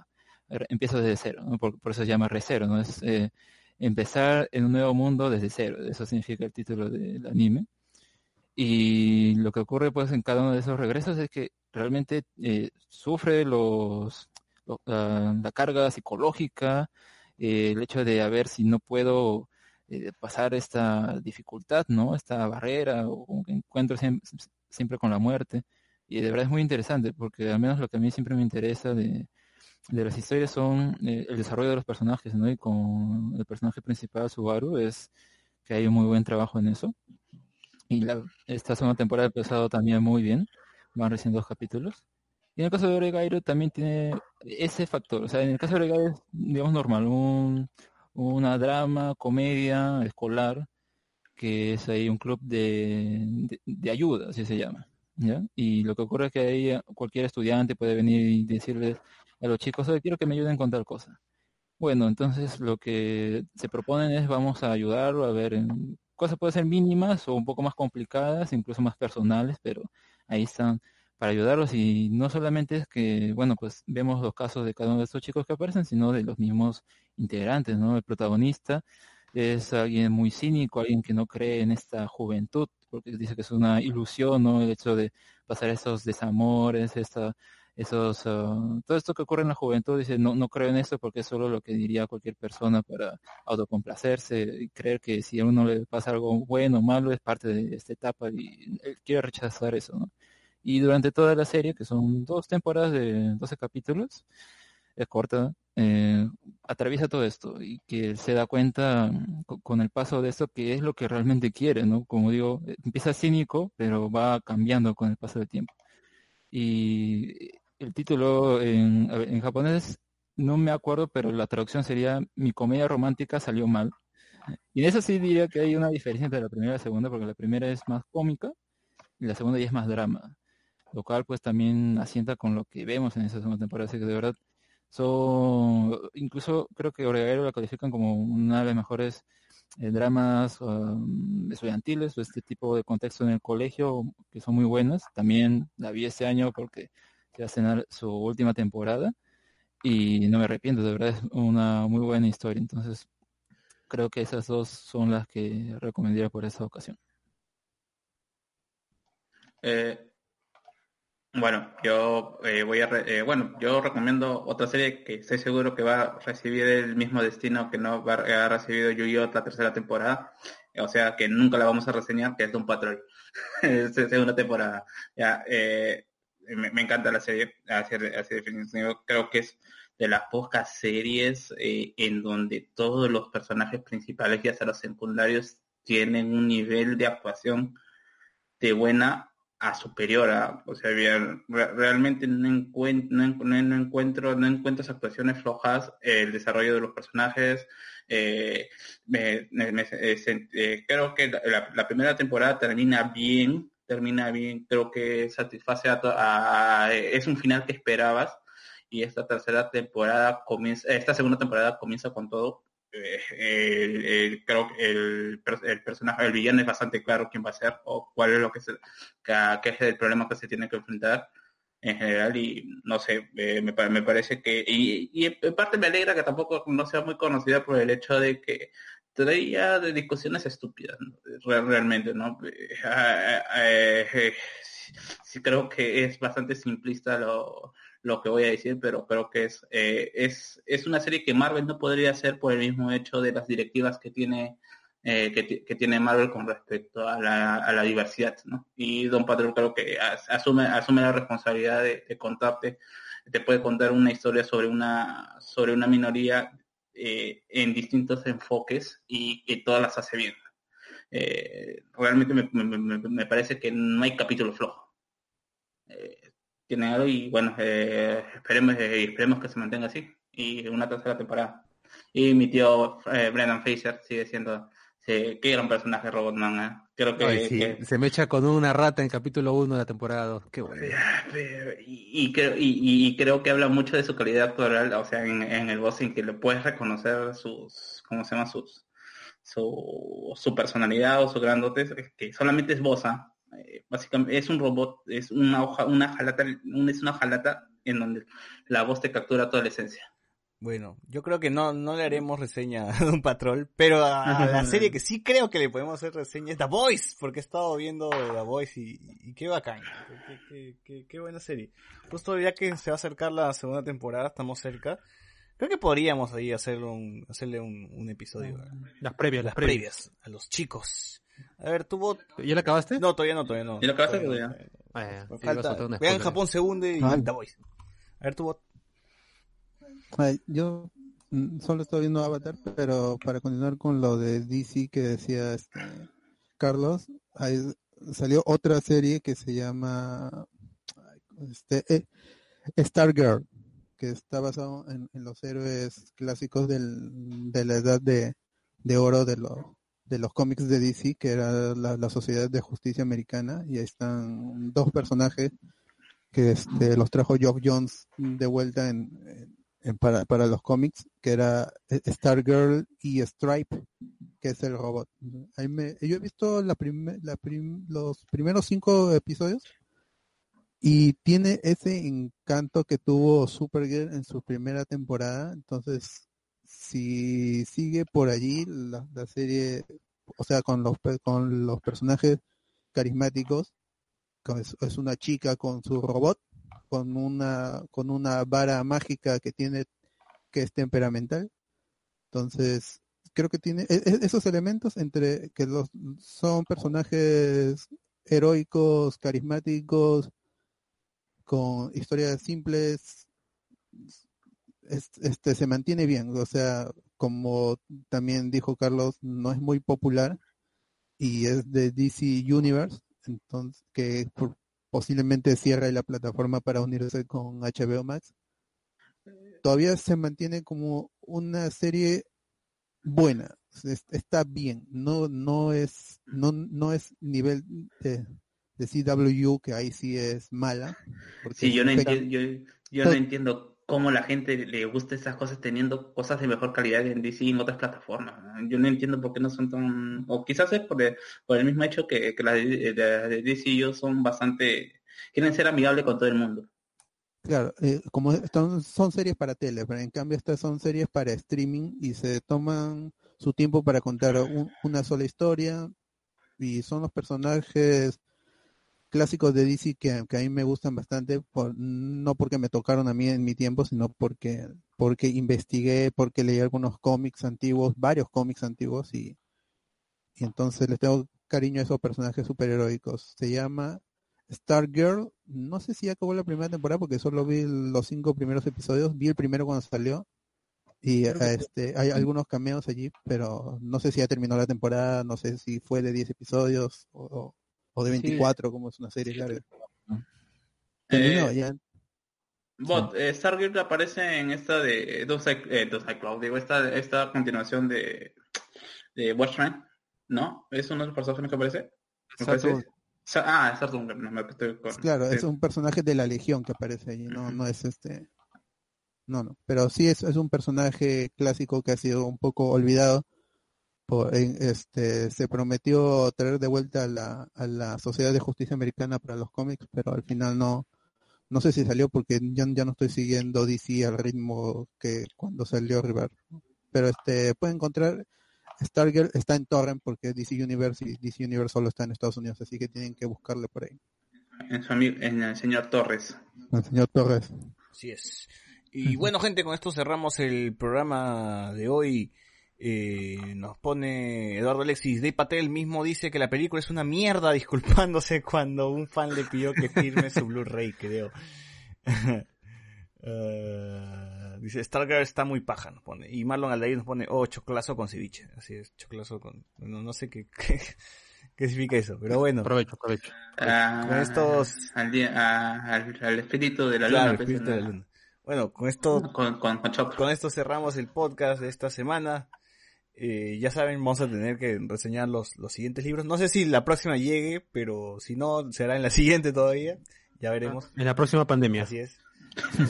Empiezo desde cero, por eso se llama Recero, ¿no? Es eh, empezar en un nuevo mundo desde cero, eso significa el título del anime. Y lo que ocurre pues en cada uno de esos regresos es que realmente eh, sufre los, lo- la, carga psicológica, eh, el hecho de a ver si no puedo eh, pasar esta dificultad, ¿no? Esta barrera o encuentro siem- siempre, con la muerte. Y de verdad es muy interesante porque al menos lo que a mí siempre me interesa de, de las historias son eh, el desarrollo de los personajes, ¿no? Y con el personaje principal, Subaru, es que hay un muy buen trabajo en eso. Y la, esta segunda temporada ha empezado también muy bien, van recién dos capítulos. Y en el caso de Oregairo también tiene ese factor, o sea, en el caso de Oregairo es, digamos, normal, un, una drama, comedia escolar, que es ahí un club de, de, de ayuda, así se llama. ¿ya? Y lo que ocurre es que ahí cualquier estudiante puede venir y decirles a los chicos, "Oye, quiero que me ayuden con tal cosa. Bueno, entonces lo que se proponen es vamos a ayudarlo a ver cosas pueden ser mínimas o un poco más complicadas, incluso más personales, pero ahí están para ayudarlos y no solamente es que, bueno, pues vemos los casos de cada uno de estos chicos que aparecen, sino de los mismos integrantes, ¿no? El protagonista es alguien muy cínico, alguien que no cree en esta juventud, porque dice que es una ilusión, ¿no? El hecho de pasar esos desamores, esta, esos, uh, todo esto que ocurre en la juventud, dice, no, no creo en eso porque es solo lo que diría cualquier persona para autocomplacerse y creer que si a uno le pasa algo bueno o malo es parte de esta etapa y él quiere rechazar eso, ¿no? Y durante toda la serie, que son dos temporadas de 12 capítulos, es corta, eh, atraviesa todo esto y que se da cuenta con, el paso de esto que es lo que realmente quiere, ¿no? Como digo, empieza cínico, pero va cambiando con el paso del tiempo. Y el título en, en japonés no me acuerdo, pero la traducción sería Mi comedia romántica salió mal. Y en eso sí diría que hay una diferencia entre la primera y la segunda, porque la primera es más cómica y la segunda ya es más drama. Lo cual pues también asienta con lo que vemos en esa segunda temporada, así que de verdad son, incluso creo que Oregairu la califican como una de las mejores eh, dramas um, estudiantiles o este tipo de contexto en el colegio que son muy buenas. También la vi este año porque se va a cenar su última temporada y no me arrepiento, de verdad es una muy buena historia. Entonces creo que esas dos son las que recomendaría por esta ocasión. Eh, bueno, yo eh, voy a re- eh, bueno, yo recomiendo otra serie que estoy seguro que va a recibir el mismo destino que no va ha recibido Yu-Gi-Oh la tercera temporada, o sea que nunca la vamos a reseñar, que es Doom Patrol, [LAUGHS] es de segunda temporada. Ya, me, me encanta la serie, así, así definitivo, creo que es de las pocas series eh, en donde todos los personajes principales y hasta los secundarios tienen un nivel de actuación de buena a superior a, o sea, bien, re- realmente no, encuent- no, en- no- no encuentro, no encuentro actuaciones flojas, eh, el desarrollo de los personajes, eh, eh, eh, creo que la primera temporada termina bien, termina bien, creo que satisface a, a- a- es un final que esperabas y esta tercera temporada comienza, esta segunda temporada comienza con todo. Eh, el- creo que el, el personaje, el villano es bastante claro quién va a ser o cuál es lo que se, es el problema que se tiene que enfrentar en general y no sé, eh, me, me parece que, y, y en parte me alegra que tampoco no sea muy conocida por el hecho de que traía de discusiones estúpidas, realmente, ¿no? Eh, eh, sí creo que es bastante simplista lo, lo que voy a decir, pero creo que es, eh, es, es una serie que Marvel no podría hacer por el mismo hecho de las directivas que tiene eh, que, que tiene Marvel con respecto a la, a la diversidad, ¿no? Y Don Patrol creo que as- asume, asume la responsabilidad de, de contarte, te puede contar una historia sobre una, sobre una minoría eh, en distintos enfoques y que todas las hace bien. Eh, realmente me, me- me- parece que no hay capítulo flojo. Eh, tiene algo y bueno, eh, esperemos, eh, esperemos que se mantenga así y una tercera temporada. Y mi tío Brendan Fraser sigue siendo, sí, qué gran personaje Robotman, ¿eh? Creo que, Ay, sí, que- Se me echa con una rata en capítulo 1 de la temporada 2. Qué bueno. y, y creo, y, creo que habla mucho de su calidad actoral, o sea, en, en el voz en que le puedes reconocer sus, ¿cómo se llama? Sus, su, su personalidad o su grandote, es que solamente es voz, ¿ah? Eh, básicamente es un robot, es una hoja, una jalata, es una jalata en donde la voz te captura toda la esencia. Bueno, yo creo que no, no le haremos reseña a un patrol, pero a, la serie que sí creo que le podemos hacer reseña es The Voice, porque he estado viendo The Voice y, y qué bacán, qué, qué- qué- qué buena serie. Justo ya que se va a acercar la segunda temporada, estamos cerca, creo que podríamos ahí hacer un, hacerle un, un episodio. Las previas, las previas. a los chicos. A ver, tuvo... ¿Ya la acabaste? No, todavía no, todavía no. ¿Ya lo acabaste? Todavía Todavía. Ah, falta- vean. Japón se hunde y Ah. The Voice. A ver, tuvo... Yo mm, solo estoy viendo Avatar, pero para continuar con lo de DC que decía este Carlos, salió otra serie que se llama este, eh, Stargirl, que está basado en, los héroes clásicos del, de la edad de, oro de, lo- de los cómics de DC, que era la, Sociedad de Justicia Americana, y ahí están dos personajes que este, los trajo Geoff Jones de vuelta en- para, para los cómics, que era eh, Stargirl y Stripe, que es el robot. Yo he visto la prime- la prim- los primeros cinco episodios y tiene ese encanto que tuvo Supergirl en su primera temporada, entonces si sigue por allí la, la serie, o sea, con los con los personajes carismáticos, es una chica con su robot, con una con una vara mágica que tiene que es temperamental. Entonces, creo que tiene e- e- esos elementos entre que los son personajes heroicos, carismáticos, con historias simples, es- este se mantiene bien, o sea, como también dijo Carlos, no es muy popular y es de DC Universe, entonces que por- posiblemente cierre la plataforma para unirse con HBO Max. Todavía se mantiene como una serie buena, es- está bien, no no es no no es nivel de, de CW que ahí sí es mala. porque Sí, yo no entiendo, yo, yo no entiendo cómo la gente le gusta esas cosas teniendo cosas de mejor calidad en DC y en otras plataformas. Yo no entiendo por qué no son tan, o quizás es por el, por el mismo hecho que, que las de, de DC y yo son bastante, quieren ser amigables con todo el mundo. Claro, eh, como están, son series para tele, pero en cambio estas son series para streaming y se toman su tiempo para contar un- una sola historia y son los personajes clásicos de DC que, que a mí me gustan bastante, por- no porque me tocaron a mí en mi tiempo, sino porque porque investigué, porque leí algunos cómics antiguos, varios cómics antiguos y, y entonces les tengo cariño a esos personajes superheroicos. Se llama Stargirl, no sé si acabó la primera temporada porque solo vi los cinco primeros episodios, vi el primero cuando salió y este hay algunos cameos allí, pero no sé si ya terminó la temporada, no sé si fue de 10 episodios o, o- de Sí. 24 como es una serie larga. Eh, Terminó, ya. Bot, eh, Stargirl aparece en esta de Dos eh, Dos Cloud, digo, esta, esta continuación de, de Watchmen, ¿no? ¿Es uno de los personajes que aparece? Ah, es no me estoy con... Claro, es un personaje de la Legión que aparece allí, no, no es este, no, no, pero sí es, es un personaje clásico que ha sido un poco olvidado. Por, en- este, se prometió traer de vuelta a la, a la Sociedad de Justicia Americana para los cómics, pero al final no, no sé si salió porque ya, ya no estoy siguiendo DC al ritmo que cuando salió River. Pero este, pueden encontrar Stargirl está en Torrent porque DC Universe y DC Universe solo está en Estados Unidos, así que tienen que buscarle por ahí. En, su ami- en el señor Torres. El señor Torres. Así es. Y bueno, gente, con esto cerramos el programa de hoy. Eh, nos pone Eduardo Alexis Day Patel mismo dice que la película es una mierda [LAUGHS] disculpándose cuando un fan le pidió que firme su Blu-ray, creo. uh, [LAUGHS] dice Stargirl está muy paja, nos pone. Y Marlon Aldair nos pone, oh, choclazo con ceviche. Así es, choclazo con. No, no sé qué, [LAUGHS] qué, significa eso, pero bueno. Aprovecho, aprovecho. Con estos. Al, día, al, al, espíritu de la pues, luna. Bueno, con esto, con, con, con esto cerramos el podcast de esta semana. Eh, ya saben, vamos a tener que reseñar los, los siguientes libros. No sé si la próxima llegue, pero si no, será en la [LAUGHS] siguiente todavía. Ya veremos. Ah, en la próxima pandemia. Así es.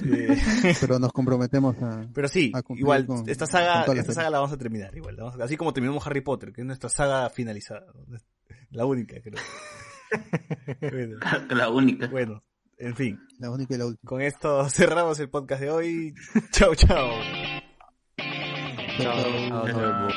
Eh, [LAUGHS] pero nos comprometemos a. Pero sí, igual, esta saga, esta saga la vamos a terminar, igual. Así como terminamos Harry Potter, que es nuestra saga finalizada. La única, creo. [LAUGHS] La única. Bueno, en fin. La única y la última. Con esto cerramos el podcast de hoy. chao, chao. chao. chao.